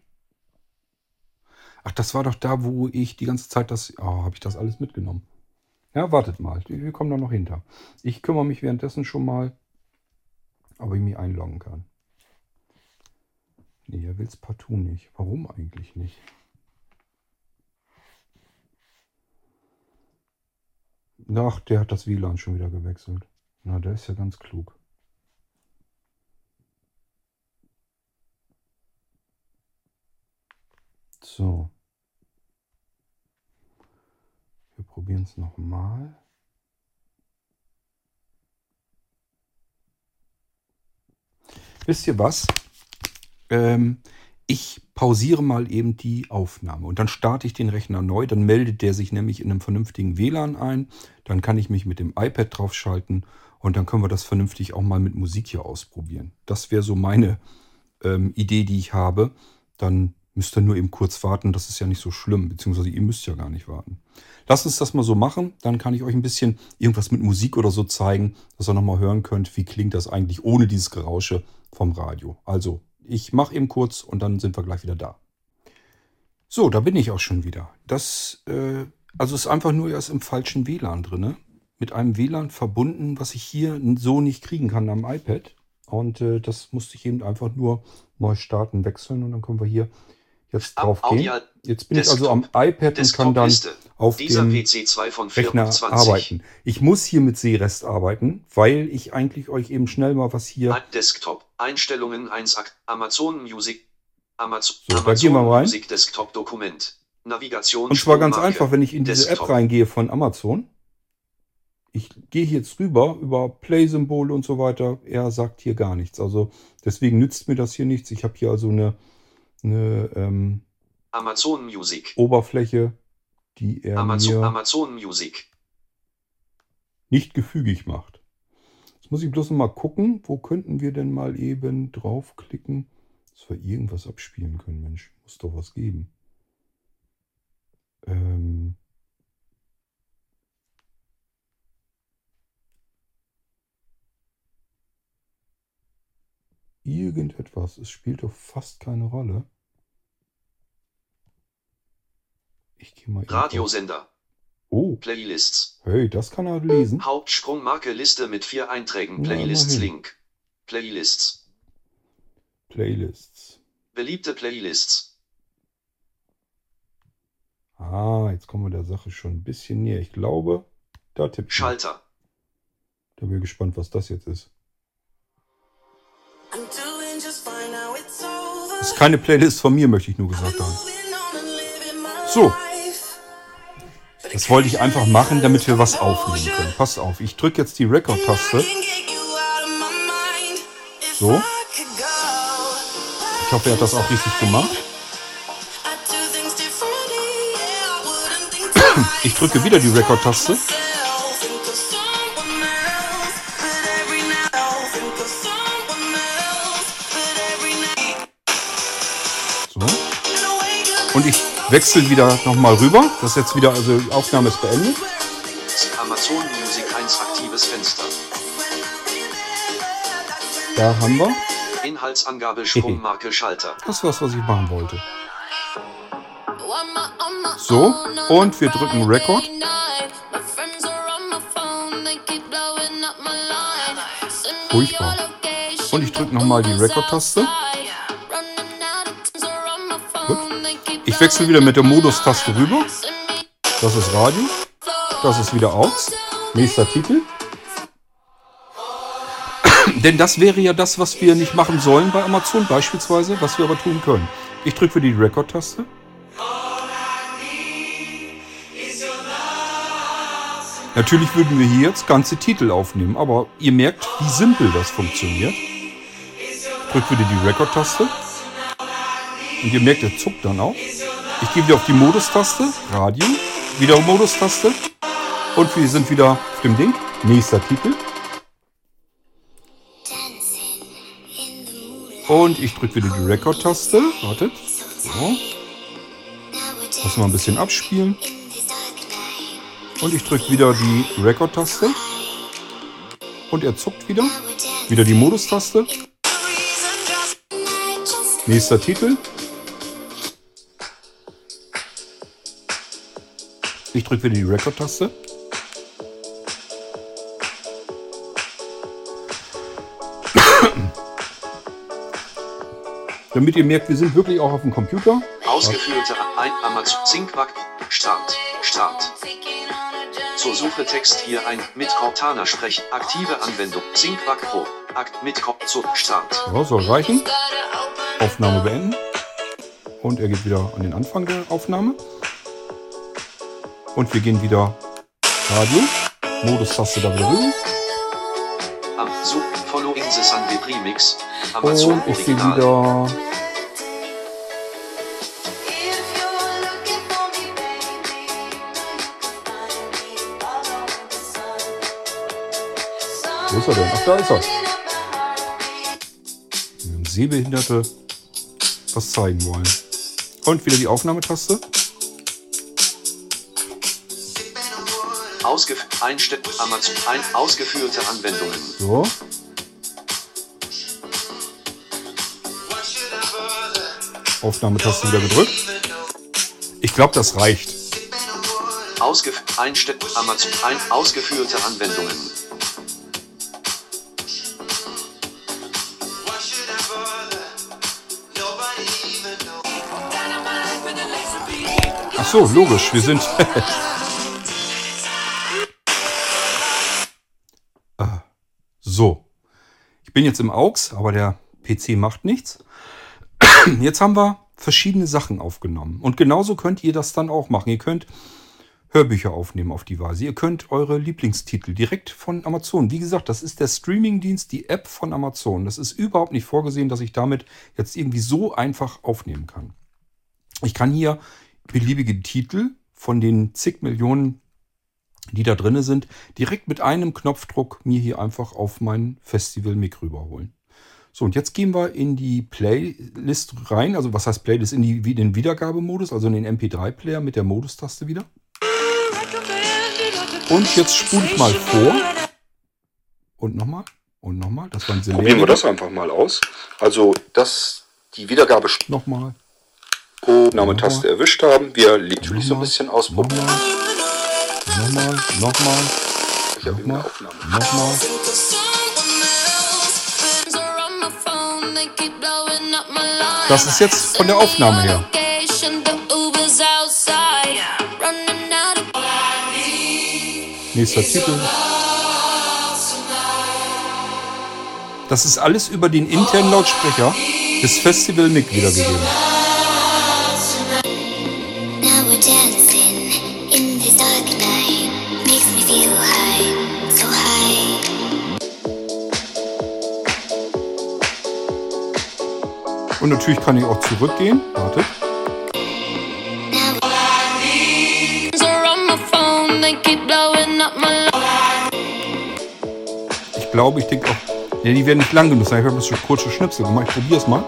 Ach, das war doch da, wo ich die ganze Zeit das... Oh, habe ich das alles mitgenommen? Ja, wartet mal. Wir kommen da noch hinter. Ich kümmere mich währenddessen schon mal, ob ich mich einloggen kann. Nee, er will es partout nicht. Warum eigentlich nicht? Ach, der hat das WLAN schon wieder gewechselt. Na, der ist ja ganz klug. So. Wir probieren es nochmal. Wisst ihr was? Ähm, ich pausiere mal eben die Aufnahme und dann starte ich den Rechner neu. Dann meldet der sich nämlich in einem vernünftigen WLAN ein. Dann kann ich mich mit dem iPad draufschalten und dann können wir das vernünftig auch mal mit Musik hier ausprobieren. Das wäre so meine ähm, Idee, die ich habe. Dann müsst ihr nur eben kurz warten. Das ist ja nicht so schlimm, beziehungsweise ihr müsst ja gar nicht warten. Lasst uns das mal so machen. Dann kann ich euch ein bisschen irgendwas mit Musik oder so zeigen, dass ihr nochmal hören könnt, wie klingt das eigentlich ohne dieses Gerausche vom Radio. Also, ich mache eben kurz und dann sind wir gleich wieder da. So, da bin ich auch schon wieder. Das, äh, also ist einfach nur erst im falschen WLAN drin. Mit einem WLAN verbunden, was ich hier so nicht kriegen kann am iPad. Und äh, das musste ich eben einfach nur neu starten, wechseln und dann können wir hier jetzt Ab- drauf gehen. Jetzt bin ich also am iPad und kann dann auf Dieser dem PC 2 von Rechner 24. arbeiten. Ich muss hier mit Seerest arbeiten, weil ich eigentlich euch eben schnell mal was hier. Desktop. Einstellungen 1 Akt. Amazon Music. Amazon, So, da gehen wir rein. Music Desktop Dokument. Navigation. Und zwar ganz einfach, wenn ich in diese Desktop. App reingehe von Amazon. Ich gehe jetzt rüber über Play-Symbole und so weiter. Er sagt hier gar nichts. Also deswegen nützt mir das hier nichts. Ich habe hier also eine, eine ähm, Amazon Music. Oberfläche, die er Amazon, mir Amazon Music. nicht gefügig macht. Jetzt muss ich bloß noch mal gucken, wo könnten wir denn mal eben draufklicken, dass wir irgendwas abspielen können. Mensch, muss doch was geben. Ähm Irgendetwas. Es spielt doch fast keine Rolle. Ich gehe mal Radiosender. Oh, Playlists. hey, das kann er lesen. Hauptsprungmarke Liste mit vier Einträgen. Playlists. Link. Playlists. Playlists. Beliebte Playlists. Ah, jetzt kommen wir der Sache schon ein bisschen näher. Ich glaube, da tippt. Schalter. Da bin ich gespannt, was das jetzt ist. Das ist keine Playlist von mir, möchte ich nur gesagt haben. So. Das wollte ich einfach machen, damit wir was aufnehmen können. Passt auf, ich drücke jetzt die Record-Taste. So. Ich hoffe, er hat das auch richtig gemacht. Ich drücke wieder die Record-Taste. Wechsle wieder nochmal rüber. Das ist jetzt wieder, also die Aufnahme ist beendet. Amazon Music 1 aktiv. aktives Fenster. Da haben wir. Inhaltsangabe Sprungmarke Schalter. Das ist was, was ich machen wollte. So, und wir drücken Record. Furchtbar. Und ich drücke nochmal die Record-Taste. Ich wechsle wieder mit der Modus-Taste rüber. Das ist Radio. Das ist wieder Aux. Nächster Titel. Denn das wäre ja das, was wir nicht machen sollen bei Amazon beispielsweise, was wir aber tun können. Ich drücke für die Record-Taste. Natürlich würden wir hier jetzt ganze Titel aufnehmen, aber ihr merkt, wie simpel das funktioniert. Drücke wieder die Record-Taste. Und ihr merkt, er zuckt dann auch. Ich gehe wieder auf die Modus-Taste, Radio, wieder Modus-Taste. Und wir sind wieder auf dem Ding. Nächster Titel. Und ich drücke wieder die Record-Taste. Wartet. So. Lass mal ein bisschen abspielen. Und ich drücke wieder die Record-Taste. Und er zuckt wieder. Wieder die Modus-Taste. Nächster Titel. Ich drücke wieder die Record-Taste. Damit ihr merkt, wir sind wirklich auch auf dem Computer. Ausgeführte ein Amazon Zinkback. Start. Start. Zur Suche Text hier ein mit Cortana sprechen. Aktive Anwendung. Zinkback Pro. Akt mit Cop zu Start. So, soll reichen. Aufnahme beenden. Und er geht wieder an den Anfang der Aufnahme. Und wir gehen wieder Radio. Modus-Taste da wieder rüber. Am Such Following the Sunday Remix. Amazon Und ich gehe wieder. Wo ist er denn? Ach, da ist er. Sehbehinderte was zeigen wollen. Und wieder die Aufnahmetaste. Einstell Amazon ein ausgeführte Anwendungen. So. Aufnahmetaste wieder gedrückt. Ich glaube, das reicht. Ausgef Einstell Amazon ein ausgeführte Anwendungen. Ach so, logisch. Wir sind. Ich bin jetzt im AUX, aber der PC macht nichts. Jetzt haben wir verschiedene Sachen aufgenommen. Und genauso könnt ihr das dann auch machen. Ihr könnt Hörbücher aufnehmen auf die Weise. Ihr könnt eure Lieblingstitel direkt von Amazon. Wie gesagt, das ist der Streamingdienst, die App von Amazon. Das ist überhaupt nicht vorgesehen, dass ich damit jetzt irgendwie so einfach aufnehmen kann. Ich kann hier beliebige Titel von den zig Millionen, die da drin sind, direkt mit einem Knopfdruck mir hier einfach auf mein Festival-Mic rüberholen. So, und jetzt gehen wir in die Playlist rein. Also, was heißt Playlist? In, die, in den Wiedergabemodus, also in den MP3-Player mit der Modus-Taste wieder. Und jetzt spule ich mal vor. Und nochmal. Und nochmal. Das waren Probieren wir das einfach mal aus. Also, dass die Wiedergabe Nochmal. Aufnahmetaste erwischt haben. Wir natürlich so ein bisschen ausprobieren. Nochmal. Nochmal. Nochmal. Nochmal. Nochmal. Das ist jetzt von der Aufnahme her. Nächster Titel. Das ist alles über den internen Lautsprecher des Festival Mic wiedergegeben. Und natürlich kann ich auch zurückgehen. Wartet. Ich glaube, ich denke auch. Ja, die werden nicht lang genug sein. Ich habe das schon kurze Schnipsel gemacht. Ich probiere es mal.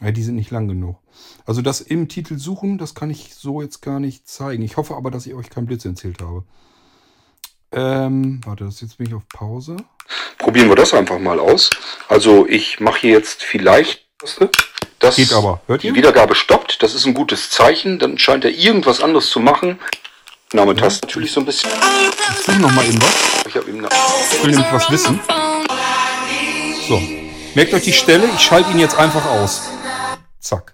Ja, die sind nicht lang genug. Also das im Titel suchen, das kann ich so jetzt gar nicht zeigen. Ich hoffe aber, dass ich euch keinen Blitz erzählt habe. Ähm, warte, das- jetzt bin ich auf Pause. Probieren wir das einfach mal aus. Also ich mache hier jetzt vielleicht das Geht aber. Hört die ihr? Wiedergabe stoppt. Das ist ein gutes Zeichen. Dann scheint er irgendwas anderes zu machen. Name-Taste natürlich so ein bisschen. Ich suche noch mal eben was. Ich habe ihm Ich will nämlich was wissen. So. Merkt euch die Stelle, ich schalte ihn jetzt einfach aus. Zack.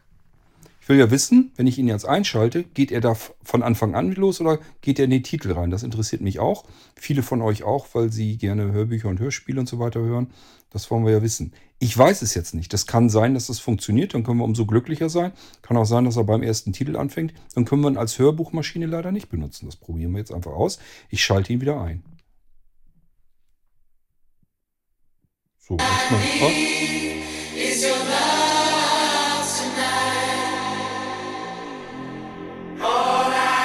Will ja wissen, wenn ich ihn jetzt einschalte, geht er da von Anfang an los oder geht er in den Titel rein? Das interessiert mich auch. Viele von euch auch, weil sie gerne Hörbücher und Hörspiele und so weiter hören. Das wollen wir ja wissen. Ich weiß es jetzt nicht. Das kann sein, dass das funktioniert. Dann können wir umso glücklicher sein. Kann auch sein, dass er beim ersten Titel anfängt. Dann können wir ihn als Hörbuchmaschine leider nicht benutzen. Das probieren wir jetzt einfach aus. Ich schalte ihn wieder ein. So, erstmal. Ah.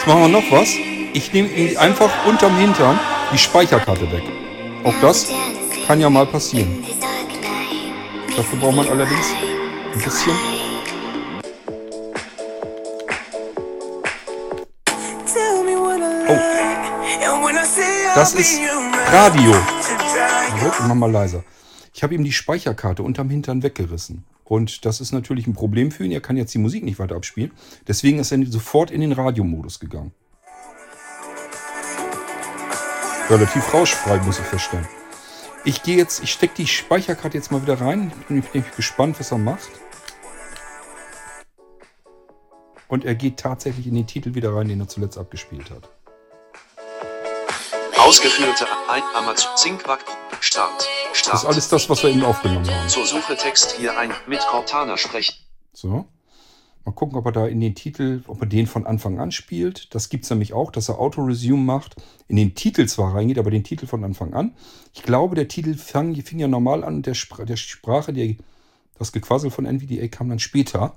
Machen wir noch was. Ich nehme ihm einfach unterm Hintern die Speicherkarte weg. Auch das kann ja mal passieren. Dafür braucht man allerdings ein bisschen. Oh, das ist Radio. Ich mach mal leiser. Ich habe ihm die Speicherkarte unterm Hintern weggerissen. Und das ist natürlich ein Problem für ihn. Er kann jetzt die Musik nicht weiter abspielen. Deswegen ist er sofort in den Radiomodus gegangen. Relativ rauschfrei, muss ich feststellen. Ich gehe jetzt, ich stecke die Speicherkarte jetzt mal wieder rein. Ich bin nämlich gespannt, was er macht. Und er geht tatsächlich in den Titel wieder rein, den er zuletzt abgespielt hat. Ausgeführte ein Amazon Zinkback Start. Das Start. ist alles das, was wir eben aufgenommen haben. Zur Suche Text hier ein mit Cortana sprechen. So. Mal gucken, ob er da in den Titel, ob er den von Anfang an spielt. Das gibt es nämlich auch, dass er Auto-Resume macht, in den Titel zwar reingeht, aber den Titel von Anfang an. Ich glaube, der Titel fang, fing ja normal an der, Spr der Sprache, der, das Gequassel von NVDA kam dann später.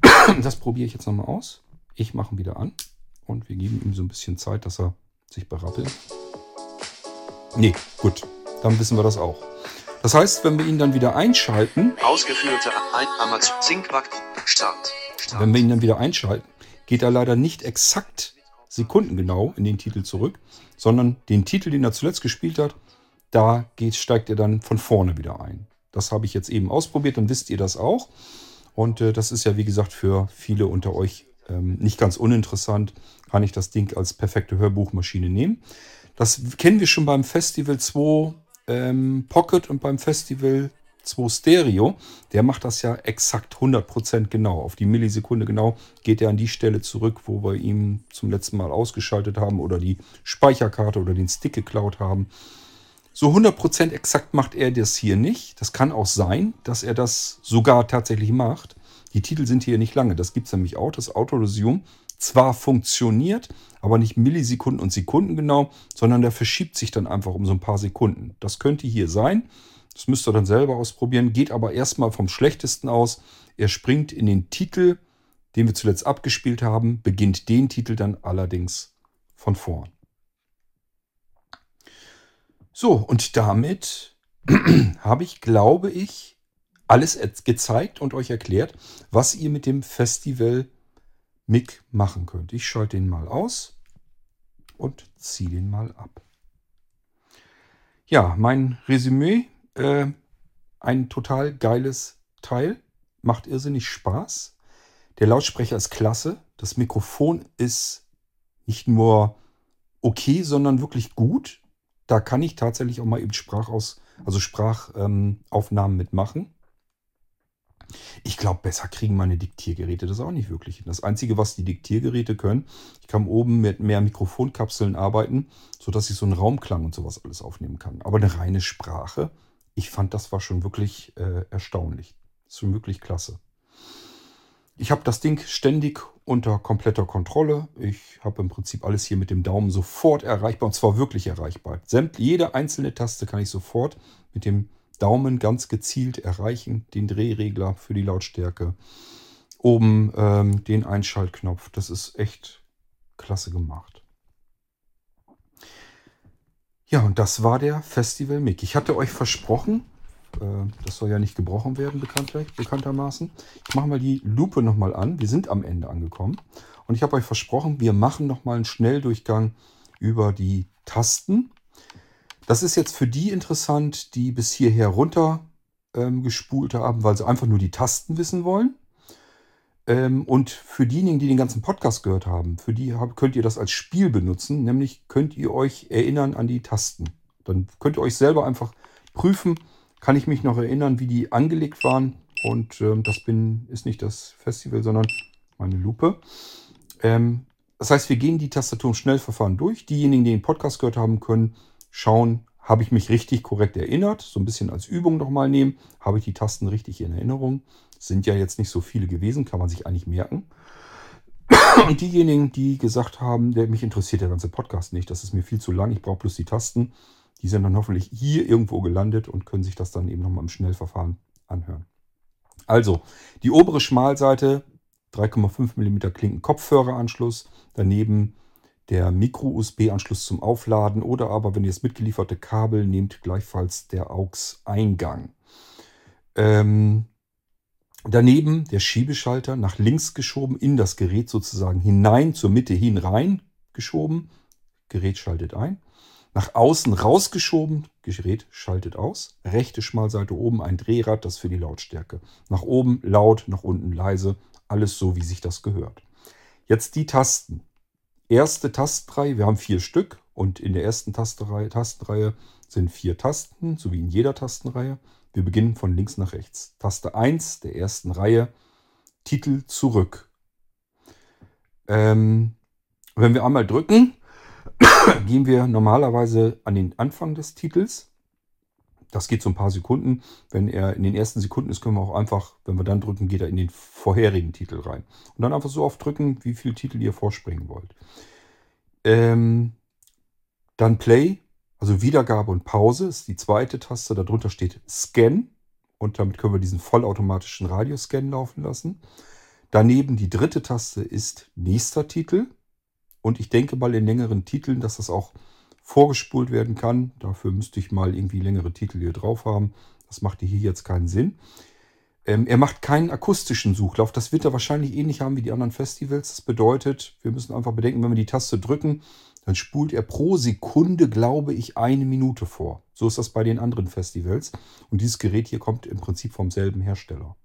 Das probiere ich jetzt nochmal aus. Ich mache ihn wieder an und wir geben ihm so ein bisschen Zeit, dass er sich berappelt. Nee, gut, dann wissen wir das auch. Das heißt, wenn wir ihn dann wieder einschalten, Ausgeführte ein Zinkback Start. Start. Wenn wir ihn dann wieder einschalten, geht er leider nicht exakt sekundengenau in den Titel zurück, sondern den Titel, den er zuletzt gespielt hat, da geht, steigt er dann von vorne wieder ein. Das habe ich jetzt eben ausprobiert, dann wisst ihr das auch. Und äh, das ist ja, wie gesagt, für viele unter euch ähm, nicht ganz uninteressant. Kann ich das Ding als perfekte Hörbuchmaschine nehmen. Das kennen wir schon beim Festival 2 ähm, Pocket und beim Festival 2 Stereo. Der macht das ja exakt 100% genau. Auf die Millisekunde genau geht er an die Stelle zurück, wo wir ihn zum letzten Mal ausgeschaltet haben oder die Speicherkarte oder den Stick geklaut haben. So 100% exakt macht er das hier nicht. Das kann auch sein, dass er das sogar tatsächlich macht. Die Titel sind hier nicht lange. Das gibt es nämlich auch. Das Auto-Resume zwar funktioniert, aber nicht Millisekunden und Sekunden genau, sondern der verschiebt sich dann einfach um so ein paar Sekunden. Das könnte hier sein. Das müsst ihr dann selber ausprobieren. Geht aber erstmal vom schlechtesten aus. Er springt in den Titel, den wir zuletzt abgespielt haben, beginnt den Titel dann allerdings von vorn. So, und damit habe ich, glaube ich, alles gezeigt und euch erklärt, was ihr mit dem Festival MIG machen könnt. Ich schalte den mal aus und ziehe den mal ab. Ja, mein Resümee. Äh, ein total geiles Teil. Macht irrsinnig Spaß. Der Lautsprecher ist klasse. Das Mikrofon ist nicht nur okay, sondern wirklich gut. Da kann ich tatsächlich auch mal eben Sprachaus, also Sprachaufnahmen Aufnahmen mitmachen. Ich glaube, besser kriegen meine Diktiergeräte das auch nicht wirklich hin. Das Einzige, was die Diktiergeräte können, ich kann oben mit mehr Mikrofonkapseln arbeiten, sodass ich so einen Raumklang und sowas alles aufnehmen kann. Aber eine reine Sprache, ich fand, das war schon wirklich äh, erstaunlich. Das ist schon wirklich klasse. Ich habe das Ding ständig unter kompletter Kontrolle. Ich habe im Prinzip alles hier mit dem Daumen sofort erreichbar und zwar wirklich erreichbar. Sämt, jede einzelne Taste kann ich sofort mit dem Daumen ganz gezielt erreichen. Den Drehregler für die Lautstärke. Oben ähm, den Einschaltknopf. Das ist echt klasse gemacht. Ja, und das war der Festival Mic. Ich hatte euch versprochen, Äh, das soll ja nicht gebrochen werden, bekanntlich, bekanntermaßen. Ich mache mal die Lupe nochmal an. Wir sind am Ende angekommen. Und ich habe euch versprochen, wir machen nochmal einen Schnelldurchgang über die Tasten. Das ist jetzt für die interessant, die bis hierher runter ähm, gespult haben, weil sie einfach nur die Tasten wissen wollen. Ähm, und für diejenigen, die den ganzen Podcast gehört haben, für die hab, könnt ihr das als Spiel benutzen. Nämlich könnt ihr euch erinnern an die Tasten. Dann könnt ihr euch selber einfach prüfen, kann ich mich noch erinnern, wie die angelegt waren. Und ähm, das bin, ist nicht das Festival, sondern meine Lupe. Ähm, das heißt, wir gehen die Tastatur im Schnellverfahren durch. Diejenigen, die den Podcast gehört haben, können schauen, habe ich mich richtig korrekt erinnert, so ein bisschen als Übung nochmal nehmen, habe ich die Tasten richtig in Erinnerung. Sind ja jetzt nicht so viele gewesen, kann man sich eigentlich merken. Und diejenigen, die gesagt haben, der mich interessiert der ganze Podcast nicht, das ist mir viel zu lang, ich brauche bloß die Tasten, die sind dann hoffentlich hier irgendwo gelandet und können sich das dann eben nochmal im Schnellverfahren anhören. Also, die obere Schmalseite, 3,5 mm Klinken-Kopfhöreranschluss, daneben der Micro-USB-Anschluss zum Aufladen oder aber, wenn ihr das mitgelieferte Kabel nehmt, gleichfalls der AUX-Eingang. Ähm, daneben der Schiebeschalter nach links geschoben, in das Gerät sozusagen hinein, zur Mitte hin rein geschoben. Gerät schaltet ein. Nach außen rausgeschoben, Gerät schaltet aus. Rechte Schmalseite oben ein Drehrad, das für die Lautstärke. Nach oben laut, nach unten leise, alles so, wie sich das gehört. Jetzt die Tasten erste Tastenreihe, wir haben vier Stück und in der ersten Tastenreihe, Tastenreihe sind vier Tasten, so wie in jeder Tastenreihe. Wir beginnen von links nach rechts. Taste 1 der ersten Reihe, Titel zurück. Ähm, wenn wir einmal drücken, gehen wir normalerweise an den Anfang des Titels. Das geht so ein paar Sekunden. Wenn er in den ersten Sekunden ist, können wir auch einfach, wenn wir dann drücken, geht er in den vorherigen Titel rein. Und dann einfach so oft drücken, wie viele Titel ihr vorspringen wollt. Ähm, dann Play, also Wiedergabe und Pause ist die zweite Taste. Darunter steht Scan. Und damit können wir diesen vollautomatischen Radioscan laufen lassen. Daneben die dritte Taste ist nächster Titel. Und ich denke mal in längeren Titeln, dass das auch vorgespult werden kann. Dafür müsste ich mal irgendwie längere Titel hier drauf haben. Das macht hier jetzt keinen Sinn. Ähm, er macht keinen akustischen Suchlauf. Das wird er wahrscheinlich ähnlich haben wie die anderen Festivals. Das bedeutet, wir müssen einfach bedenken, wenn wir die Taste drücken, dann spult er pro Sekunde, glaube ich, eine Minute vor. So ist das bei den anderen Festivals. Und dieses Gerät hier kommt im Prinzip vom selben Hersteller.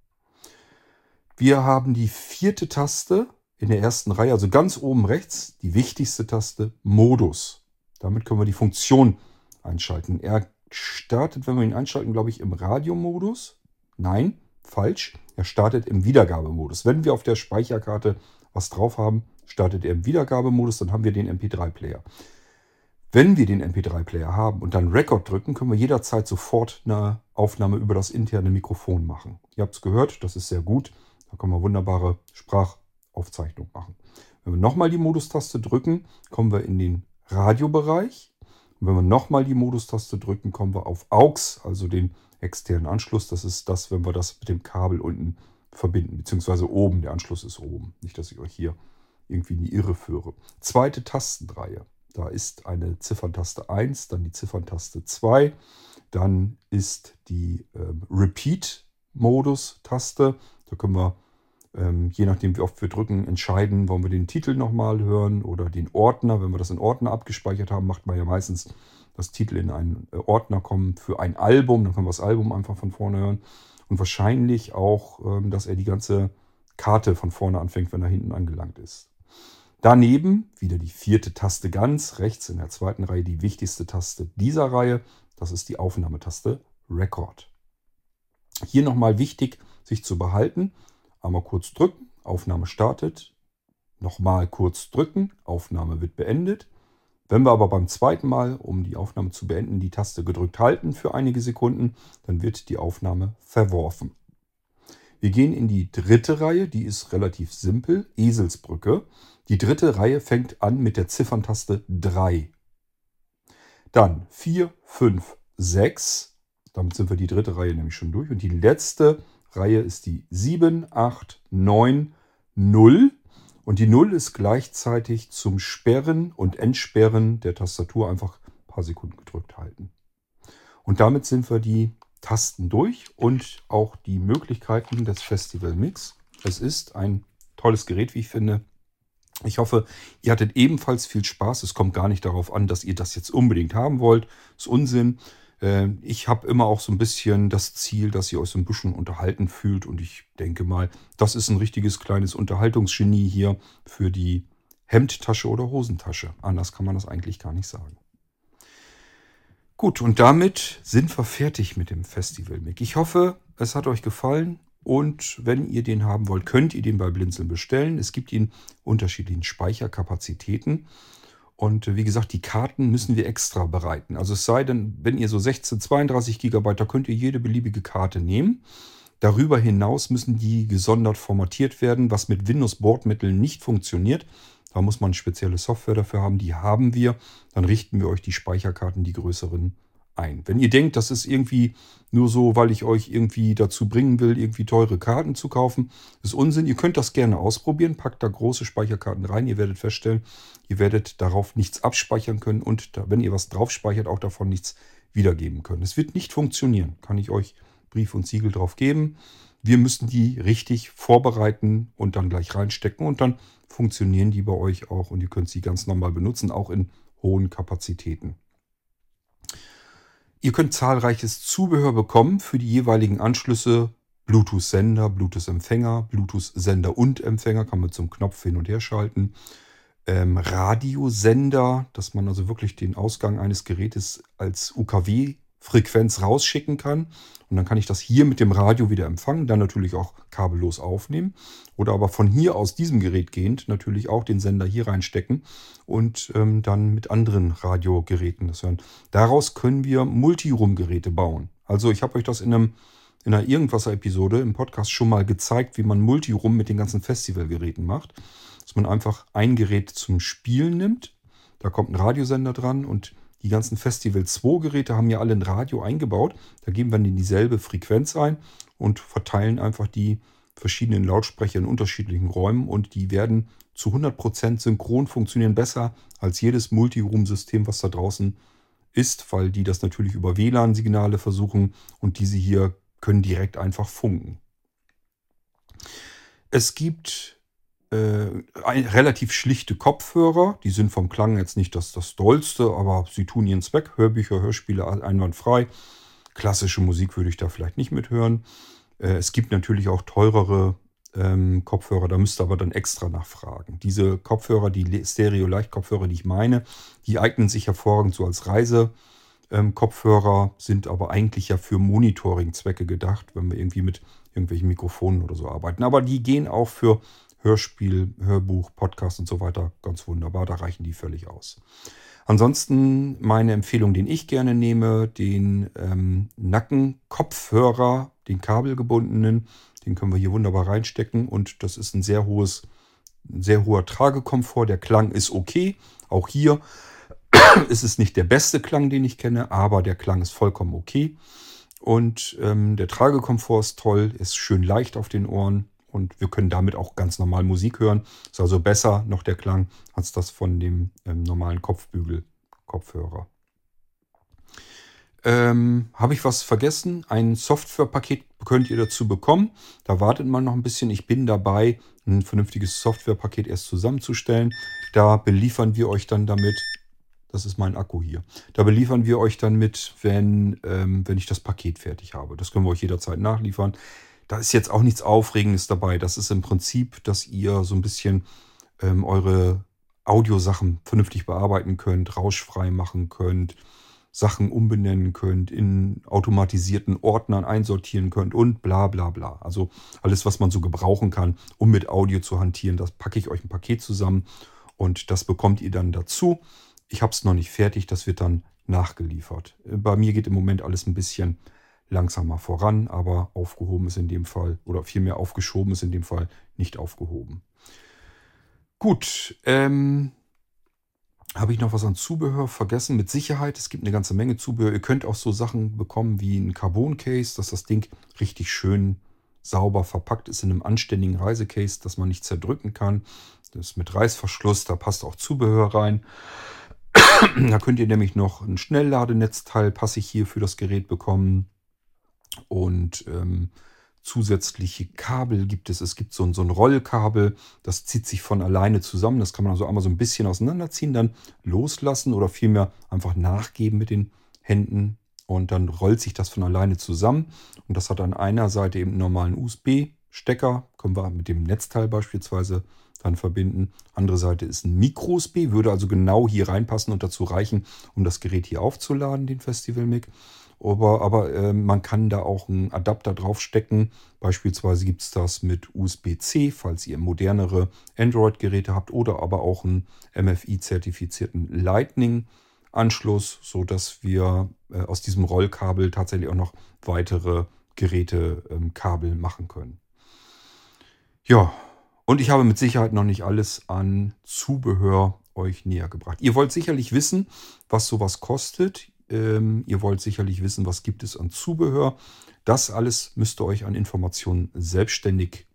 Wir haben die vierte Taste in der ersten Reihe, also ganz oben rechts, die wichtigste Taste, Modus. Damit können wir die Funktion einschalten. Er startet, wenn wir ihn einschalten, glaube ich, im Radiomodus. Nein, falsch. Er startet im Wiedergabemodus. Wenn wir auf der Speicherkarte was drauf haben, startet er im Wiedergabemodus, dann haben wir den MP3-Player. Wenn wir den MP3-Player haben und dann Record drücken, können wir jederzeit sofort eine Aufnahme über das interne Mikrofon machen. Ihr habt es gehört, das ist sehr gut. Da können wir wunderbare Sprachaufzeichnung machen. Wenn wir nochmal die Modustaste drücken, kommen wir in den Radiobereich. Und wenn wir nochmal die Modustaste drücken, kommen wir auf AUX, also den externen Anschluss. Das ist das, wenn wir das mit dem Kabel unten verbinden, beziehungsweise oben. Der Anschluss ist oben. Nicht, dass ich euch hier irgendwie in die Irre führe. Zweite Tastenreihe. Da ist eine Zifferntaste 1, dann die Zifferntaste 2, dann ist die ähm, Repeat-Modus-Taste. Da können wir ähm, je nachdem, wie oft wir drücken, entscheiden, wollen wir den Titel nochmal hören oder den Ordner. Wenn wir das in Ordner abgespeichert haben, macht man ja meistens das Titel in einen äh, Ordner kommen für ein Album. Dann können wir das Album einfach von vorne hören. Und wahrscheinlich auch, ähm, dass er die ganze Karte von vorne anfängt, wenn er hinten angelangt ist. Daneben wieder die vierte Taste ganz rechts in der zweiten Reihe, die wichtigste Taste dieser Reihe. Das ist die Aufnahmetaste Record. Hier nochmal wichtig, sich zu behalten. Einmal kurz drücken, Aufnahme startet. Nochmal kurz drücken, Aufnahme wird beendet. Wenn wir aber beim zweiten Mal, um die Aufnahme zu beenden, die Taste gedrückt halten für einige Sekunden, dann wird die Aufnahme verworfen. Wir gehen in die dritte Reihe, die ist relativ simpel, Eselsbrücke. Die dritte Reihe fängt an mit der Zifferntaste 3. Dann 4, 5, 6. Damit sind wir die dritte Reihe nämlich schon durch. Und die letzte Reihe ist die 7, 8, 9, 0. Und die 0 ist gleichzeitig zum Sperren und Entsperren der Tastatur einfach ein paar Sekunden gedrückt halten. Und damit sind wir die Tasten durch und auch die Möglichkeiten des Festival Mix. Es ist ein tolles Gerät, wie ich finde. Ich hoffe, ihr hattet ebenfalls viel Spaß. Es kommt gar nicht darauf an, dass ihr das jetzt unbedingt haben wollt. Das ist Unsinn. Äh, Ich habe immer auch so ein bisschen das Ziel, dass ihr euch so ein bisschen unterhalten fühlt. Und ich denke mal, das ist ein richtiges kleines Unterhaltungsgenie hier für die Hemdtasche oder Hosentasche. Anders kann man das eigentlich gar nicht sagen. Gut, und damit sind wir fertig mit dem Festival Mic. Ich hoffe, es hat euch gefallen. Und wenn ihr den haben wollt, könnt ihr den bei Blinzeln bestellen. Es gibt ihn unterschiedlichen Speicherkapazitäten. Und wie gesagt, die Karten müssen wir extra bereiten. Also es sei denn, wenn ihr so 16, 32 Gigabyte, da könnt ihr jede beliebige Karte nehmen. Darüber hinaus müssen die gesondert formatiert werden, was mit Windows-Bordmitteln nicht funktioniert. Da muss man spezielle Software dafür haben. Die haben wir. Dann richten wir euch die Speicherkarten, die größeren, ein. Wenn ihr denkt, das ist irgendwie nur so, weil ich euch irgendwie dazu bringen will, irgendwie teure Karten zu kaufen, ist Unsinn. Ihr könnt das gerne ausprobieren. Packt da große Speicherkarten rein. Ihr werdet feststellen, ihr werdet darauf nichts abspeichern können und da, wenn ihr was drauf speichert, auch davon nichts wiedergeben können. Es wird nicht funktionieren. Kann ich euch Brief und Siegel drauf geben. Wir müssen die richtig vorbereiten und dann gleich reinstecken und dann funktionieren die bei euch auch und ihr könnt sie ganz normal benutzen, auch in hohen Kapazitäten. Ihr könnt zahlreiches Zubehör bekommen für die jeweiligen Anschlüsse. Bluetooth-Sender, Bluetooth-Empfänger, Bluetooth-Sender und Empfänger kann man zum Knopf hin und her schalten. Ähm, Radiosender, dass man also wirklich den Ausgang eines Gerätes als UKW-Frequenz rausschicken kann. Und dann kann ich das hier mit dem Radio wieder empfangen, dann natürlich auch kabellos aufnehmen. Oder aber von hier aus diesem Gerät gehend natürlich auch den Sender hier reinstecken und ähm, dann mit anderen Radiogeräten das hören. Daraus können wir Multiroom-Geräte bauen. Also ich habe euch das in einem in einer Irgendwasser-Episode im Podcast schon mal gezeigt, wie man Multiroom mit den ganzen Festivalgeräten macht. Dass man einfach ein Gerät zum Spielen nimmt. Da kommt ein Radiosender dran und die ganzen Festival 2 Geräte haben ja alle ein Radio eingebaut. Da geben wir dann dieselbe Frequenz ein und verteilen einfach die verschiedenen Lautsprecher in unterschiedlichen Räumen und die werden zu 100% synchron funktionieren besser als jedes Multiroom-System, was da draußen ist, weil die das natürlich über WLAN-Signale versuchen und diese hier können direkt einfach funken. Es gibt relativ schlichte Kopfhörer. Die sind vom Klang jetzt nicht das, das dollste, aber sie tun ihren Zweck. Hörbücher, Hörspiele einwandfrei. Klassische Musik würde ich da vielleicht nicht mithören. Äh, es gibt natürlich auch teurere ähm, Kopfhörer, da müsst ihr aber dann extra nachfragen. Diese Kopfhörer, die Stereo-Leicht-Kopfhörer, die ich meine, die eignen sich hervorragend so als Reise. Ähm, sind aber eigentlich ja für Monitoring-Zwecke gedacht, wenn wir irgendwie mit irgendwelchen Mikrofonen oder so arbeiten. Aber die gehen auch für Hörspiel, Hörbuch, Podcast und so weiter ganz wunderbar. Da reichen die völlig aus. Ansonsten meine Empfehlung, den ich gerne nehme, den ähm, Nackenkopfhörer, den kabelgebundenen. Den können wir hier wunderbar reinstecken und das ist ein sehr hohes, sehr hoher Tragekomfort. Der Klang ist okay. Auch hier ist es nicht der beste Klang, den ich kenne, aber der Klang ist vollkommen okay. Und ähm, der Tragekomfort ist toll, ist schön leicht auf den Ohren und wir können damit auch ganz normal Musik hören. Ist also besser noch der Klang als das von dem ähm, normalen Kopfbügel-Kopfhörer. Ähm, Habe ich was vergessen? Ein Softwarepaket könnt ihr dazu bekommen. Da wartet man noch ein bisschen. Ich bin dabei, ein vernünftiges Softwarepaket erst zusammenzustellen. Da beliefern wir euch dann damit. Das ist mein Akku hier. Da beliefern wir euch dann mit, wenn, ähm, wenn ich das Paket fertig habe. Das können wir euch jederzeit nachliefern. Da ist jetzt auch nichts Aufregendes dabei. Das ist im Prinzip, dass ihr so ein bisschen ähm, eure Audiosachen vernünftig bearbeiten könnt, rauschfrei machen könnt, Sachen umbenennen könnt, in automatisierten Ordnern einsortieren könnt und bla bla bla. Also alles, was man so gebrauchen kann, um mit Audio zu hantieren, das packe ich euch ein Paket zusammen und das bekommt ihr dann dazu. Ich habe es noch nicht fertig, das wird dann nachgeliefert. Bei mir geht im Moment alles ein bisschen langsamer voran, aber aufgehoben ist in dem Fall, oder vielmehr aufgeschoben ist in dem Fall nicht aufgehoben. Gut, ähm, habe ich noch was an Zubehör vergessen? Mit Sicherheit, es gibt eine ganze Menge Zubehör. Ihr könnt auch so Sachen bekommen wie ein Carbon-Case, dass das Ding richtig schön sauber verpackt ist in einem anständigen Reisecase, dass man nicht zerdrücken kann. Das ist mit Reißverschluss, da passt auch Zubehör rein. da könnt ihr nämlich noch ein Schnellladenetzteil passig hier für das Gerät bekommen. Und ähm, zusätzliche Kabel gibt es. Es gibt so ein, so ein Rollkabel, das zieht sich von alleine zusammen. Das kann man also einmal so ein bisschen auseinanderziehen, dann loslassen oder vielmehr einfach nachgeben mit den Händen. Und dann rollt sich das von alleine zusammen. Und das hat an einer Seite eben einen normalen USB-Stecker. Können wir mit dem Netzteil beispielsweise dann verbinden. Andere Seite ist ein Micro-USB, würde also genau hier reinpassen und dazu reichen, um das Gerät hier aufzuladen, den Festival Mic. Aber, aber äh, man kann da auch einen Adapter draufstecken. Beispielsweise gibt es das mit USB-C, falls ihr modernere Android-Geräte habt, oder aber auch einen MFI-zertifizierten Lightning-Anschluss, sodass wir äh, aus diesem Rollkabel tatsächlich auch noch weitere Gerätekabel ähm, machen können. Ja, und ich habe mit Sicherheit noch nicht alles an Zubehör euch näher gebracht. Ihr wollt sicherlich wissen, was sowas kostet. Ähm, ihr wollt sicherlich wissen, was gibt es an Zubehör. Das alles müsst ihr euch an Informationen selbstständig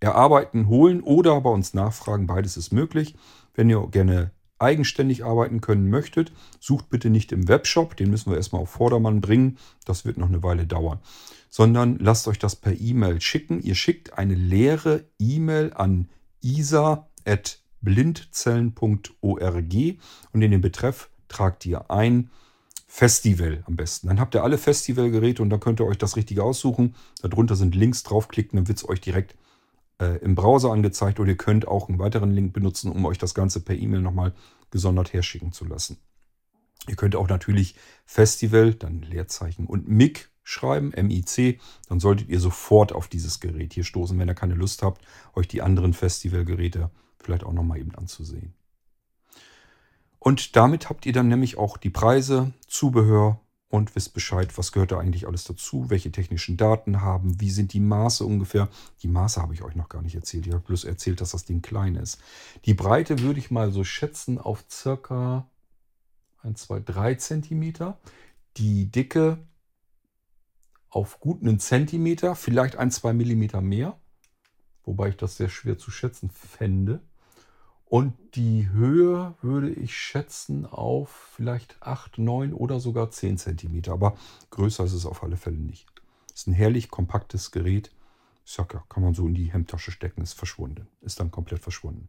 erarbeiten, holen oder bei uns nachfragen. Beides ist möglich. Wenn ihr gerne eigenständig arbeiten können möchtet, sucht bitte nicht im Webshop, den müssen wir erstmal auf Vordermann bringen. Das wird noch eine Weile dauern. Sondern lasst euch das per E-Mail schicken. Ihr schickt eine leere E-Mail an isa.blindzellen.org und in den Betreff tragt ihr ein Festival am besten. Dann habt ihr alle Festivalgeräte und dann könnt ihr euch das Richtige aussuchen. Darunter sind Links draufklicken, dann wird es euch direkt äh, im Browser angezeigt oder ihr könnt auch einen weiteren Link benutzen, um euch das Ganze per E-Mail nochmal gesondert herschicken zu lassen. Ihr könnt auch natürlich Festival, dann Leerzeichen und MIC schreiben, M-I-C, dann solltet ihr sofort auf dieses Gerät hier stoßen, wenn ihr keine Lust habt, euch die anderen Festivalgeräte vielleicht auch nochmal eben anzusehen. Und damit habt ihr dann nämlich auch die Preise, Zubehör und wisst Bescheid, was gehört da eigentlich alles dazu, welche technischen Daten haben, wie sind die Maße ungefähr. Die Maße habe ich euch noch gar nicht erzählt. Ich habe bloß erzählt, dass das Ding klein ist. Die Breite würde ich mal so schätzen auf circa 1, 2, 3 Zentimeter. Die Dicke auf gut einen Zentimeter, vielleicht ein, zwei Millimeter mehr. Wobei ich das sehr schwer zu schätzen fände. Und die Höhe würde ich schätzen auf vielleicht 8, 9 oder sogar 10 cm. Aber größer ist es auf alle Fälle nicht. Ist ein herrlich kompaktes Gerät. Ich sag ja, kann man so in die Hemdtasche stecken, ist verschwunden. Ist dann komplett verschwunden.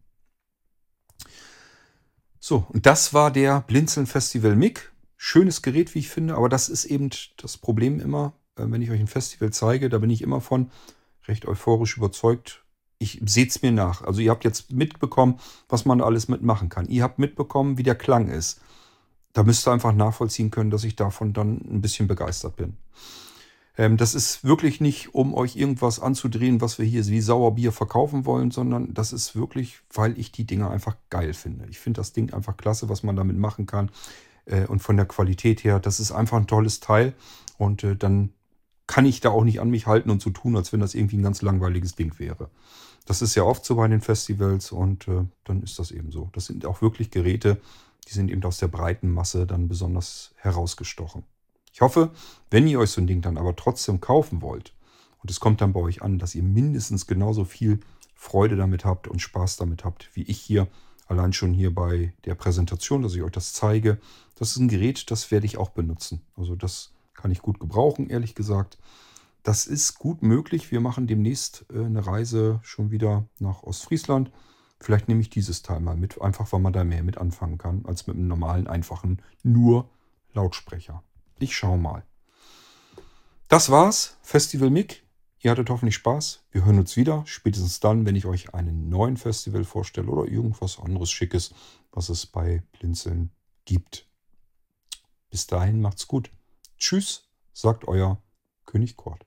So, und das war der Blinzeln Festival MIG. Schönes Gerät, wie ich finde, aber das ist eben das Problem immer, äh, wenn ich euch ein Festival zeige, da bin ich immer von recht euphorisch überzeugt, ich seht es mir nach. Also ihr habt jetzt mitbekommen, was man alles mitmachen kann. Ihr habt mitbekommen, wie der Klang ist. Da müsst ihr einfach nachvollziehen können, dass ich davon dann ein bisschen begeistert bin. Ähm, das ist wirklich nicht, um euch irgendwas anzudrehen, was wir hier wie Sauerbier verkaufen wollen, sondern das ist wirklich, weil ich die Dinger einfach geil finde. Ich finde das Ding einfach klasse, was man damit machen kann. Äh, und von der Qualität her, das ist einfach ein tolles Teil. Und äh, dann kann ich da auch nicht an mich halten und so tun, als wenn das irgendwie ein ganz langweiliges Ding wäre. Das ist ja oft so bei den Festivals und äh, dann ist das eben so. Das sind auch wirklich Geräte, die sind eben aus der breiten Masse dann besonders herausgestochen. Ich hoffe, wenn ihr euch so ein Ding dann aber trotzdem kaufen wollt und es kommt dann bei euch an, dass ihr mindestens genauso viel Freude damit habt und Spaß damit habt, wie ich hier allein schon hier bei der Präsentation, dass ich euch das zeige. Das ist ein Gerät, das werde ich auch benutzen. Also das kann ich gut gebrauchen, ehrlich gesagt. Das ist gut möglich. Wir machen demnächst äh, eine Reise schon wieder nach Ostfriesland. Vielleicht nehme ich dieses Teil mal mit, einfach weil man da mehr mit anfangen kann, als mit einem normalen, einfachen, nur Lautsprecher. Ich schaue mal. Das war's. Festival Mick. Ihr hattet hoffentlich Spaß. Wir hören uns wieder. Spätestens dann, wenn ich euch einen neuen Festival vorstelle oder irgendwas anderes Schickes, was es bei Blinzeln gibt. Bis dahin macht's gut. Tschüss, sagt euer König Kort.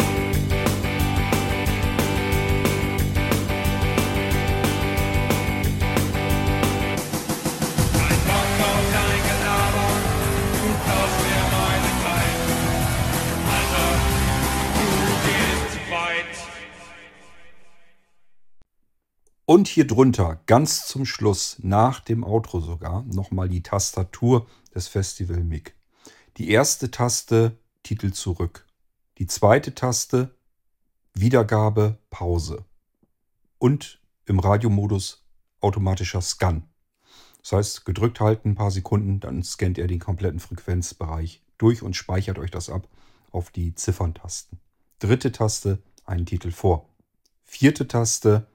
Und hier drunter, ganz zum Schluss, nach dem Outro sogar, nochmal die Tastatur des Festival MIG. Die erste Taste Titel zurück. Die zweite Taste Wiedergabe Pause. Und im Radiomodus automatischer Scan. Das heißt, gedrückt halten ein paar Sekunden, dann scannt er den kompletten Frequenzbereich durch und speichert euch das ab auf die Zifferntasten. Dritte Taste, einen Titel vor. Vierte Taste,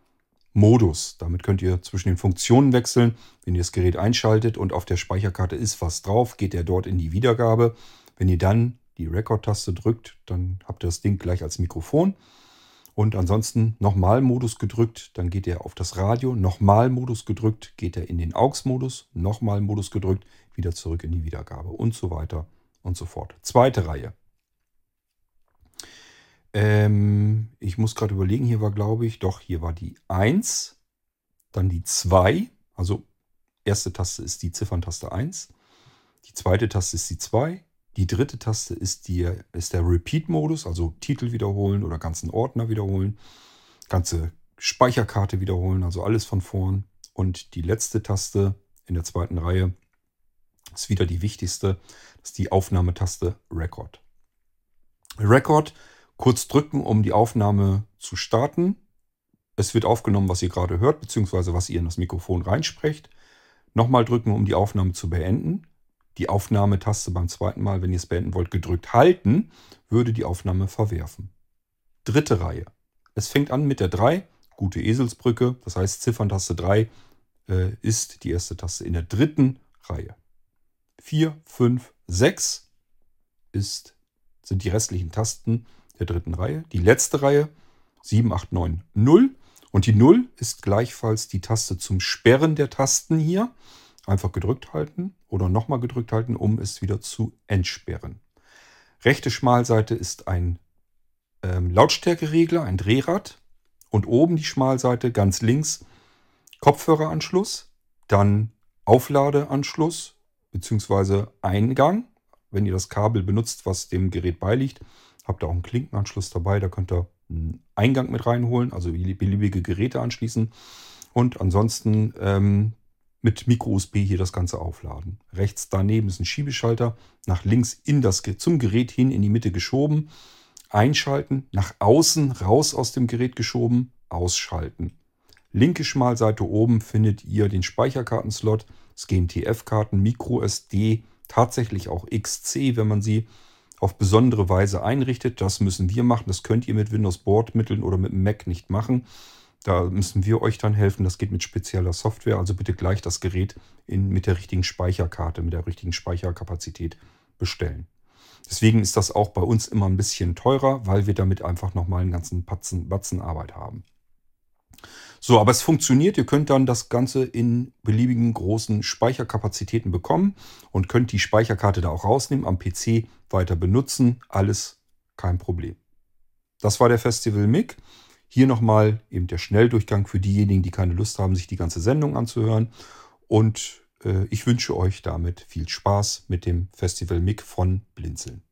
Modus. Damit könnt ihr zwischen den Funktionen wechseln. Wenn ihr das Gerät einschaltet und auf der Speicherkarte ist was drauf, geht er dort in die Wiedergabe. Wenn ihr dann die Record-Taste drückt, dann habt ihr das Ding gleich als Mikrofon. Und ansonsten nochmal Modus gedrückt, dann geht er auf das Radio. Nochmal Modus gedrückt, geht er in den AUX-Modus. Nochmal Modus gedrückt, wieder zurück in die Wiedergabe und so weiter und so fort. Zweite Reihe. Ähm, ich muss gerade überlegen, hier war glaube ich, doch, hier war die 1, dann die 2, also erste Taste ist die Zifferntaste 1, die zweite Taste ist die 2, die dritte Taste ist, die, ist der Repeat-Modus, also Titel wiederholen oder ganzen Ordner wiederholen, ganze Speicherkarte wiederholen, also alles von vorn. Und die letzte Taste in der zweiten Reihe ist wieder die wichtigste, das ist die Aufnahmetaste Record. Record kurz drücken, um die Aufnahme zu starten. Es wird aufgenommen, was ihr gerade hört, beziehungsweise was ihr in das Mikrofon reinsprecht. Nochmal drücken, um die Aufnahme zu beenden. Die Aufnahmetaste beim zweiten Mal, wenn ihr es beenden wollt, gedrückt halten, würde die Aufnahme verwerfen. Dritte Reihe. Es fängt an mit der 3, gute Eselsbrücke, das heißt Zifferntaste 3 äh, ist die erste Taste in der dritten Reihe. 4, 5, 6 ist, sind die restlichen Tasten der dritten Reihe. Die letzte Reihe 7, 8, 9, 0. Und die 0 ist gleichfalls die Taste zum Sperren der Tasten hier. Einfach gedrückt halten oder nochmal gedrückt halten, um es wieder zu entsperren. Rechte Schmalseite ist ein ähm, Lautstärkeregler, ein Drehrad. Und oben die Schmalseite ganz links Kopfhöreranschluss, dann Aufladeanschluss bzw. Eingang. Wenn ihr das Kabel benutzt, was dem Gerät beiliegt, habt ihr auch einen Klinkenanschluss dabei. Da könnt ihr einen Eingang mit reinholen, also beliebige Geräte anschließen. Und ansonsten ähm, mit Micro-USB hier das Ganze aufladen. Rechts daneben ist ein Schiebeschalter, nach links in das, zum Gerät hin in die Mitte geschoben, einschalten, nach außen raus aus dem Gerät geschoben, ausschalten. Linke Schmalseite oben findet ihr den Speicherkartenslot. Es gehen TF-Karten, Micro-SD, tatsächlich auch XC, wenn man sie auf besondere Weise einrichtet. Das müssen wir machen. Das könnt ihr mit Windows Bordmitteln oder mit Mac nicht machen. Da müssen wir euch dann helfen. Das geht mit spezieller Software. Also bitte gleich das Gerät in, mit der richtigen Speicherkarte, mit der richtigen Speicherkapazität bestellen. Deswegen ist das auch bei uns immer ein bisschen teurer, weil wir damit einfach nochmal einen ganzen Batzen, Batzen Arbeit haben. So, aber es funktioniert. Ihr könnt dann das Ganze in beliebigen großen Speicherkapazitäten bekommen und könnt die Speicherkarte da auch rausnehmen, am PC weiter benutzen. Alles kein Problem. Das war der Festival MIG. Hier nochmal eben der Schnelldurchgang für diejenigen, die keine Lust haben, sich die ganze Sendung anzuhören. Und äh, ich wünsche euch damit viel Spaß mit dem Festival MIG von Blinzeln.